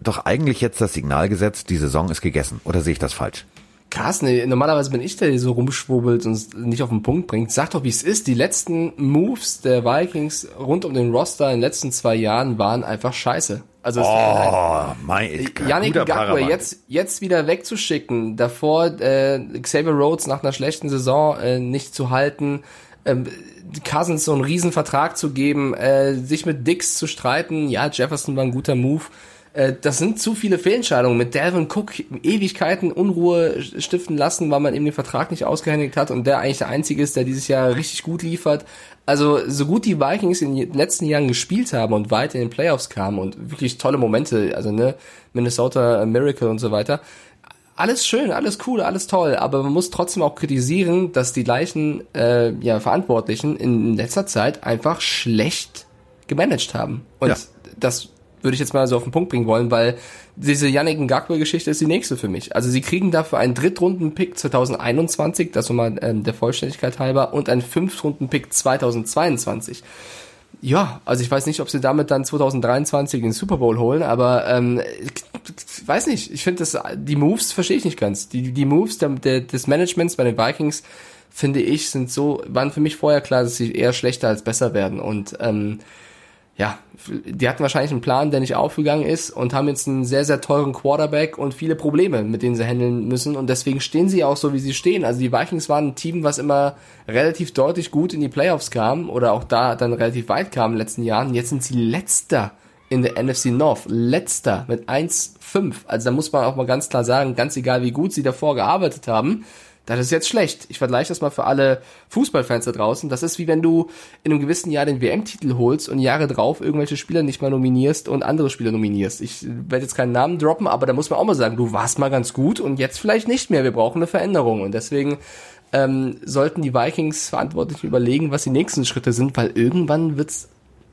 doch eigentlich jetzt das Signal gesetzt, die Saison ist gegessen. Oder sehe ich das falsch? Carsten, ey, normalerweise bin ich der, der so rumschwurbelt und nicht auf den Punkt bringt. Sag doch, wie es ist. Die letzten Moves der Vikings rund um den Roster in den letzten zwei Jahren waren einfach scheiße. Also Oh, mein, Yannick Ngakwe jetzt, jetzt wieder wegzuschicken, davor äh, Xavier Rhodes nach einer schlechten Saison äh, nicht zu halten, ähm, Cousins so einen Riesenvertrag zu geben, äh, sich mit Dix zu streiten, ja, Jefferson war ein guter Move. Äh, das sind zu viele Fehlentscheidungen. Mit Dalvin Cook Ewigkeiten Unruhe stiften lassen, weil man eben den Vertrag nicht ausgehändigt hat und der eigentlich der Einzige ist, der dieses Jahr richtig gut liefert. Also so gut die Vikings in den letzten Jahren gespielt haben und weit in den Playoffs kamen und wirklich tolle Momente, also ne, Minnesota Miracle und so weiter. Alles schön, alles cool, alles toll, aber man muss trotzdem auch kritisieren, dass die gleichen äh, ja, Verantwortlichen in letzter Zeit einfach schlecht gemanagt haben. Und Ja. das würde ich jetzt mal so auf den Punkt bringen wollen, weil diese Yannick Ngakwe-Geschichte ist die nächste für mich. Also sie kriegen dafür einen Drittrunden-Pick 2021, das nochmal ähm, der Vollständigkeit halber, und einen Fünftrunden-Pick 2022. Ja, also ich weiß nicht, ob sie damit dann 2023 den Super Bowl holen, aber ähm, ich weiß nicht. Ich finde das die Moves verstehe ich nicht ganz. Die die Moves der, der, des Managements bei den Vikings finde ich sind so waren für mich vorher klar, dass sie eher schlechter als besser werden und ähm, ja, die hatten wahrscheinlich einen Plan, der nicht aufgegangen ist und haben jetzt einen sehr, sehr teuren Quarterback und viele Probleme, mit denen sie handeln müssen und deswegen stehen sie auch so, wie sie stehen. Also die Vikings waren ein Team, was immer relativ deutlich gut in die Playoffs kam oder auch da dann relativ weit kam in den letzten Jahren. Jetzt sind sie letzter in der NFC North. Letzter mit 1-5. Also da muss man auch mal ganz klar sagen, ganz egal wie gut sie davor gearbeitet haben, das ist jetzt schlecht. Ich vergleiche das mal für alle Fußballfans da draußen. Das ist wie wenn du in einem gewissen Jahr den WM-Titel holst und Jahre drauf irgendwelche Spieler nicht mal nominierst und andere Spieler nominierst. Ich werde jetzt keinen Namen droppen, aber da muss man auch mal sagen, du warst mal ganz gut und jetzt vielleicht nicht mehr. Wir brauchen eine Veränderung. Und deswegen ähm, sollten die Vikings Verantwortlichen überlegen, was die nächsten Schritte sind, weil irgendwann wird's,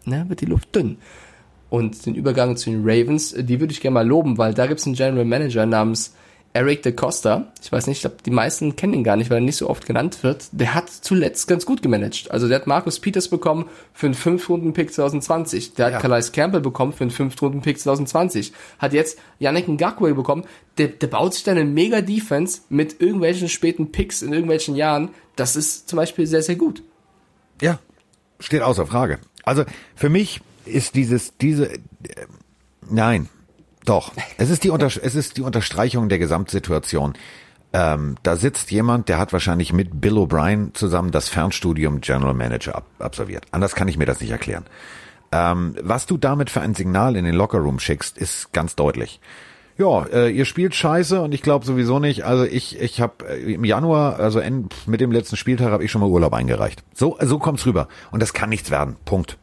ne, wird die Luft dünn. und den Übergang zu den Ravens, die würde ich gerne mal loben, weil da gibt es einen General Manager namens Eric DeCosta. Ich weiß nicht, ich glaube, die meisten kennen ihn gar nicht, weil er nicht so oft genannt wird. Der hat zuletzt ganz gut gemanagt. Also der hat Marcus Peters bekommen für einen 5-Runden-Pick 2020. Der hat Ja. Calais Campbell bekommen für einen 5-Runden-Pick 2020. Hat jetzt Yannick Ngakwe bekommen. Der, der baut sich dann eine Mega-Defense mit irgendwelchen späten Picks in irgendwelchen Jahren. Das ist zum Beispiel sehr, sehr gut. Ja, steht außer Frage. Also für mich ist dieses, diese, äh, nein, doch. Es ist die, Unter, es ist die Unterstreichung der Gesamtsituation. Ähm, da sitzt jemand, der hat wahrscheinlich mit Bill O'Brien zusammen das Fernstudium General Manager ab, absolviert. Anders kann ich mir das nicht erklären. Ähm, was du damit für ein Signal in den Lockerroom schickst, ist ganz deutlich. Ja, äh, ihr spielt scheiße und ich glaube sowieso nicht. Also ich, ich habe im Januar, also mit dem letzten Spieltag, habe ich schon mal Urlaub eingereicht. So, so kommt's rüber. Und das kann nichts werden. Punkt.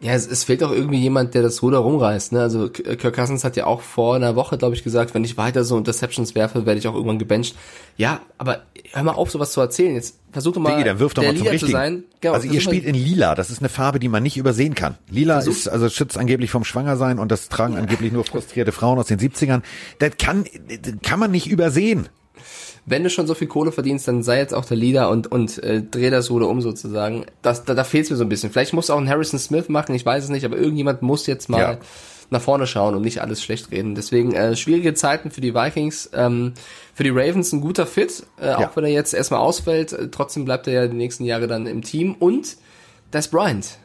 Ja, es, es fehlt auch irgendwie jemand, der das Ruder rumreißt. Ne? Also Kirk Cousins hat ja auch vor einer Woche, glaube ich, gesagt, wenn ich weiter so Interceptions werfe, werde ich auch irgendwann gebencht. Ja, aber hör mal auf, sowas zu erzählen. Jetzt versuch doch mal, Digi, dann wirf doch mal zum Richtigen. zu sein. Genau, also ihr spielt in Lila. Das ist eine Farbe, die man nicht übersehen kann. Lila Versuch- ist, also schützt angeblich vom Schwangersein und das tragen angeblich nur frustrierte Frauen aus den 70ern. Das kann, das kann man nicht übersehen. Wenn du schon so viel Kohle verdienst, dann sei jetzt auch der Leader und, und äh, dreh das Ruder um sozusagen. Das, da da fehlt mir so ein bisschen. Vielleicht muss auch ein Harrison Smith machen, ich weiß es nicht, aber irgendjemand muss jetzt mal Ja. nach vorne schauen und nicht alles schlecht reden. Deswegen äh, schwierige Zeiten für die Vikings. Ähm, für die Ravens ein guter Fit, äh, auch Ja. wenn er jetzt erstmal ausfällt. Äh, trotzdem bleibt er ja die nächsten Jahre dann im Team. Und das Bryant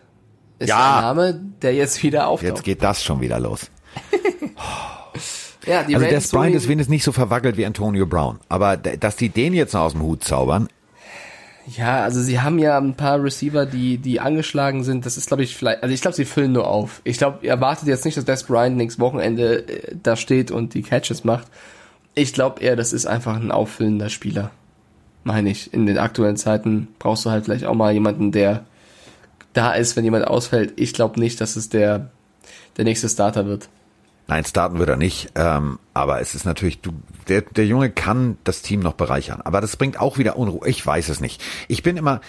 ist Ja. ein Name, der jetzt wieder auftaucht. Jetzt geht das schon wieder los. ja, die Also Ravens Des Bryant ist wenigstens nicht so verwackelt wie Antonio Brown. Aber dass die den jetzt noch aus dem Hut zaubern, Ja, also sie haben ja ein paar Receiver, die die angeschlagen sind. Das ist, glaube ich, vielleicht. Also ich glaube, sie füllen nur auf. Ich glaube, ihr erwartet jetzt nicht, dass Des Bryant nächstes Wochenende äh, da steht und die Catches macht. Ich glaube eher, das ist einfach ein auffüllender Spieler. Meine ich. In den aktuellen Zeiten brauchst du halt vielleicht auch mal jemanden, der da ist, wenn jemand ausfällt. Ich glaube nicht, dass es der der nächste Starter wird. Nein, starten wird er nicht. Ähm, aber es ist natürlich, du, der, der Junge kann das Team noch bereichern. Aber das bringt auch wieder Unruhe. Ich weiß es nicht. Ich bin immer,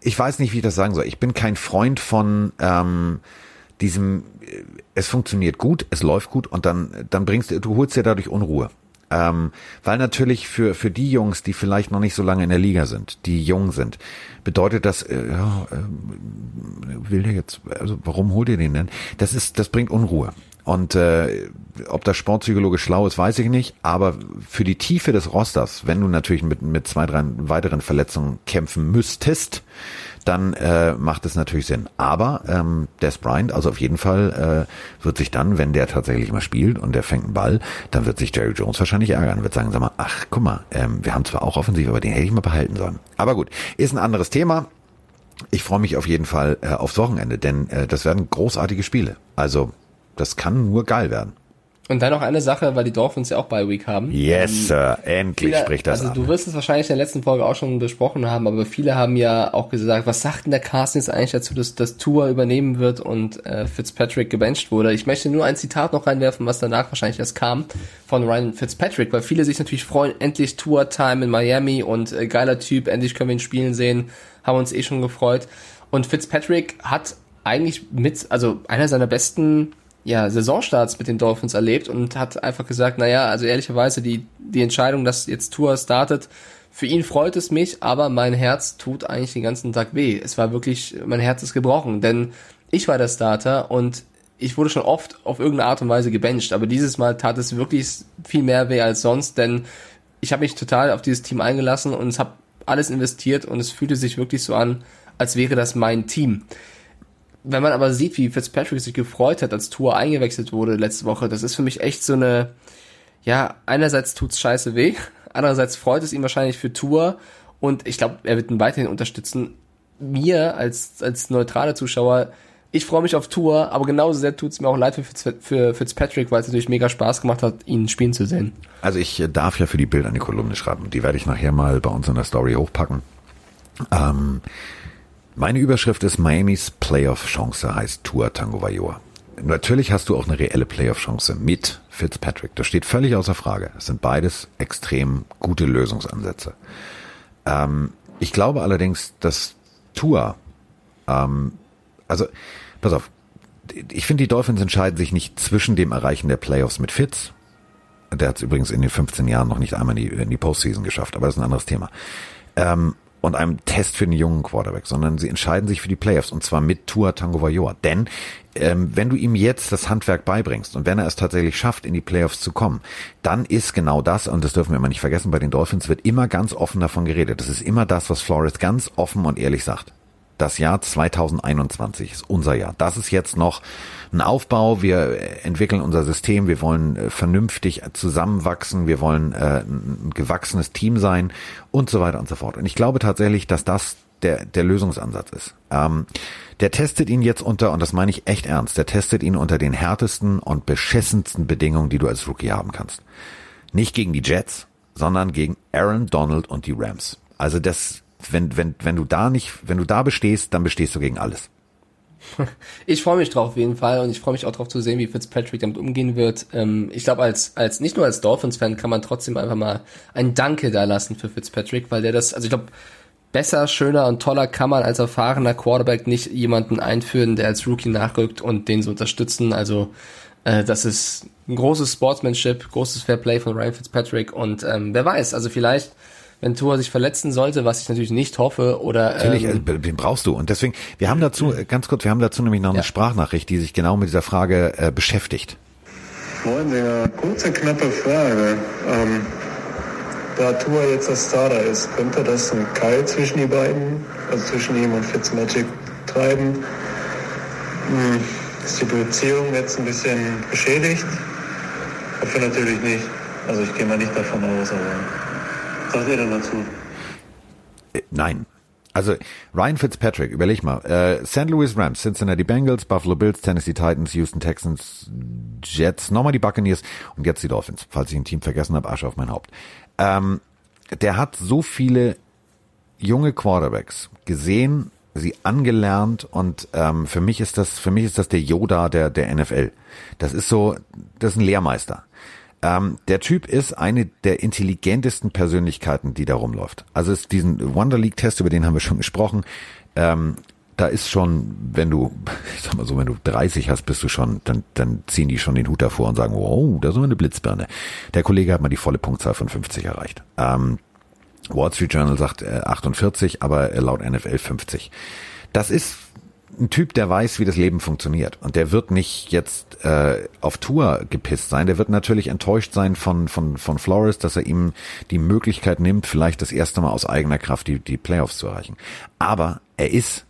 ich weiß nicht, wie ich das sagen soll. Ich bin kein Freund von ähm, diesem, äh, es funktioniert gut, es läuft gut und dann, dann bringst du, du holst dir dadurch Unruhe. Ähm, weil natürlich für, für die Jungs, die vielleicht noch nicht so lange in der Liga sind, die jung sind, bedeutet das, äh, ja, äh, will der jetzt, also warum holt ihr den denn? Das ist, das bringt Unruhe. Und äh, ob das sportpsychologisch schlau ist, weiß ich nicht. Aber für die Tiefe des Rosters, wenn du natürlich mit, mit zwei, drei weiteren Verletzungen kämpfen müsstest, dann äh, macht es natürlich Sinn. Aber ähm, Des Bryant, also auf jeden Fall äh, wird sich dann, wenn der tatsächlich mal spielt und der fängt einen Ball, dann wird sich Jerry Jones wahrscheinlich ärgern. Wird sagen, sag mal, ach, guck mal, ähm, wir haben zwar auch offensiv, aber den hätte ich mal behalten sollen. Aber gut, ist ein anderes Thema. Ich freue mich auf jeden Fall äh, aufs Wochenende, denn äh, das werden großartige Spiele. Also das kann nur geil werden. Und dann noch eine Sache, weil die Dolphins ja auch bei Week haben. Yes, Sir, endlich Viele- spricht das also an. du wirst es wahrscheinlich in der letzten Folge auch schon besprochen haben, aber viele haben ja auch gesagt, was sagt denn der Carsten jetzt eigentlich dazu, dass das Tour übernehmen wird und äh, Fitzpatrick gebencht wurde. Ich möchte nur ein Zitat noch reinwerfen, was danach wahrscheinlich erst kam von Ryan Fitzpatrick, weil viele sich natürlich freuen, endlich Tour-Time in Miami und äh, geiler Typ, endlich können wir ihn spielen sehen, haben uns eh schon gefreut. Und Fitzpatrick hat eigentlich mit, also einer seiner besten ja, Saisonstarts mit den Dolphins erlebt und hat einfach gesagt, naja, also ehrlicherweise die, die Entscheidung, dass jetzt Tour startet, für ihn freut es mich, aber mein Herz tut eigentlich den ganzen Tag weh. Es war wirklich, mein Herz ist gebrochen, denn ich war der Starter und ich wurde schon oft auf irgendeine Art und Weise gebencht, aber dieses Mal tat es wirklich viel mehr weh als sonst, denn ich habe mich total auf dieses Team eingelassen und es habe alles investiert und es fühlte sich wirklich so an, als wäre das mein Team wenn man aber sieht, wie Fitzpatrick sich gefreut hat, als Tour eingewechselt wurde letzte Woche, das ist für mich echt so eine, ja, einerseits tut's scheiße weh, andererseits freut es ihn wahrscheinlich für Tour und ich glaube, er wird ihn weiterhin unterstützen. Mir als, als neutraler Zuschauer, ich freue mich auf Tour, aber genauso sehr tut's mir auch leid für, Fitz, für Fitzpatrick, weil es natürlich mega Spaß gemacht hat, ihn spielen zu sehen. Also ich äh, darf ja für die Bild eine Kolumne schreiben. Die werde ich nachher mal bei uns in der Story hochpacken. Ähm, meine Überschrift ist Miamis Playoff-Chance heißt Tour Tango Vajor. Natürlich hast du auch eine reelle Playoff-Chance mit Fitzpatrick. Das steht völlig außer Frage. Es sind beides extrem gute Lösungsansätze. Ähm, ich glaube allerdings, dass Tour, ähm, also pass auf, ich finde, die Dolphins entscheiden sich nicht zwischen dem Erreichen der Playoffs mit Fitz. Der hat es übrigens in den 15 Jahren noch nicht einmal in die, in die Postseason geschafft, aber das ist ein anderes Thema. Ähm, und einem Test für den jungen Quarterback, sondern sie entscheiden sich für die Playoffs und zwar mit Tua Tango Vajor. Denn ähm, wenn du ihm jetzt das Handwerk beibringst und wenn er es tatsächlich schafft, in die Playoffs zu kommen, dann ist genau das, und das dürfen wir immer nicht vergessen, bei den Dolphins wird immer ganz offen davon geredet. Das ist immer das, was Flores ganz offen und ehrlich sagt das Jahr 2021 ist unser Jahr. Das ist jetzt noch ein Aufbau. Wir entwickeln unser System. Wir wollen äh, vernünftig zusammenwachsen. Wir wollen äh, ein gewachsenes Team sein und so weiter und so fort. Und ich glaube tatsächlich, dass das der, der Lösungsansatz ist. Ähm, der testet ihn jetzt unter, und das meine ich echt ernst, der testet ihn unter den härtesten und beschissensten Bedingungen, die du als Rookie haben kannst. Nicht gegen die Jets, sondern gegen Aaron Donald und die Rams. Also das, wenn, wenn, wenn du da nicht, wenn du da bestehst, dann bestehst du gegen alles. Ich freue mich drauf auf jeden Fall und ich freue mich auch drauf zu sehen, wie Fitzpatrick damit umgehen wird. Ähm, ich glaube, als, als, nicht nur als Dolphins-Fan kann man trotzdem einfach mal ein Danke da lassen für Fitzpatrick, weil der das, also ich glaube, besser, schöner und toller kann man als erfahrener Quarterback nicht jemanden einführen, der als Rookie nachrückt und den zu unterstützen. Also, äh, das ist ein großes Sportsmanship, großes Fairplay von Ryan Fitzpatrick und ähm, wer weiß, also vielleicht wenn Tua sich verletzen sollte, was ich natürlich nicht hoffe, oder Natürlich, ähm, äh, den brauchst du. Und deswegen, wir haben dazu, ganz kurz, wir haben dazu nämlich noch eine Ja. Sprachnachricht, die sich genau mit dieser Frage äh, beschäftigt. Freunde, kurze, knappe Frage. Ähm, da Tua jetzt das Starter ist, könnte das einen Keil zwischen die beiden, also zwischen ihm und Fitzmagic treiben? Hm, ist die Beziehung jetzt ein bisschen beschädigt? Hoffe natürlich nicht. Also ich gehe mal nicht davon aus, aber was sagt ihr denn dazu? Nein. Also Ryan Fitzpatrick, überleg mal. Äh, St. Louis Rams, Cincinnati Bengals, Buffalo Bills, Tennessee Titans, Houston Texans, Jets, nochmal die Buccaneers und jetzt die Dolphins. Falls ich ein Team vergessen habe, Asche auf mein Haupt. Ähm, der hat so viele junge Quarterbacks gesehen, sie angelernt und ähm, für mich ist das für mich ist das der Yoda der der NFL. Das ist so, das ist ein Lehrmeister. Ähm, der Typ ist eine der intelligentesten Persönlichkeiten, die da rumläuft. Also ist diesen Wonder League Test, über den haben wir schon gesprochen. Ähm, da ist schon, wenn du, ich sag mal so, wenn du 30 hast, bist du schon, dann, dann ziehen die schon den Hut davor und sagen, wow, da ist immer eine Blitzbirne. Der Kollege hat mal die volle Punktzahl von 50 erreicht. Ähm, Wall Street Journal sagt äh, 48, aber äh, laut NFL 50. Das ist ein Typ, der weiß, wie das Leben funktioniert. Und der wird nicht jetzt äh, auf Tour gepisst sein. Der wird natürlich enttäuscht sein von, von, von Flores, dass er ihm die Möglichkeit nimmt, vielleicht das erste Mal aus eigener Kraft die, die Playoffs zu erreichen. Aber er ist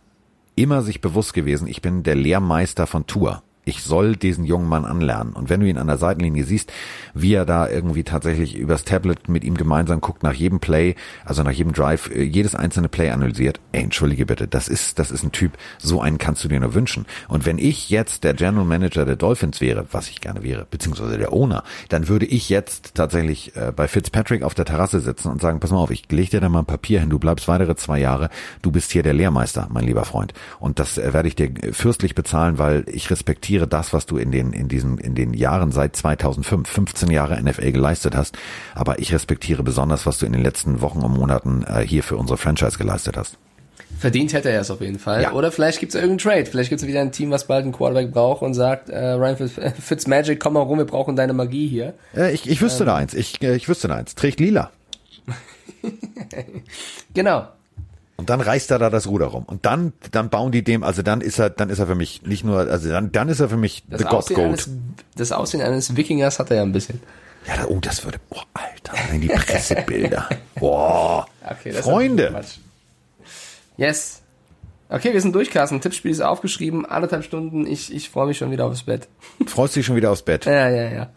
immer sich bewusst gewesen, ich bin der Lehrmeister von Tour. Ich soll diesen jungen Mann anlernen. Und wenn du ihn an der Seitenlinie siehst, wie er da irgendwie tatsächlich übers Tablet mit ihm gemeinsam guckt, nach jedem Play, also nach jedem Drive, äh, jedes einzelne Play analysiert, ey, entschuldige bitte, das ist, das ist ein Typ, so einen kannst du dir nur wünschen. Und wenn ich jetzt der General Manager der Dolphins wäre, was ich gerne wäre, beziehungsweise der Owner, dann würde ich jetzt tatsächlich äh, bei Fitzpatrick auf der Terrasse sitzen und sagen, pass mal auf, ich leg dir da mal ein Papier hin, du bleibst weitere zwei Jahre, du bist hier der Lehrmeister, mein lieber Freund. Und das äh, werde ich dir fürstlich bezahlen, weil ich respektiere das, was du in den, in diesen, in den Jahren seit 2005, 15 Jahre NFL geleistet hast. Aber ich respektiere besonders, was du in den letzten Wochen und Monaten äh, hier für unsere Franchise geleistet hast. Verdient hätte er es auf jeden Fall. Ja. Oder vielleicht gibt es irgendeinen Trade. Vielleicht gibt es wieder ein Team, was bald einen Quarterback braucht und sagt, äh, Ryan Fitz, Fitzmagic, komm mal rum, wir brauchen deine Magie hier. Äh, ich, ich wüsste da eins. Ich, äh, ich wüsste da eins. Trägt lila. Genau. Und dann reißt er da das Ruder rum. Und dann, dann bauen die dem, also dann ist er, dann ist er für mich nicht nur, also dann, dann ist er für mich Das the God Aussehen, Goat. eines, das Aussehen eines Wikingers hat er ja ein bisschen. Ja, oh, das würde, oh, Alter, die Pressebilder. Boah. Okay, Freunde. Yes. Okay, wir sind durch, Carsten. Tippspiel ist aufgeschrieben, anderthalb Stunden. Ich, ich freue mich schon wieder aufs Bett. Freust dich schon wieder aufs Bett. Ja, ja, ja.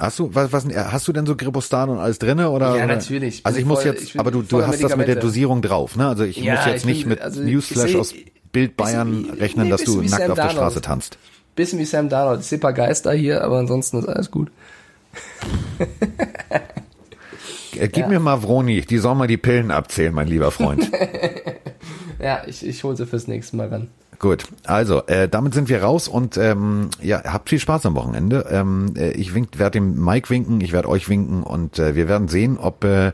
Hast du, was, was, hast du denn so Gribostan und alles drinne oder? Ja, natürlich. Ich Also bin ich muss voll- jetzt, ich bin aber du, du hast das mit der. Dosierung drauf, ne? Also ich Ja, muss jetzt ich bin- nicht mit also Newsflash seh- aus Bild Bayern wie- rechnen, nee, dass du nackt Sam auf der Darnold. Straße tanzt. Bisschen wie Sam Darnold. Ich sehe paar Geister hier, aber ansonsten ist alles gut. Äh, Gib mir mal Vroni, die soll mal die Pillen abzählen, mein lieber Freund. Ja, ich, ich hole sie fürs nächste Mal ran. Gut, also äh, damit sind wir raus und ähm, ja, habt viel Spaß am Wochenende. Ähm, äh, ich werde dem Mike winken, ich werde euch winken und äh, wir werden sehen, ob äh,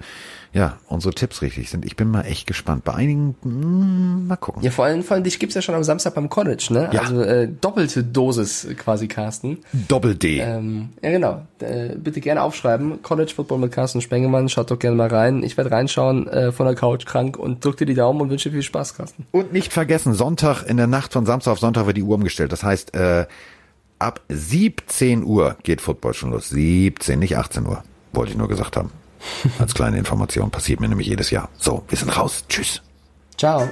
ja, unsere Tipps richtig sind. Ich bin mal echt gespannt. Bei einigen, mm, mal gucken. Ja, vor allem, vor allem dich gibt's ja schon am Samstag beim College, ne? Ja. Also äh, doppelte Dosis quasi, Carsten. Doppel-D. Ähm, ja, genau. Äh, bitte gerne aufschreiben. College Football mit Carsten Spengemann. Schaut doch gerne mal rein. Ich werde reinschauen äh, von der Couch krank und drück dir die Daumen und wünsche dir viel Spaß, Carsten. Und nicht vergessen, Sonntag, in der Nacht von Samstag auf Sonntag wird die Uhr umgestellt. Das heißt, äh, ab 17 Uhr geht Football schon los. 17, nicht 18 Uhr. Wollte ich nur gesagt haben. Als kleine Information. Passiert mir nämlich jedes Jahr. So, wir sind raus. Tschüss. Ciao.